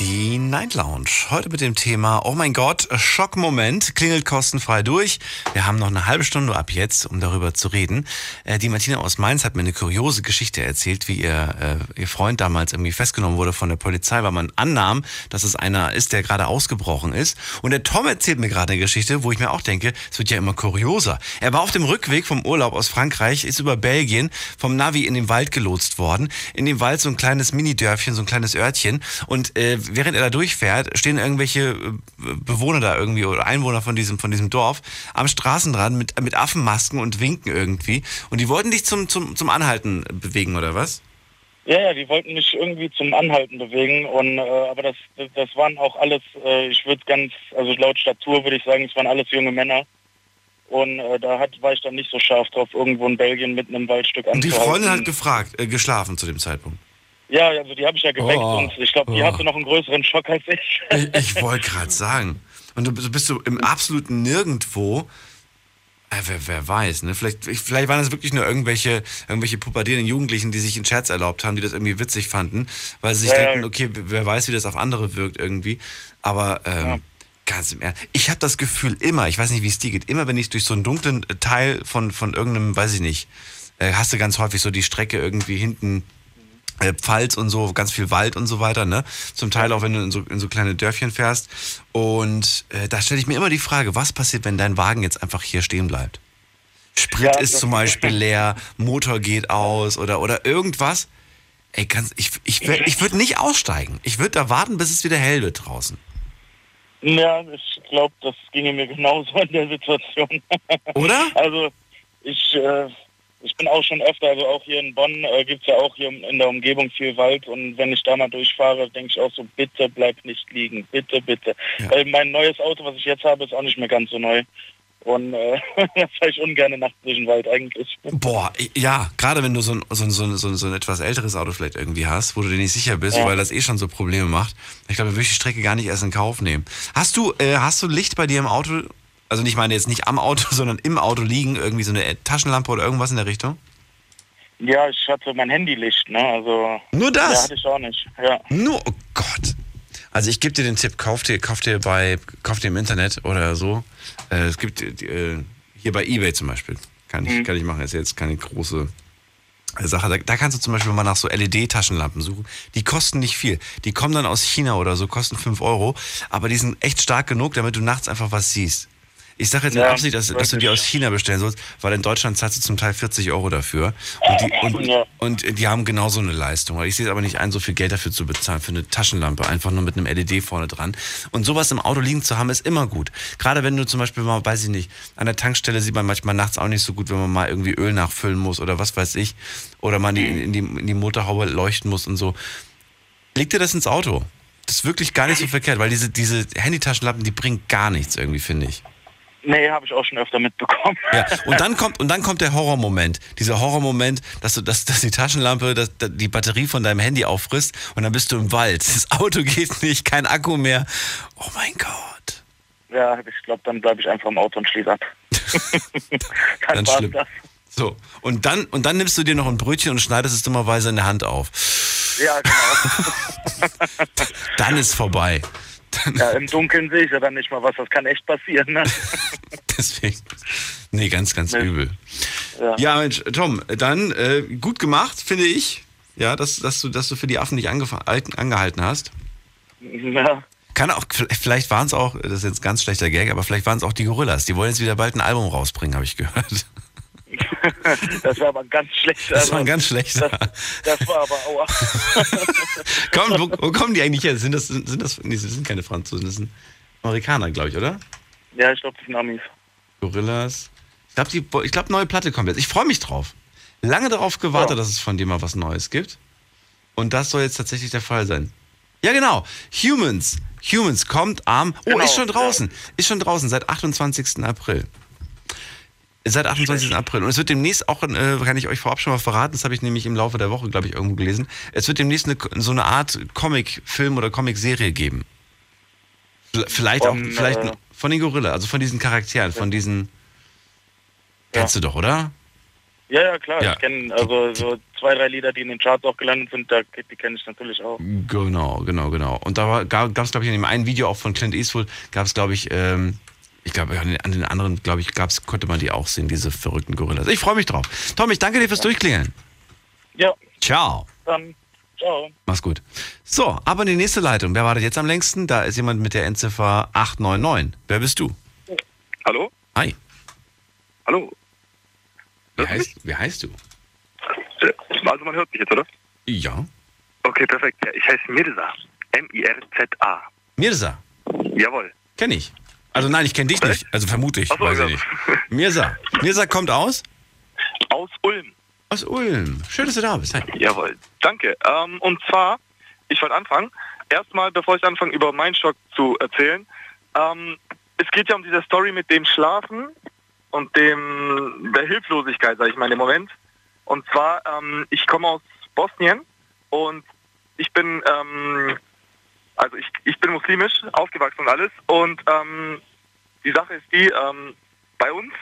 Die Night Lounge. Heute mit dem Thema, oh mein Gott, Schockmoment, klingelt kostenfrei durch. Wir haben noch eine halbe Stunde ab jetzt, um darüber zu reden. Äh, die Martina aus Mainz hat mir eine kuriose Geschichte erzählt, wie ihr, äh, ihr Freund damals irgendwie festgenommen wurde von der Polizei, weil man annahm, dass es einer ist, der gerade ausgebrochen ist. Und der Tom erzählt mir gerade eine Geschichte, wo ich mir auch denke, es wird ja immer kurioser. Er war auf dem Rückweg vom Urlaub aus Frankreich, ist über Belgien vom Navi in den Wald gelotst worden. In dem Wald so ein kleines Minidörfchen, so ein kleines Örtchen. Und äh, während er da durchfährt, stehen irgendwelche äh, Bewohner da irgendwie oder Einwohner von diesem, von diesem Dorf am Straßenrand mit, mit Affenmasken und winken irgendwie. Und die wollten dich zum, zum, zum Anhalten bewegen, oder was? Ja, ja, die wollten mich irgendwie zum Anhalten bewegen und äh, aber das das waren auch alles, äh, ich würde ganz, also laut Statur würde ich sagen, es waren alles junge Männer. Und äh, da hat, war ich dann nicht so scharf drauf, irgendwo in Belgien mitten im Waldstück Und die anzuhalten. Freundin hat gefragt, äh, geschlafen zu dem Zeitpunkt. Ja, also die habe ich ja geweckt Oh, und ich glaube, die oh. hatte noch einen größeren Schock als ich. Ich, ich wollte gerade sagen. Und du bist- du im absoluten Nirgendwo. Äh, wer, wer weiß, ne? Vielleicht, ich- vielleicht waren das wirklich nur irgendwelche, irgendwelche pubertierenden Jugendlichen, die sich einen Scherz erlaubt haben, die das irgendwie witzig fanden, weil sie sich Ja, ja. denken, okay, wer weiß, wie das auf andere wirkt irgendwie. Aber ähm, ganz im Ernst, ich habe das Gefühl immer, ich weiß nicht, wie es dir geht, immer wenn ich durch so einen dunklen Teil von, von irgendeinem, weiß ich nicht, äh, hast du ganz häufig so die Strecke irgendwie hinten Pfalz und so, ganz viel Wald und so weiter, ne? Zum Teil auch, wenn du in so, in so kleine Dörfchen fährst. Und äh, da stelle ich mir immer die Frage, was passiert, wenn dein Wagen jetzt einfach hier stehen bleibt? Sprit Ja, ist zum Beispiel leer, Motor geht aus oder, oder irgendwas. Ey, ganz, ich, ich, wär- ich würde nicht aussteigen. Ich würde da warten, bis es wieder hell wird draußen. Ja, ich glaube, das ginge mir genauso in der Situation. Oder? (laughs) Also ich, äh, ich bin auch schon öfter, also auch hier in Bonn äh, gibt es ja auch hier in der Umgebung viel Wald und wenn ich da mal durchfahre, denke ich auch so, bitte bleib nicht liegen, bitte, bitte. Weil mein neues Auto, was ich jetzt habe, ist auch nicht mehr ganz so neu. Und äh, (laughs) da fahre ich ungern nachts durch den Wald eigentlich. Boah, ja, gerade wenn du so ein, so, ein, so, ein, so, ein, etwas älteres Auto vielleicht irgendwie hast, wo du dir nicht sicher bist, Ja. weil das eh schon so Probleme macht. Ich glaube, da würde ich die Strecke gar nicht erst in Kauf nehmen. Hast du, äh, hast du Licht bei dir im Auto? Also nicht meine jetzt nicht am Auto, (laughs) sondern im Auto liegen, irgendwie so eine Taschenlampe oder irgendwas in der Richtung? Ja, ich hatte mein Handylicht, ne? Also Nur das? Ja, hatte ich auch nicht. Ja. Nur, oh Gott. Also ich gebe dir den Tipp, kauf dir, kauf dir bei, kauf dir im Internet oder so. Äh, es gibt äh, hier bei Ebay zum Beispiel. Kann ich, kann ich machen, ist jetzt keine große äh, Sache. Da, da kannst du zum Beispiel mal nach so LED-Taschenlampen suchen. Die kosten nicht viel. Die kommen dann aus China oder so, kosten 5 Euro. Aber die sind echt stark genug, damit du nachts einfach was siehst. Ich sage jetzt Ja, Absicht, dass, dass du die aus China bestellen sollst, weil in Deutschland zahlst du zum Teil 40 Euro dafür. Und die, und, und die haben genauso eine Leistung. Ich sehe es aber nicht ein, so viel Geld dafür zu bezahlen, für eine Taschenlampe, einfach nur mit einem LED vorne dran. Und sowas im Auto liegen zu haben, ist immer gut. Gerade wenn du zum Beispiel mal, weiß ich nicht, an der Tankstelle sieht man manchmal nachts auch nicht so gut, wenn man mal irgendwie Öl nachfüllen muss oder was weiß ich. Oder man die, in, die, in die Motorhaube leuchten muss und so. Leg dir das ins Auto. Das ist wirklich gar nicht so (laughs) verkehrt, weil diese, diese Handytaschenlampen, die bringen gar nichts irgendwie, finde ich. Nee, habe ich auch schon öfter mitbekommen. Ja, (laughs) und dann kommt und dann kommt der Horrormoment. Dieser Horrormoment, dass du dass, dass die Taschenlampe dass, dass die Batterie von deinem Handy auffrisst und dann bist du im Wald. (laughs) Das Auto geht nicht, kein Akku mehr. Oh mein Gott. Ja, ich glaube, dann bleibe ich einfach im Auto und schließe ab. (laughs) dann schlimm. das. So, und dann und dann nimmst du dir noch ein Brötchen und schneidest es dummerweise in der Hand auf. Ja, genau. Dann ist vorbei. Ja, Im Dunkeln sehe ich ja dann nicht mal was. Das kann echt passieren. Ne? (laughs) Deswegen. Nee, ganz, ganz übel. Ja. Ja, Mensch, Tom, dann äh, gut gemacht, finde ich. Ja, dass, dass, du, dass du für die Affen nicht angehalten hast. Ja. Kann auch, vielleicht waren es auch, das ist jetzt ein ganz schlechter Gag, aber vielleicht waren es auch die Gorillas. Die wollen jetzt wieder bald ein Album rausbringen, habe ich gehört. (laughs) Das war aber ganz schlecht. Das war ein ganz schlechter. Das, das war aber aua. (laughs) Komm, wo, wo kommen die eigentlich her? Sind das, sind das, nee, das sind keine Franzosen, das sind Amerikaner, glaube ich, oder? Ja, ich glaube, das sind Amis. Gorillas. Ich glaube, die, ich glaube, neue Platte kommt jetzt. Ich freue mich drauf. Lange darauf gewartet, Ja. dass es von dir mal was Neues gibt. Und das soll jetzt tatsächlich der Fall sein. Ja, genau. Humans. Humans kommt am. Oh, Genau, ist schon draußen. Ist schon draußen seit 28. April. Seit 28. April. Und es wird demnächst auch, äh, kann ich euch vorab schon mal verraten, das habe ich nämlich im Laufe der Woche, glaube ich, irgendwo gelesen. Es wird demnächst eine, so eine Art Comic-Film oder Comic-Serie geben. Vielleicht Von, auch, vielleicht äh, von den Gorilla, also von diesen Charakteren, von diesen. Kennst du doch, oder? Ja, ja, klar. Ja. Ich kenne also so zwei, drei Lieder, die in den Charts auch gelandet sind, da, die kenne ich natürlich auch. Genau, genau, genau. Und da gab es, glaube ich, in dem einen Video auch von Clint Eastwood, gab es, glaube ich, ähm, ich glaube, an den, an den anderen, glaube ich, gab's, konnte man die auch sehen, diese verrückten Gorillas. Ich freue mich drauf. Tom, ich danke dir fürs Durchklingeln. Ja, Ciao. dann ciao. Mach's gut. So, aber in die nächste Leitung. Wer wartet jetzt am längsten? Da ist jemand mit der Endziffer 899. Wer bist du? Hallo? Hi. Hallo? Wie heißt, wie heißt du? Äh, Also man hört mich jetzt, oder? Ja. Okay, perfekt. Ich heiße Mirza. M-I-R-Z-A. Mirza. Jawohl. Kenn ich. Also nein, ich kenne dich nicht. Also vermute ich. So, weiß ja. ich nicht. (laughs) Mirza. Mirza kommt aus? Aus Ulm. Aus Ulm. Schön, dass du da bist. Hi. Jawohl. Danke. Ähm, und zwar, ich wollte anfangen. Erstmal, bevor ich anfange, über meinen Schock zu erzählen. Ähm, es geht ja um diese Story mit dem Schlafen und dem der Hilflosigkeit, sage ich mal im Moment. Und zwar, ähm, ich komme aus Bosnien und ich bin, ähm, also ich, ich bin muslimisch, aufgewachsen und alles. Und ähm, die Sache ist die, ähm, bei uns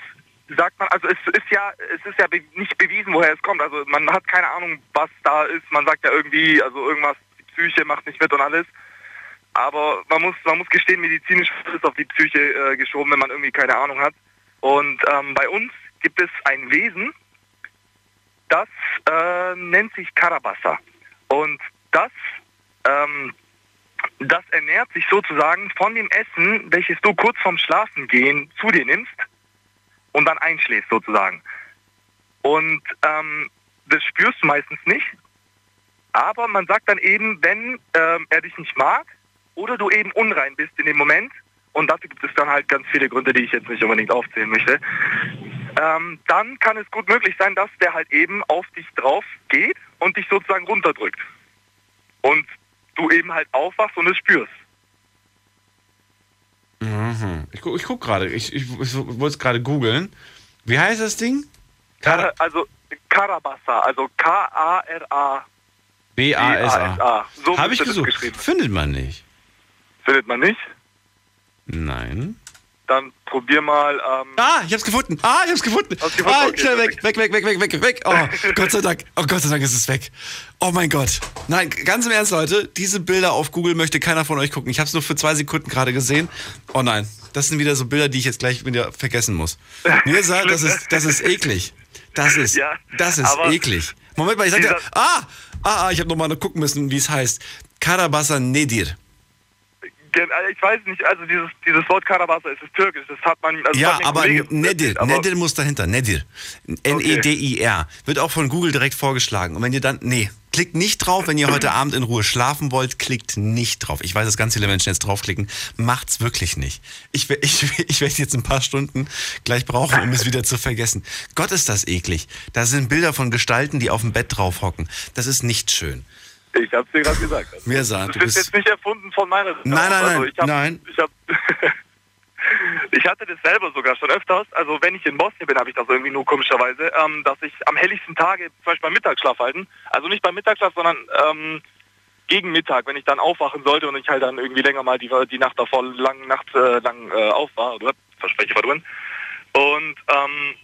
sagt man, also es ist ja, es ist ja be nicht bewiesen, woher es kommt. Also man hat keine Ahnung, was da ist. Man sagt ja irgendwie, also irgendwas, die Psyche macht nicht mit und alles. Aber man muss, man muss gestehen, medizinisch es auf die Psyche äh, geschoben, wenn man irgendwie keine Ahnung hat. Und ähm, bei uns gibt es ein Wesen, das äh, nennt sich Karabassa. Und das, ähm, das ernährt sich sozusagen von dem Essen, welches du kurz vorm Schlafengehen zu dir nimmst und dann einschläfst sozusagen. Und ähm, das spürst du meistens nicht. Aber man sagt dann eben, wenn ähm, er dich nicht mag oder du eben unrein bist in dem Moment, und dafür gibt es dann halt ganz viele Gründe, die ich jetzt nicht unbedingt aufzählen möchte, ähm, dann kann es gut möglich sein, dass der halt eben auf dich drauf geht und dich sozusagen runterdrückt. Und du eben halt aufwachst und es spürst. Mhm. Ich, gu- ich guck gerade, ich, ich, ich wollte es gerade googeln. Wie heißt das Ding? Äh, also Karabassa, also K-A-R-A. B-A-S-A. So Habe ich gesucht. Findet man nicht. Findet man nicht? Nein. Dann probier mal. Ähm, Ah, ich hab's gefunden. Ah, ich hab's gefunden. gefunden? Ah, Okay, schnell weg, weg, weg, weg, weg, weg, weg. Oh, (laughs) Gott sei Dank. Oh, Gott sei Dank ist es weg. Oh mein Gott. Nein, ganz im Ernst, Leute. Diese Bilder auf Google möchte keiner von euch gucken. Ich hab's nur für zwei Sekunden gerade gesehen. Oh nein. Das sind wieder so Bilder, die ich jetzt gleich wieder vergessen muss. Mir (laughs) sagt, das ist, das ist eklig. Das ist, Ja, das ist eklig. Moment mal, ich sag dir, ah, ah, ah, ich habe nochmal gucken müssen, wie es heißt. Karabasa Nedir. Äh, ich weiß nicht, also dieses, dieses Wort Karabassa, es ist türkisch, das hat man. Also Ja, aber Nedir, Nedir muss dahinter, Nedir. N-E-D-I-R. Wird auch von Google direkt vorgeschlagen. Und wenn ihr dann, nee, klickt nicht drauf, wenn ihr heute (clears throat) Abend in Ruhe schlafen wollt, klickt nicht drauf. Ich weiß, dass ganz viele Menschen jetzt draufklicken. Macht's wirklich nicht. Ich, (laughs) ich, ich werde jetzt ein paar Stunden gleich brauchen, um es wieder zu vergessen. Gott ist das eklig. Da sind Bilder von Gestalten, die auf dem Bett drauf hocken. Das ist nicht schön. Ich hab's dir gerade gesagt. Also, Mirza, das du ist bist... jetzt nicht erfunden von meiner Seite. Nein, nein, also nein, ich hab, nein. Ich, hab, (laughs) ich hatte das selber sogar schon öfters. Also wenn ich in Bosnien bin, habe ich das irgendwie nur komischerweise, ähm, dass ich am helllichsten Tage, zum Beispiel beim Mittagsschlaf halten, also nicht beim Mittagsschlaf, sondern ähm, gegen Mittag, wenn ich dann aufwachen sollte und ich halt dann irgendwie länger mal die, die Nacht davor lang, Nacht äh, lang äh, auf war, oder? Verspreche war drin. Und ähm,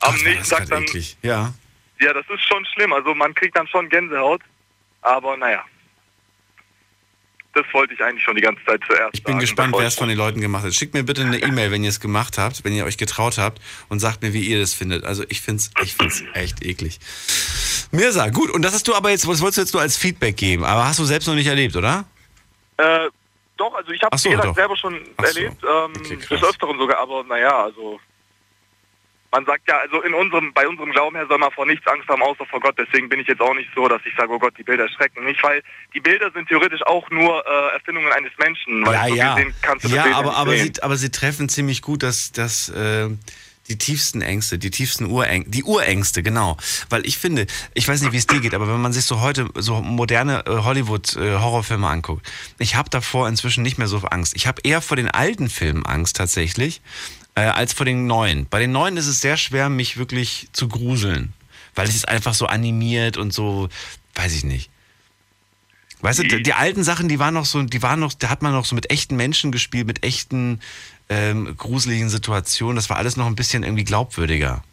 am nächsten Tag dann, Eklig. Ja. ja, das ist schon schlimm. Also man kriegt dann schon Gänsehaut. Aber naja. Das wollte ich eigentlich schon die ganze Zeit zuerst Ich bin gespannt, wer es von den Leuten gemacht hat. Schickt mir bitte eine E-Mail, wenn ihr es gemacht habt, wenn ihr euch getraut habt und sagt mir, wie ihr das findet. Also ich finde es ich find's echt eklig. Mirsa, gut. Und das hast du aber jetzt, was wolltest du jetzt nur als Feedback geben? Aber hast du selbst noch nicht erlebt, oder? Äh, doch, also ich habe Ach so, selber schon so. erlebt, ähm, des Öfteren sogar, aber naja, also man sagt ja, also in unserem, bei unserem Glauben her soll man vor nichts Angst haben, außer vor Gott. Deswegen bin ich jetzt auch nicht so, dass ich sage, oh Gott, die Bilder schrecken nicht, weil die Bilder sind theoretisch auch nur äh, Erfindungen eines Menschen. Weil ja, so ja. gesehen kannst du das Ja, Bild aber, aber, sehen. sie, aber sie treffen ziemlich gut das, das, äh, die tiefsten Ängste, die tiefsten Urängste, die Urängste, genau. Weil ich finde, ich weiß nicht, wie es dir geht, aber wenn man sich so heute so moderne äh, Hollywood-Horrorfilme anguckt, ich habe davor inzwischen nicht mehr so Angst. Ich habe eher vor den alten Filmen Angst tatsächlich, äh, als vor den neuen. Bei den neuen ist es sehr schwer, mich wirklich zu gruseln. Weil es ist einfach so animiert und so, weiß ich nicht. Weißt du, die, die alten Sachen, die waren noch so, die waren noch, da hat man noch so mit echten Menschen gespielt, mit echten ähm, gruseligen Situationen. Das war alles noch ein bisschen irgendwie glaubwürdiger.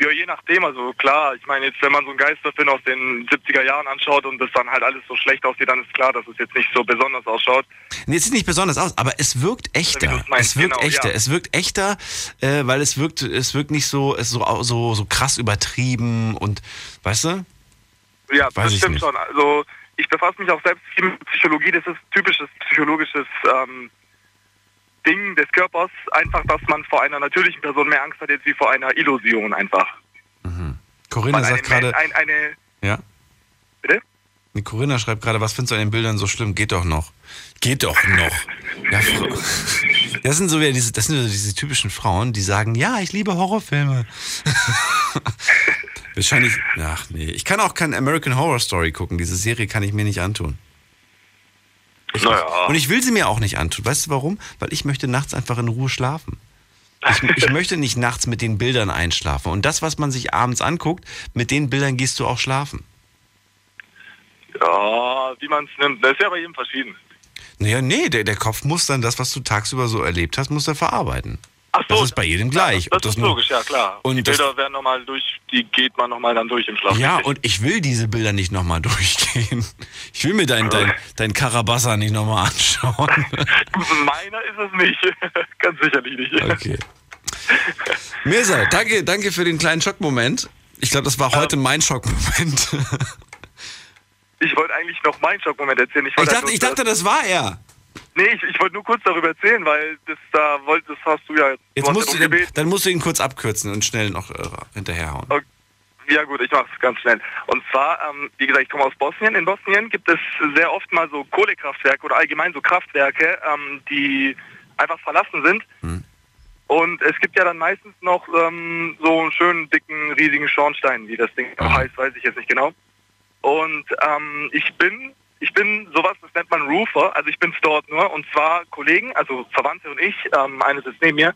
Ja, je nachdem, also klar, ich meine jetzt, wenn man so einen Geisterfilm aus den 70er Jahren anschaut und das dann halt alles so schlecht aussieht, dann ist klar, dass es jetzt nicht so besonders ausschaut. Nee, es sieht nicht besonders aus, aber es wirkt echter. meinst, es wirkt genau, echter. ja. Es wirkt echter, äh, weil es wirkt, es wirkt nicht so, es so, so, so krass übertrieben und, weißt du? Ja, Weiß das stimmt nicht. schon. Also ich befasse mich auch selbst viel mit Psychologie. Das ist typisches psychologisches ähm, Ding des Körpers. Einfach, dass man vor einer natürlichen Person mehr Angst hat jetzt wie vor einer Illusion einfach. Corinna Weil sagt gerade, ein, eine, ja. Bitte? Corinna schreibt gerade, was findest du an den Bildern so schlimm? Geht doch noch. Geht doch noch. Ja, (laughs) das sind so wieder diese, das sind so diese typischen Frauen, die sagen, ja, ich liebe Horrorfilme. (laughs) Wahrscheinlich, ach nee, ich kann auch kein American Horror Story gucken. Diese Serie kann ich mir nicht antun. Ich, Und ich will sie mir auch nicht antun. Weißt du warum? Weil ich möchte nachts einfach in Ruhe schlafen. Ich, (laughs) ich möchte nicht nachts mit den Bildern einschlafen. Und das, was man sich abends anguckt, mit den Bildern gehst du auch schlafen. ja, wie man es nimmt. Das ist ja bei jedem verschieden. Naja, nee, der, der Kopf muss dann das, was du tagsüber so erlebt hast, muss er verarbeiten. Ach so, das ist bei jedem gleich. Das, Ob ist logisch, ja klar. Und die das- Bilder werden nochmal durch, die geht man nochmal dann durch im Schlaf. Ja, und ich will diese Bilder nicht nochmal (laughs) durchgehen. Ich will mir dein, dein, dein Karabassa nicht nochmal anschauen. (laughs) Meiner ist es nicht. (laughs) Ganz sicherlich nicht. Okay. Mirza, danke, danke für den kleinen Schockmoment. Ich glaube, das war heute mein Schockmoment. ich wollte eigentlich noch meinen Schockmoment erzählen. Ich, Ich dachte, halt ich dachte, das war er. Nee, ich, ich wollte nur kurz darüber erzählen, weil das da wollte, das hast du ja. Jetzt du musst ja du, dann, dann musst du ihn kurz abkürzen und schnell noch äh, hinterherhauen. Ja gut, ich mach's ganz schnell. Und zwar, ähm, wie gesagt, ich komme aus Bosnien. In Bosnien gibt es sehr oft mal so Kohlekraftwerke oder allgemein so Kraftwerke, ähm, die einfach verlassen sind. Und es gibt ja dann meistens noch ähm, so einen schönen, dicken, riesigen Schornstein, wie das Ding auch heißt, weiß ich jetzt nicht genau. Und ähm, ich bin, ich bin sowas, das nennt man Roofer, also ich bin's dort nur. Und zwar Kollegen, also Verwandte und ich, ähm, eine sitzt neben mir,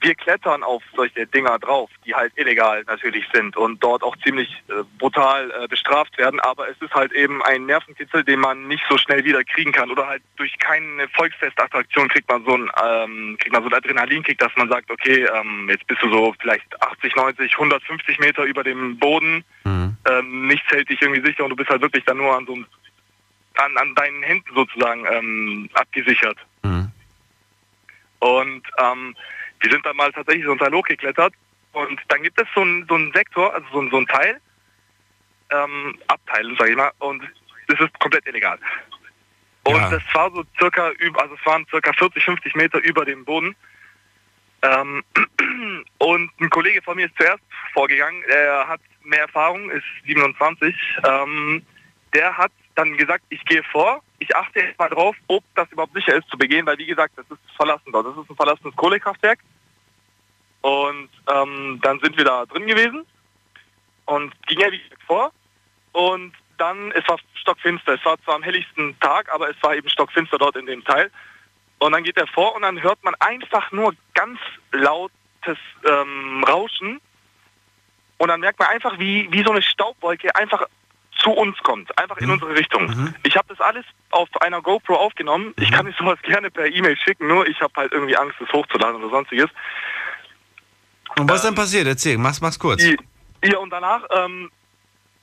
wir klettern auf solche Dinger drauf, die halt illegal natürlich sind und dort auch ziemlich äh, brutal äh, bestraft werden. Aber es ist halt eben ein Nervenkitzel, den man nicht so schnell wieder kriegen kann. Oder halt durch keine Volksfestattraktion kriegt man so ein ähm, kriegt man so ein Adrenalinkick, dass man sagt, okay, ähm, jetzt bist du so vielleicht 80, 90, 150 Meter über dem Boden, ähm, nichts hält dich irgendwie sicher und du bist halt wirklich dann nur an so einem an, an deinen Händen sozusagen ähm, abgesichert. Und ähm, wir sind dann mal tatsächlich so ein Teil hochgeklettert und dann gibt es so einen so einen Sektor, also so, ein- so ein Teil, ähm, Abteil, sag ich mal, und es ist komplett illegal. Und das war so circa über, also es waren circa 40, 50 Meter über dem Boden. Ähm, (clears throat) und ein Kollege von mir ist zuerst vorgegangen, er hat mehr Erfahrung, ist 27. Ähm, der hat dann gesagt, ich gehe vor, ich achte jetzt mal drauf, ob das überhaupt sicher ist zu begehen, weil wie gesagt, das ist verlassen dort. Das ist ein verlassenes Kohlekraftwerk. Und ähm, dann sind wir da drin gewesen und ging er wie vor. Und dann, es war stockfinster. Es war zwar am helligsten Tag, aber es war eben stockfinster dort in dem Teil. Und dann geht er vor und dann hört man einfach nur ganz lautes ähm, Rauschen. Und dann merkt man einfach, wie, wie so eine Staubwolke einfach zu uns kommt, einfach in unsere Richtung. Ich habe das alles auf einer GoPro aufgenommen. Ich kann nicht sowas (laughs) gerne per E-Mail schicken, nur ich habe halt irgendwie Angst, das hochzuladen oder sonstiges. Und was ist dann passiert? Erzähl, mach's, mach's kurz. Ja, und danach ähm,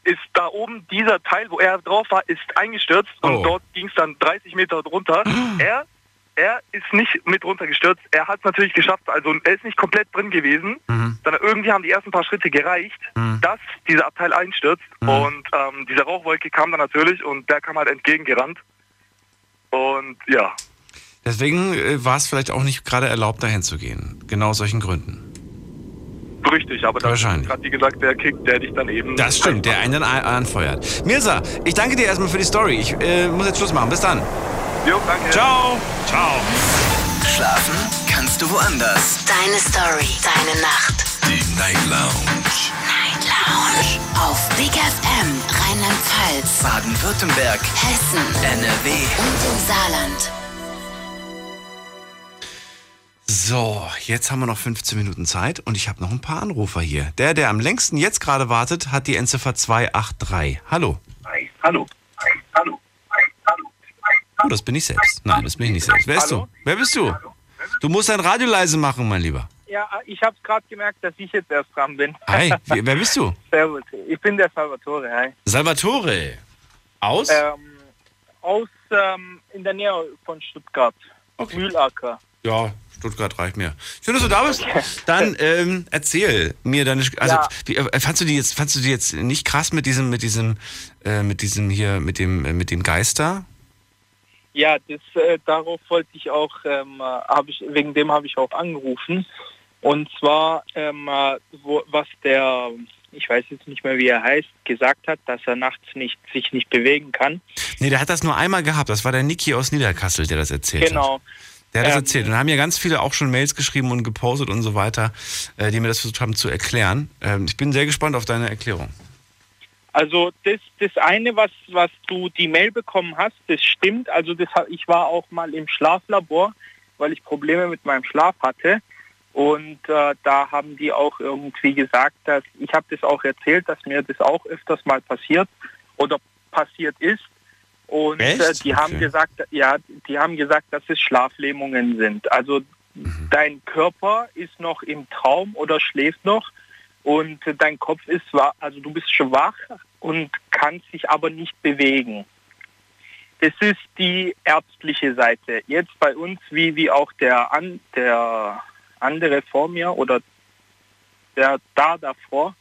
ist da oben dieser Teil, wo er drauf war, ist eingestürzt und Oh. dort ging es dann 30 Meter drunter. (gasps) Er, er ist nicht mit runtergestürzt. Er hat es natürlich geschafft. Also er ist nicht komplett drin gewesen, sondern irgendwie haben die ersten paar Schritte gereicht, dass dieser Abteil einstürzt. Und ähm, diese Rauchwolke kam dann natürlich und der kam halt entgegengerannt. Und ja, Deswegen äh, war es vielleicht auch nicht gerade erlaubt, dahin zu gehen. Genau aus solchen Gründen. richtig. Aber das ist Wahrscheinlich. gerade wie gesagt der Kick, der dich dann eben... Das stimmt, der einen dann an- anfeuert. Mirza, ich danke dir erstmal für die Story. Ich äh, muss jetzt Schluss machen. Bis dann. Jo, danke. Ciao. Ciao. Schlafen kannst du woanders. Deine Story, deine Nacht. Die Night Lounge. Night Lounge. Auf Big FM, Rheinland-Pfalz, Baden-Württemberg. Hessen, NRW. und im Saarland. So, jetzt haben wir noch 15 Minuten Zeit und ich habe noch ein paar Anrufer hier. Der, der am längsten jetzt gerade wartet, hat die Endziffer 283. Hallo. Hallo. Oh, das bin ich selbst. Nein, das bin ich nicht selbst. Wer du? Wer bist du? Du musst dein Radio leise machen, mein Lieber. Ja, ich habe gerade gemerkt, dass ich jetzt erst dran bin. Hi, (laughs) wer bist du? Servus, ich bin der Salvatore, hi. Salvatore. Aus? Ähm, aus ähm, in der Nähe von Stuttgart. Mühlacker. Ja, Stuttgart reicht mir. Schön, dass du da bist. Dann ähm, erzähl mir deine. Also, Ja. wie, äh, fandst du die jetzt, fandst du die jetzt nicht krass mit diesem, mit diesem, äh, mit diesem hier, mit dem, äh, mit dem Geister? Ja, das, äh, darauf wollte ich auch, ähm, äh, hab ich, wegen dem habe ich auch angerufen. Und zwar, ähm, äh, wo, was der, ich weiß jetzt nicht mehr, wie er heißt, gesagt hat, dass er nachts nicht, sich nicht bewegen kann. Nee, der hat das nur einmal gehabt. Das war der Niki aus Niederkassel, der das erzählt hat. Genau. Der hat das Ähm, erzählt. Und da haben ja ganz viele auch schon Mails geschrieben und gepostet und so weiter, äh, die mir das versucht haben zu erklären. Ähm, ich bin sehr gespannt auf deine Erklärung. Also das, das eine, was, was du die Mail bekommen hast, das stimmt. Also das, ich war auch mal im Schlaflabor, weil ich Probleme mit meinem Schlaf hatte. Und äh, da haben die auch irgendwie gesagt, dass ich habe das auch erzählt, dass mir das auch öfters mal passiert oder passiert ist. Und äh, die haben Okay. gesagt, ja, die haben gesagt, dass es Schlaflähmungen sind. Also dein Körper ist noch im Traum oder schläft noch und dein Kopf ist wach, also du bist schwach und kannst dich aber nicht bewegen. Das ist die ärztliche Seite. Jetzt bei uns, wie, wie auch der, an, der andere vor mir oder der da davor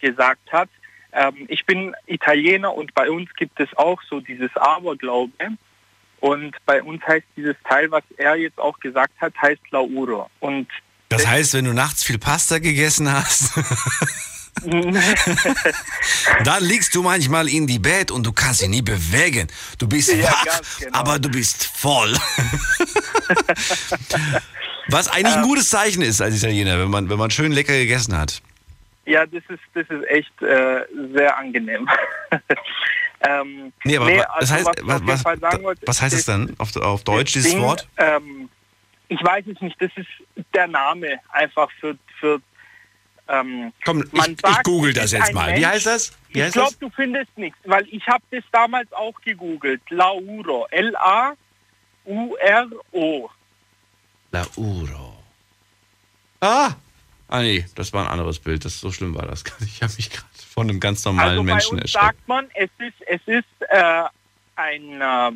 gesagt hat, ähm, ich bin Italiener und bei uns gibt es auch so dieses Aberglaube. Und bei uns heißt dieses Teil, was er jetzt auch gesagt hat, heißt Lauro. Und Das heißt, wenn du nachts viel Pasta gegessen hast, (laughs) dann liegst du manchmal in die Bett und du kannst dich nie bewegen. Du bist Ja, wach, genau. aber du bist voll. Was eigentlich ein Ähm. gutes Zeichen ist als Italiener, wenn man, wenn man schön lecker gegessen hat. Ja, das ist, das ist echt äh, sehr angenehm. (laughs) ähm, Nee, aber das also heißt, was was, was, sagen was heißt es das- dann auf, auf Deutsch, dieses Ding, Wort? Ähm, ich weiß es nicht, das ist der Name einfach für... für ähm, Komm, man ich, ich sagt, google es das jetzt mal. Wie Mensch- heißt das? Wie ich heißt glaube, das? du findest nichts, weil ich habe das damals auch gegoogelt. Lauro. L-A-U-R-O. Lauro. Ah! Ah nee, das war ein anderes Bild. Das so schlimm war das. Ich habe mich gerade von einem ganz normalen Also bei Menschen uns erschreckt. sagt man, es ist, es ist äh, ein äh,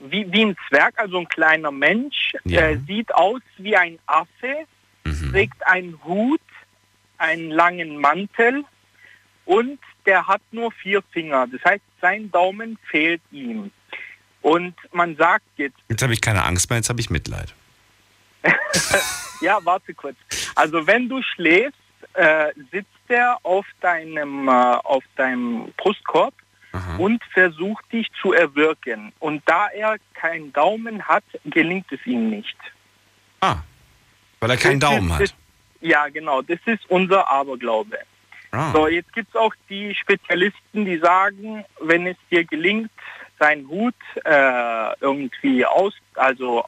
wie, wie ein Zwerg, also ein kleiner Mensch, Ja. äh, sieht aus wie ein Affe, Mhm. trägt einen Hut, einen langen Mantel und der hat nur vier Finger. Das heißt, sein Daumen fehlt ihm. Und man sagt jetzt, Jetzt habe ich keine Angst mehr, jetzt habe ich Mitleid. (laughs) ja, warte kurz. Also wenn du schläfst, äh, sitzt er auf deinem, äh, auf deinem Brustkorb und versucht dich zu erwürgen. Und da er keinen Daumen hat, gelingt es ihm nicht. Ah, weil er keinen Das Daumen ist, hat. Ja, genau. Das ist unser Aberglaube. Ah. So, jetzt gibt es auch die Spezialisten, die sagen, wenn es dir gelingt, seinen Hut äh, irgendwie aus, also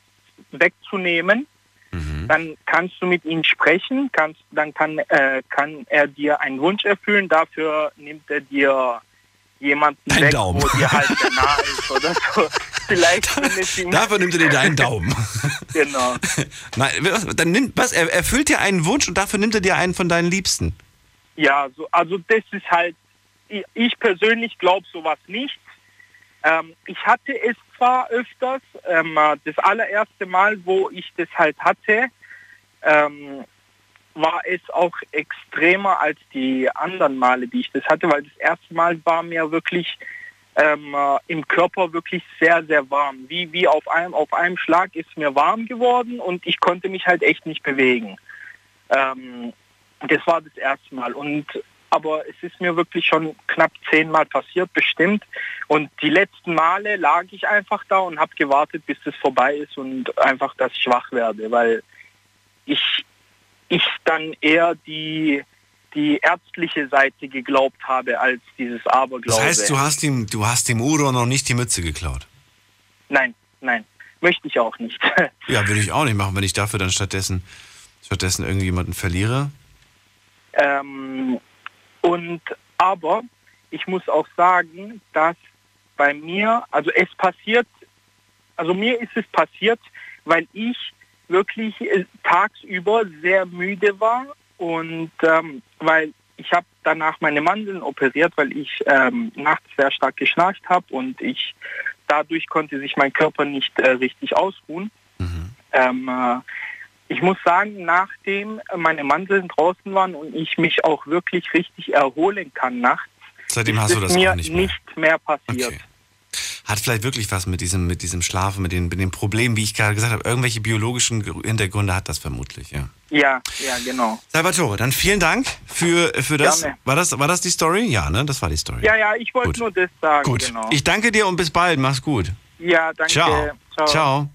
wegzunehmen, Mhm. dann kannst du mit ihm sprechen, kannst, dann kann, äh, kann er dir einen Wunsch erfüllen. Dafür nimmt er dir jemanden Dein weg, Daumen. wo dir halt der nahe (laughs) ist oder so. Vielleicht ihm Dafür nimmt er dir deinen Daumen. (laughs) genau. (laughs) Nein, was, dann nimmt, was, er erfüllt dir einen Wunsch und dafür nimmt er dir einen von deinen Liebsten. Ja, so, also das ist halt, ich, ich persönlich glaube sowas nicht. Ähm, ich hatte es zwar öfters, ähm, äh, das allererste Mal, wo ich das halt hatte, ähm, war es auch extremer als die anderen Male, die ich das hatte, weil das erste Mal war mir wirklich ähm, äh, im Körper wirklich sehr, sehr warm. Wie, wie auf, einem, auf einem Schlag ist mir warm geworden und ich konnte mich halt echt nicht bewegen. Ähm, das war das erste Mal. Und aber es ist mir wirklich schon knapp zehnmal passiert, bestimmt. Und die letzten Male lag ich einfach da und habe gewartet, bis es vorbei ist und einfach, dass ich wach werde, weil ich, ich dann eher die, die ärztliche Seite geglaubt habe als dieses Aberglaube. Das heißt, du hast ihm, du hast dem Udo noch nicht die Mütze geklaut. Nein, nein, möchte ich auch nicht. (laughs) Ja, würde ich auch nicht machen, wenn ich dafür dann stattdessen, stattdessen irgendjemanden verliere. Ähm, und aber ich muss auch sagen, dass bei mir, also es passiert, also mir ist es passiert, weil ich wirklich äh, tagsüber sehr müde war und ähm, weil ich habe danach meine Mandeln operiert, weil ich ähm, nachts sehr stark geschnarcht habe und ich dadurch konnte sich mein Körper nicht äh, richtig ausruhen. Ähm, äh, ich muss sagen, nachdem meine Mandeln draußen waren und ich mich auch wirklich richtig erholen kann nachts, Seitdem ist hast du es das mir nicht mehr. nicht mehr passiert. Hat vielleicht wirklich was mit diesem, mit diesem Schlafen, mit den, mit den Problemen, wie ich gerade gesagt habe. Irgendwelche biologischen Gr- Hintergründe hat das vermutlich, ja. Ja, ja, genau. Salvatore, dann vielen Dank für, für das. Gerne. War das. War das die Story? Ja, ne? Das war die Story. Ja, ja, ich wollte nur das sagen. Gut. Genau. Ich danke dir und bis bald. Mach's gut. ja, danke. Ciao. Ciao. Ciao.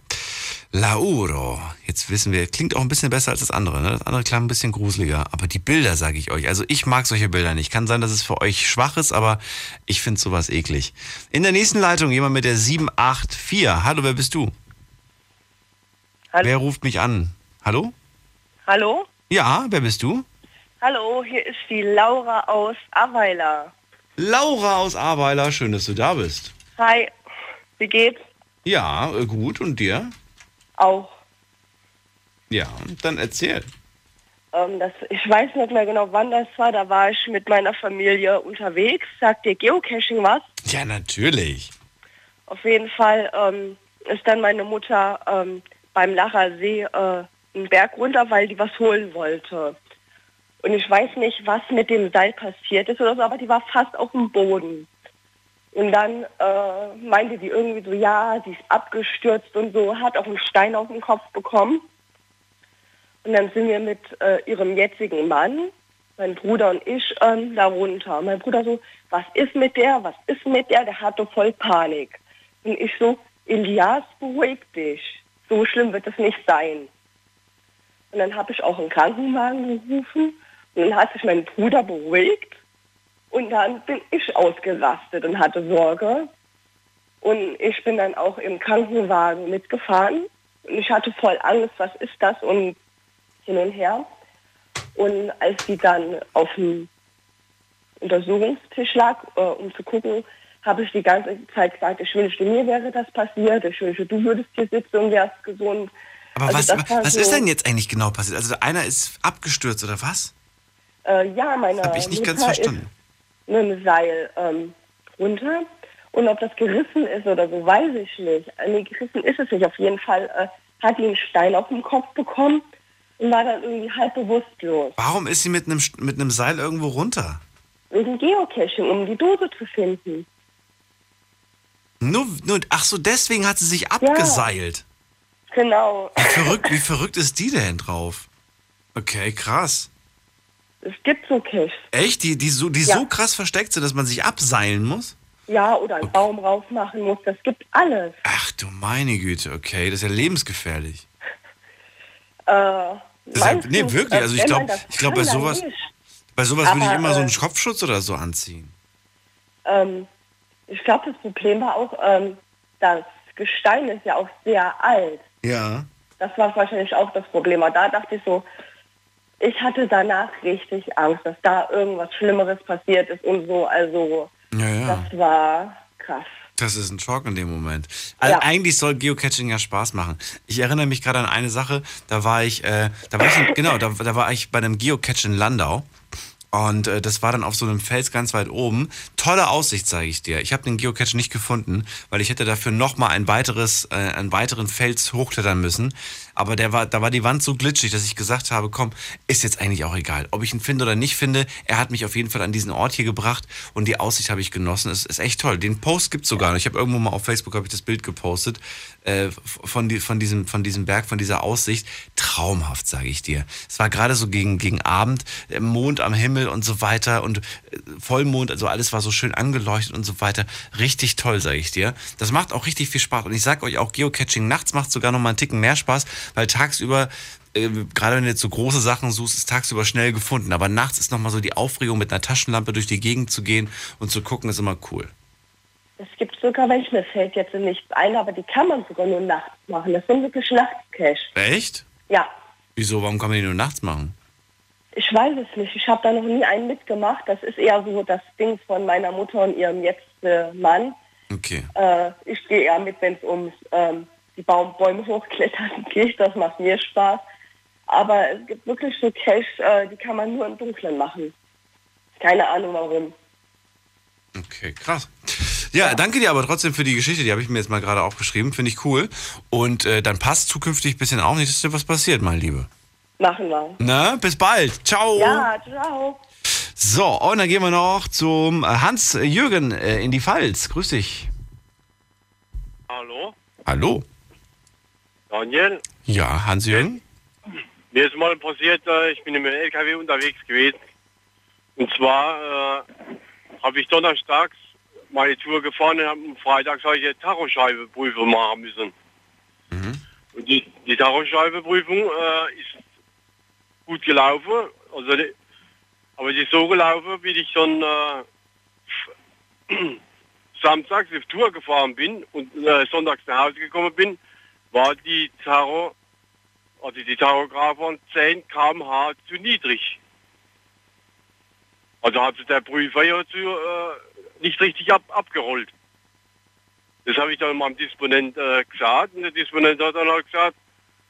Lauro. Jetzt wissen wir, klingt auch ein bisschen besser als das andere. Ne? Das andere klang ein bisschen gruseliger. Aber die Bilder, sage ich euch. Also ich mag solche Bilder nicht. Kann sein, dass es für euch schwach ist, aber ich finde sowas eklig. In der nächsten Leitung jemand mit der 784. Hallo, wer bist du? Hallo. Wer ruft mich an? Hallo? Hallo? Ja, wer bist du? Hallo, hier ist die Laura aus Aweiler. Laura aus Aweiler. Schön, dass du da bist. Hi, wie geht's? Ja, äh, gut. Und dir? Auch. Ja, dann erzähl. Ähm, das, ich weiß nicht mehr genau, wann das war. Da war ich mit meiner Familie unterwegs. Sagt dir Geocaching was? Ja, natürlich. Auf jeden Fall ähm, ist dann meine Mutter ähm, beim Lacher See äh, einen Berg runter, weil die was holen wollte. Und ich weiß nicht, was mit dem Seil passiert ist oder so, aber die war fast auf dem Boden. Und dann äh, meinte die irgendwie so, ja, die ist abgestürzt und so, hat auch einen Stein auf den Kopf bekommen. Und dann sind wir mit äh, ihrem jetzigen Mann, mein Bruder und ich, ähm, da runter. Mein Bruder so, was ist mit der, was ist mit der? Der hatte voll Panik. Und ich so, Elias, beruhig dich. So schlimm wird es nicht sein. Und dann habe ich auch einen Krankenwagen gerufen und dann hat sich mein Bruder beruhigt und dann bin ich ausgerastet und hatte Sorge. Und ich bin dann auch im Krankenwagen mitgefahren. Und ich hatte voll Angst, was ist das? Und hin und her. Und als sie dann auf dem Untersuchungstisch lag, äh, um zu gucken, habe ich die ganze Zeit gesagt, ich wünschte, mir wäre das passiert. Ich wünschte, du würdest hier sitzen und wärst gesund. Aber Also was, was so- ist denn jetzt eigentlich genau passiert? Also einer ist abgestürzt oder was? Äh, ja, meine Hab ich nicht Mutter ganz verstanden. ist mit einem Seil ähm, runter. Und ob das gerissen ist oder so, weiß ich nicht. Äh, Nee, gerissen ist es nicht. Auf jeden Fall äh, hat die einen Stein auf den Kopf bekommen und war dann irgendwie halb bewusstlos. Warum ist sie mit einem, mit einem Seil irgendwo runter? Wegen Geocaching, um die Dose zu finden. Nur, nur, ach so, deswegen hat sie sich abgeseilt. Genau. Wie verrückt, wie verrückt ist die denn drauf? Okay, krass. Es gibt so Caches. Echt? Die, die, so, die Ja. so krass versteckt sind, dass man sich abseilen muss? Ja, oder einen Baum raufmachen muss. Das gibt alles. Ach du meine Güte, okay, das ist ja lebensgefährlich. Äh, meistens, nee, wirklich, also ich glaube, ich bei sowas, nicht. bei sowas würde ich Aber, immer so einen äh, Kopfschutz oder so anziehen. Ähm, ich glaube, das Problem war auch, ähm, das Gestein ist ja auch sehr alt. Ja. Das war wahrscheinlich auch das Problem. Aber da dachte ich so, ich hatte danach richtig Angst, dass da irgendwas Schlimmeres passiert ist und so. Also Ja, ja. das war krass. Das ist ein Schock in dem Moment. Also Ja. eigentlich soll Geocaching ja Spaß machen. Ich erinnere mich gerade an eine Sache, da war ich, äh, da war ich, genau, da, da war ich bei einem Geocache in Landau. Und äh, das war dann auf so einem Fels ganz weit oben. Tolle Aussicht, sage ich dir. Ich habe den Geocache nicht gefunden, weil ich hätte dafür nochmal ein weiteres, äh, einen weiteren Fels hochklettern müssen. Aber der war, da war die Wand so glitschig, dass ich gesagt habe, komm, ist jetzt eigentlich auch egal. Ob ich ihn finde oder nicht finde, er hat mich auf jeden Fall an diesen Ort hier gebracht und die Aussicht habe ich genossen. Es ist echt toll. Den Post gibt's sogar noch. Ich habe irgendwo mal auf Facebook habe ich das Bild gepostet äh, von, die, von, diesem, von diesem Berg, von dieser Aussicht. Traumhaft, sage ich dir. Es war gerade so gegen, gegen Abend, äh, Mond am Himmel und so weiter und äh, Vollmond, also alles war so schön angeleuchtet und so weiter. Richtig toll, sage ich dir. Das macht auch richtig viel Spaß. Und ich sag euch auch, Geocaching nachts macht sogar noch mal einen Ticken mehr Spaß, weil tagsüber äh, gerade wenn du jetzt so große Sachen suchst, ist tagsüber schnell gefunden. Aber nachts ist nochmal so die Aufregung, mit einer Taschenlampe durch die Gegend zu gehen und zu gucken, ist immer cool. Es gibt sogar welche, mir fällt jetzt nichts ein, aber die kann man sogar nur nachts machen. Das sind wirklich Nachtcache. Echt? Ja, Wieso? Warum kann man die nur nachts machen? Ich weiß es nicht. Ich habe da noch nie einen mitgemacht. Das ist eher so das Ding von meiner Mutter und ihrem jetzt äh, Mann. Okay. Äh, ich gehe eher mit, wenn es ums ähm, die Baum Bäume hochklettern (laughs) geht. Das macht mir Spaß. Aber es gibt wirklich so Cache, äh, die kann man nur im Dunkeln machen. Keine Ahnung warum. Okay, krass. Ja, danke dir aber trotzdem für die Geschichte, die habe ich mir jetzt mal gerade aufgeschrieben, finde ich cool. Und äh, dann passt zukünftig ein bisschen auch nicht, dass dir was passiert, mein Liebe. Machen wir. Na, bis bald. Ciao. Ja, ciao. So, und dann gehen wir noch zum äh, Hans-Jürgen äh, in die Pfalz. Grüß dich. Hallo, Hallo. Daniel. Ja, Hans-Jürgen? Mir ist mal passiert, äh, ich bin dem LKW unterwegs gewesen. Und zwar äh, habe ich donnerstags meine Tour gefahren und am Freitag habe ich eine Tachoscheibeprüfung machen müssen. Und die, die Tachoscheibeprüfung äh, ist gut gelaufen. Also die, aber die ist so gelaufen, wie ich schon äh, (clears throat) samstags auf Tour gefahren bin und äh, sonntags nach Hause gekommen bin, war die Tacho, also die Tachograph waren 10 km/h zu niedrig. Also hat der Prüfer ja zu, äh, nicht richtig ab, abgerollt. Das habe ich dann meinem Disponent äh, gesagt und der Disponent hat dann halt gesagt,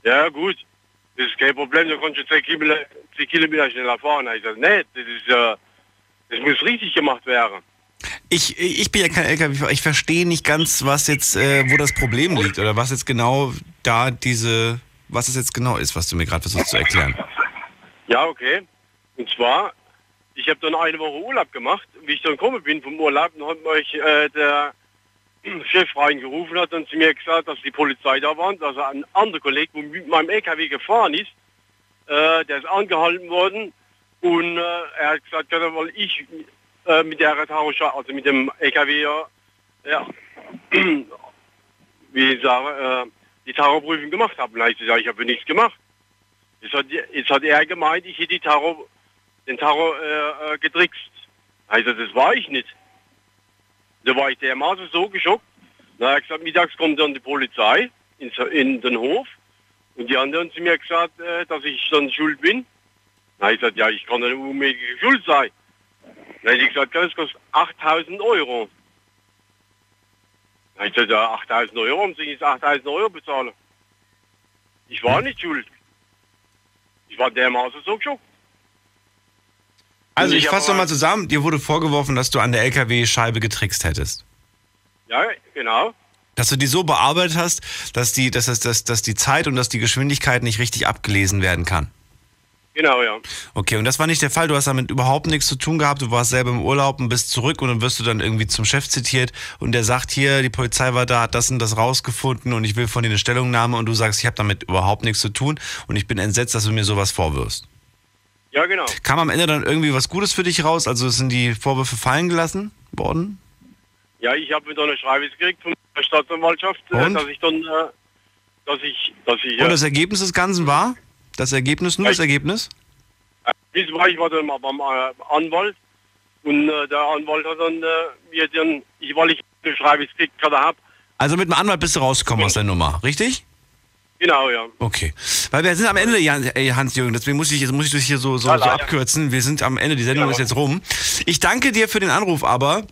ja gut, das ist kein Problem, da kannst du 10 Kilometer, 10 Kilometer schneller fahren. Ich sage, nee, das ist äh, das muss richtig gemacht werden. Ich, ich bin ja kein LKW, ich verstehe nicht ganz, was jetzt, äh, wo das Problem liegt oder was jetzt genau da diese, was es jetzt genau ist, was du mir gerade versuchst zu erklären. Ja, okay. Und zwar, ich habe dann eine Woche Urlaub gemacht. Wie ich dann gekommen bin vom Urlaub, dann hat mich äh, der (clears throat) Chef reingerufen hat und zu mir gesagt, dass die Polizei da war, dass er ein anderer Kollege, der mit meinem LKW gefahren ist, äh, der ist angehalten worden und äh, er hat gesagt, weil ich äh, mit der Tauscher, also mit dem LKW, ja, (clears throat) wie ich sage, äh, die Terrorprüfung gemacht habe. Und ich gesagt, ich habe nichts gemacht. Jetzt hat, jetzt hat er gemeint, ich hätte die Terror, den Terror äh, äh, getrickst. Also das war ich nicht. Da war ich dermaßen so geschockt. Na, er hat gesagt, mittags kommt dann die Polizei in, in den Hof und die anderen haben zu mir gesagt, äh, dass ich dann schuld bin. Na, ich gesagt, ja, ich kann nicht unmögliche Schuld sein. Na, ich gesagt, das kostet 8000 Euro. Na, ich gesagt, ja, 8000 Euro, warum soll ich jetzt 8000 Euro bezahlen? Ich war nicht schuld. Ich war dermaßen so geschockt. Also ich ich fasse nochmal zusammen, dir wurde vorgeworfen, dass du an der LKW-Scheibe getrickst hättest. Ja, genau. Dass du die so bearbeitet hast, dass die, dass, das- dass, dass die Zeit und dass die Geschwindigkeit nicht richtig abgelesen werden kann. Genau, ja. Okay, und das war nicht der Fall. Du hast damit überhaupt nichts zu tun gehabt. Du warst selber im Urlaub und bist zurück und dann wirst du dann irgendwie zum Chef zitiert und der sagt hier, die Polizei war da, hat das und das rausgefunden und ich will von dir eine Stellungnahme und du sagst, ich habe damit überhaupt nichts zu tun und ich bin entsetzt, dass du mir sowas vorwirfst. Ja, genau. Kam am Ende dann irgendwie was Gutes für dich raus? Also sind die Vorwürfe fallen gelassen worden? Ja, ich habe dann eine Schreibe gekriegt von der Staatsanwaltschaft, äh, Und? dass ich dann, äh, dass ich, dass ich, Und äh, das Ergebnis des Ganzen war? Das Ergebnis, nur das Ergebnis? Bis war ich war dann mal beim äh, Anwalt und äh, der Anwalt hat dann äh, mir dann, ich, weil ich Schreibe gekriegt gerade habe, Also mit dem Anwalt bist du rausgekommen aus der Nummer, richtig? genau, ja. Okay. Weil wir sind am Ende, Hans-Jürgen, deswegen muss ich, jetzt muss ich das hier so, so, Ja, so abkürzen. Wir sind am Ende, die Sendung Ja. ist jetzt rum. Ich danke dir für den Anruf, aber.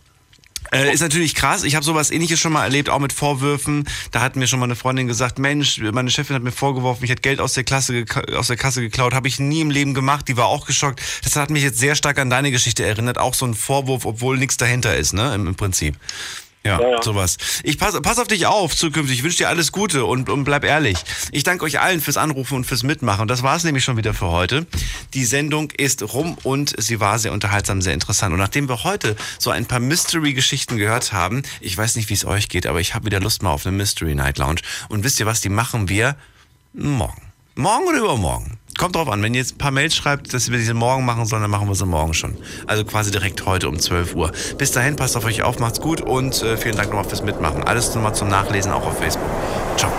Äh, ist natürlich krass. Ich habe sowas ähnliches schon mal erlebt, auch mit Vorwürfen. Da hat mir schon mal eine Freundin gesagt, Mensch, meine Chefin hat mir vorgeworfen, ich hätte Geld aus der, Klasse aus der Kasse geklaut. Habe ich nie im Leben gemacht. Die war auch geschockt. Das hat mich jetzt sehr stark an deine Geschichte erinnert. Auch so ein Vorwurf, obwohl nichts dahinter ist, ne? Im, im Prinzip. Ja, sowas. Ich pass, pass auf dich auf zukünftig. Ich wünsche dir alles Gute und, und bleib ehrlich. Ich danke euch allen fürs Anrufen und fürs Mitmachen. Das war es nämlich schon wieder für heute. Die Sendung ist rum und sie war sehr unterhaltsam, sehr interessant. Und nachdem wir heute so ein paar Mystery-Geschichten gehört haben, ich weiß nicht, wie es euch geht, aber ich habe wieder Lust mal auf eine Mystery Night Lounge. Und wisst ihr was, die machen wir morgen. Morgen oder übermorgen? Kommt drauf an, wenn ihr jetzt ein paar Mails schreibt, dass wir diese morgen machen sollen, dann machen wir sie morgen schon. Also quasi direkt heute um 12 Uhr. Bis dahin, passt auf euch auf, macht's gut und äh, vielen Dank nochmal fürs Mitmachen. Alles nochmal zum Nachlesen auch auf Facebook. Ciao.